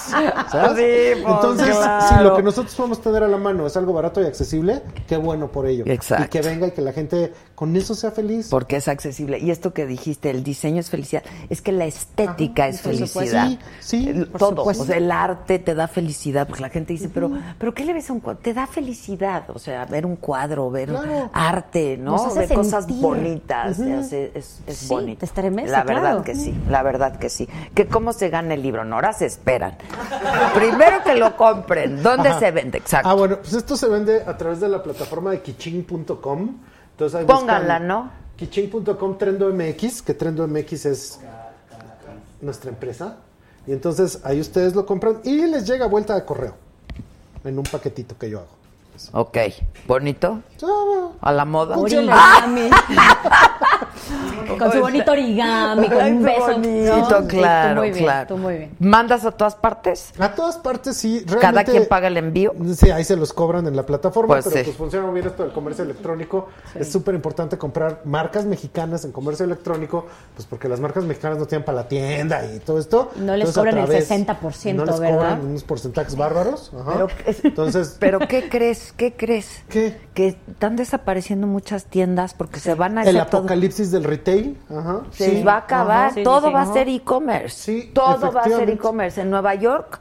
¿sabes? Sí, pues, Entonces, claro. si lo que nosotros podemos tener a la mano es algo barato y accesible, qué bueno por ello. Exacto. Y que venga y que la gente con eso sea feliz. Porque es accesible. Y esto que dijiste, el diseño es felicidad. Es que la estética es felicidad. Sí, sí, por todo. supuesto. O sea, el arte te da felicidad. Porque la gente dice, pero, pero ¿qué le ves a un cuadro? Te da felicidad. O sea, ver un cuadro, ver Claro. arte, ¿no? Ver cosas bonitas. te hace- es, es Sí, bonito. te estremece, La verdad claro. que sí. La verdad que sí. Que cómo se gana el libro. No, ahora se esperan. Primero que lo compren. ¿Dónde Ajá. se vende? Exacto. Ah, bueno, pues esto se vende a través de la plataforma de kiching.com. Entonces ahí Pónganla, buscan ¿no? Kiching.com Trendo MX, que Trendo MX es nuestra empresa. Y entonces ahí ustedes lo compran y les llega vuelta de correo en un paquetito que yo hago. Ok. ¿Bonito? Ah, ¿A la moda? Origami. *laughs* con su bonito origami, con Ay, un beso. bonito, ¿no? Sí, tú claro, muy bien, claro. tú muy bien. ¿Mandas a todas partes? A todas partes sí. ¿Cada realmente- quien paga el envío? Sí, ahí se los cobran en la plataforma, Pues pero sí. pues funciona muy bien esto del comercio electrónico. Es súper importante comprar marcas mexicanas en comercio electrónico, pues porque las marcas mexicanas no tienen para la tienda y todo esto. No les Entonces, cobran el través- 60%, No les ¿verdad? cobran unos porcentajes bárbaros. Ajá. Pero, Entonces, *laughs* ¿Pero qué crees? ¿Qué crees? ¿Qué? Que están desapareciendo muchas tiendas porque se van a el todo. apocalipsis del retail. Ajá. Se sí, va a acabar, ajá. Sí, todo sí, va sí. a ser e-commerce. Sí, todo va a ser e-commerce. En Nueva York,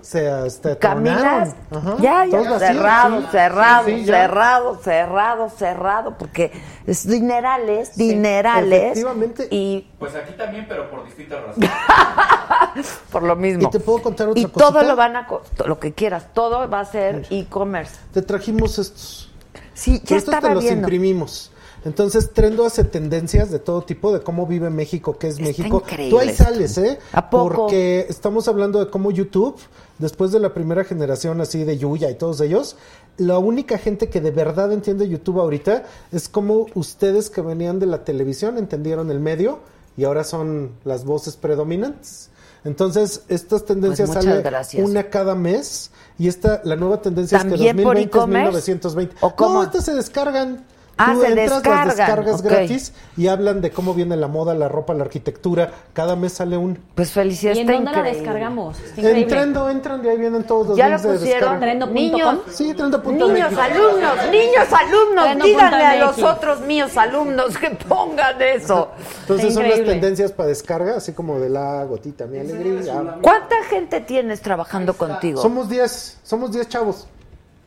Se este, caminas, ya, ya, cerrado, sí. cerrado, ya. cerrado, cerrado, cerrado, porque es dinerales, dinerales. Efectivamente. Y Pues aquí también, pero por distintas razones. *laughs* por lo mismo. Y te puedo contar otra Y cosita. todo lo van a, co- lo que quieras, todo va a ser e-commerce. Te trajimos estos. Sí, ya Pero estos estaba te los viendo. imprimimos. Entonces, Trendo hace tendencias de todo tipo de cómo vive México, qué es México. increíble Tú ahí esto. sales, ¿eh? ¿A poco? Porque estamos hablando de cómo YouTube, después de la primera generación así de Yuya y todos ellos, la única gente que de verdad entiende YouTube ahorita es como ustedes que venían de la televisión entendieron el medio y ahora son las voces predominantes. Entonces, estas tendencias Pues salen gracias. una cada mes y esta la nueva tendencia es que ¿También por 2020 es e-commerce? 1920. ¿O cómo? No, estas se descargan. Ah, Tú se entras, descargan, las descargas gratis y hablan de cómo viene la moda, la ropa, la arquitectura. Cada mes sale un. Pues felicidades. ¿Y en está dónde la descargamos? En. Trendo entran y ahí vienen todos los ¿Ya lo links de pusieron? descarga. Trendo.com. Niños, Sí, niños alumnos, niños alumnos, díganle a los otros míos alumnos que pongan eso. Entonces Está son las tendencias para descarga, así como de la gotita, mi alegría. ¿Cuánta gente tienes trabajando contigo? Somos 10, somos 10 chavos.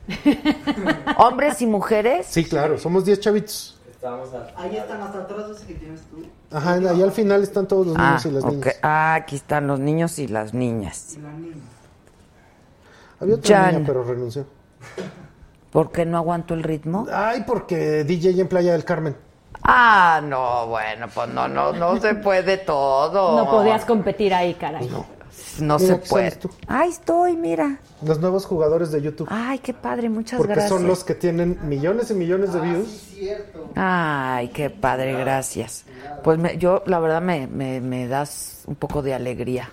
*laughs* ¿Hombres y mujeres? Sí, claro, somos 10 chavitos. Ahí están hasta atrás ese que tienes tú. Ajá, ahí al final están todos los Ah, niños y las niñas. Ah, aquí están los niños y las niñas. Y la niña. Había otra Jan. niña, pero renunció. ¿Por qué no aguanto el ritmo? Ay, porque DJ en Playa del Carmen. Ah, no, bueno, pues no, no, no se puede todo. No podías competir ahí, caray. No Mira, se puede. tú. Ahí estoy, mira. Los nuevos jugadores de YouTube. Ay, qué padre, muchas porque gracias. son los que tienen millones y millones de views. Cierto. Ay, qué padre, gracias. Pues me- yo, la verdad, me, me, me das un poco de alegría.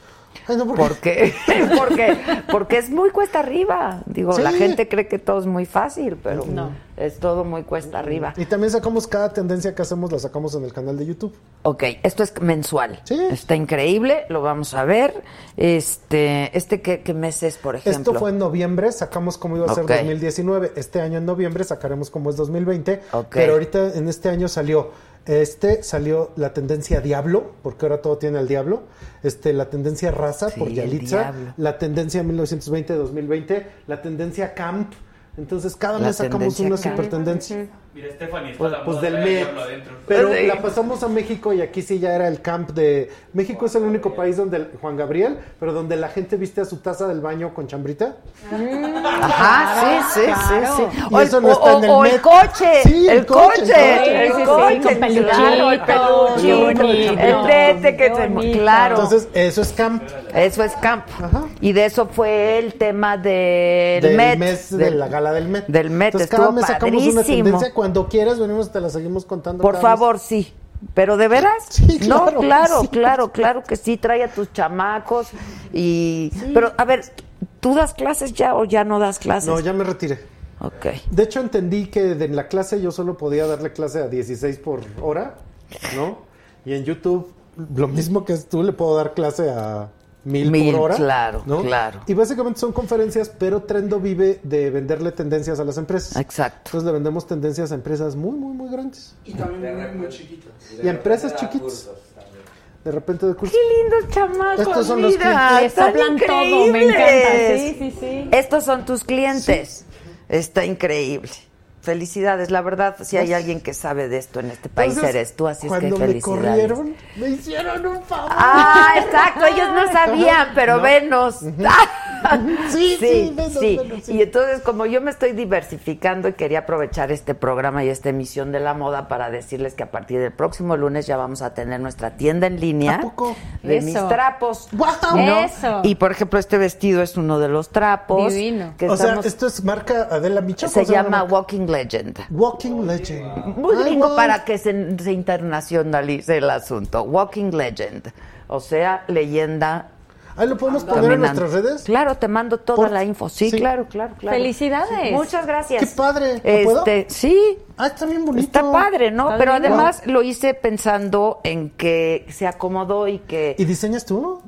Ay, no, porque- Porque, *laughs* porque, porque es muy cuesta arriba. Digo, la gente cree que todo es muy fácil, pero es todo muy cuesta arriba. Y también sacamos cada tendencia que hacemos, la sacamos en el canal de YouTube. Ok, esto es mensual. Sí. Está increíble, lo vamos a ver. Este, este ¿qué, qué mes es, por ejemplo? Esto fue en noviembre, sacamos cómo iba a ser Ok. 2019. Este año en noviembre sacaremos cómo es 2020. Ok. Pero ahorita en este año salió, este salió la tendencia Diablo, porque ahora todo tiene el Diablo. Este, la tendencia Raza Sí, por Yalitza. La tendencia 1920-2020. La tendencia Camp. Entonces cada La mes sacamos una Camp. super tendencia. Mira, Stephanie, está Pues, la pues del adentro. Pero Sí. la pasamos a México y aquí sí ya era el camp de... México es el único país donde, Juan Gabriel, pero donde la gente viste a su taza del baño con chambrita. Ajá, sí, sí, Claro. sí, sí. Y O el, eso no o- está en el o el coche, Sí, el, el coche, coche, el coche. el Sí, peluchito, claro, el peluchito, bonito. el tete que se, claro. Entonces, eso es camp. Eso es camp. Ajá. Y de eso fue el tema del, del Met. mes de la gala del Met. Del Met, Entonces, cada mes sacamos una tendencia. Cuando quieras, venimos, te la seguimos contando. Por favor, sí. ¿Pero de veras? Sí, No, claro, claro, sí. claro, claro que sí. Trae a tus chamacos y... Pero, a ver, ¿tú das clases ya o ya no das clases? No, ya me retiré. Ok. De hecho, entendí que en la clase yo solo podía darle clase a 16 por hora, ¿no? Y en YouTube, lo mismo que tú, le puedo dar clase a mil, Mil, por hora. claro, ¿no? claro. Y básicamente son conferencias, pero Trendo vive de venderle tendencias a las empresas. Exacto. Entonces le vendemos tendencias a empresas muy, muy, muy grandes. Y también muy, muy chiquitos. Y a empresas chiquitas. De repente de curso. Qué lindos chamacos, Estos son los mira, clientes. Les están soplan todo, me encanta. Sí, sí, sí. Estos son tus clientes. Está increíble. Felicidades, la verdad, si hay alguien que sabe de esto en este país Entonces, eres tú, así es que cuando me felicidades. corrieron, me hicieron un favor. Ah, exacto, ellos no sabían, pero No. venos. Sí, *laughs* sí, sí, sí. Y entonces, como yo me estoy diversificando y quería aprovechar este programa y esta emisión de la moda para decirles que a partir del próximo lunes ya vamos a tener nuestra tienda en línea de Eso. mis trapos. Eso. Y por ejemplo, este vestido es uno de los trapos. Divino. Que o sea, esto es marca Adela Micho. se ¿cómo llama? Walking Legend. Walking Legend. Muy guau. para que se, se internacionalice el asunto. Walking Legend. O sea, leyenda. Ahí lo podemos poner en nuestras redes. Claro, te mando toda Por- la info. Sí, sí. claro, claro, claro. Felicidades. Muchas gracias. Qué padre. ¿Lo puedo? Este, sí, Ah, está bien bonito. está padre, ¿no? Está Pero además lo hice pensando en que se acomodó y que, ¿Y diseñas tú?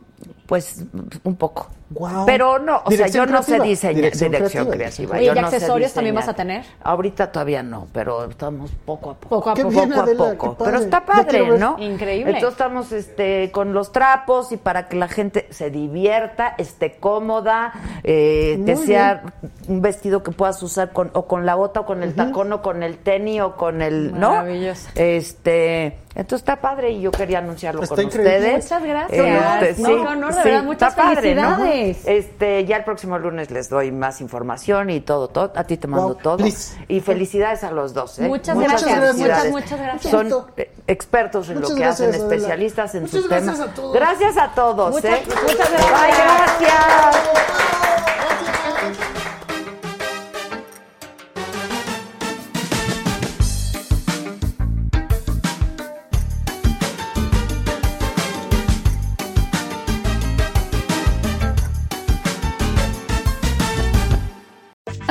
Pues, un poco. Guau. Pero no, o Dirección sea, yo no sé diseñar. Dirección Dirección, creativa, creativa. Oye, yo ¿y no sé accesorios también vas a tener? Ahorita todavía no, pero estamos poco a poco. Poco a Qué poco. bien, poco a Adela, poco. Pero está padre. ¿no? Increíble. Entonces estamos este, con los trapos y para que la gente se divierta, esté cómoda, eh, que sea un vestido que puedas usar con, o con la bota o con el tacón o con el tenis o con el, ¿no? Maravilloso. Este, entonces está padre y yo quería anunciarlo Está con increíble. ustedes. Muchas gracias. Este, No, sí, qué honor, de sí, verdad, muchas está padre, ¿no? felicidades. Este, ya el próximo lunes les doy más información y todo, todo. A ti te mando Wow, todo. please. Y felicidades a los dos. ¿eh? Muchas gracias, felicidades. muchas, muchas gracias. Son eh, expertos en Muchas lo que gracias, hacen, Adela. especialistas en Muchas sus gracias temas. a todos. Gracias a todos. Muchas- ¿eh? muchas gracias. Ay, gracias.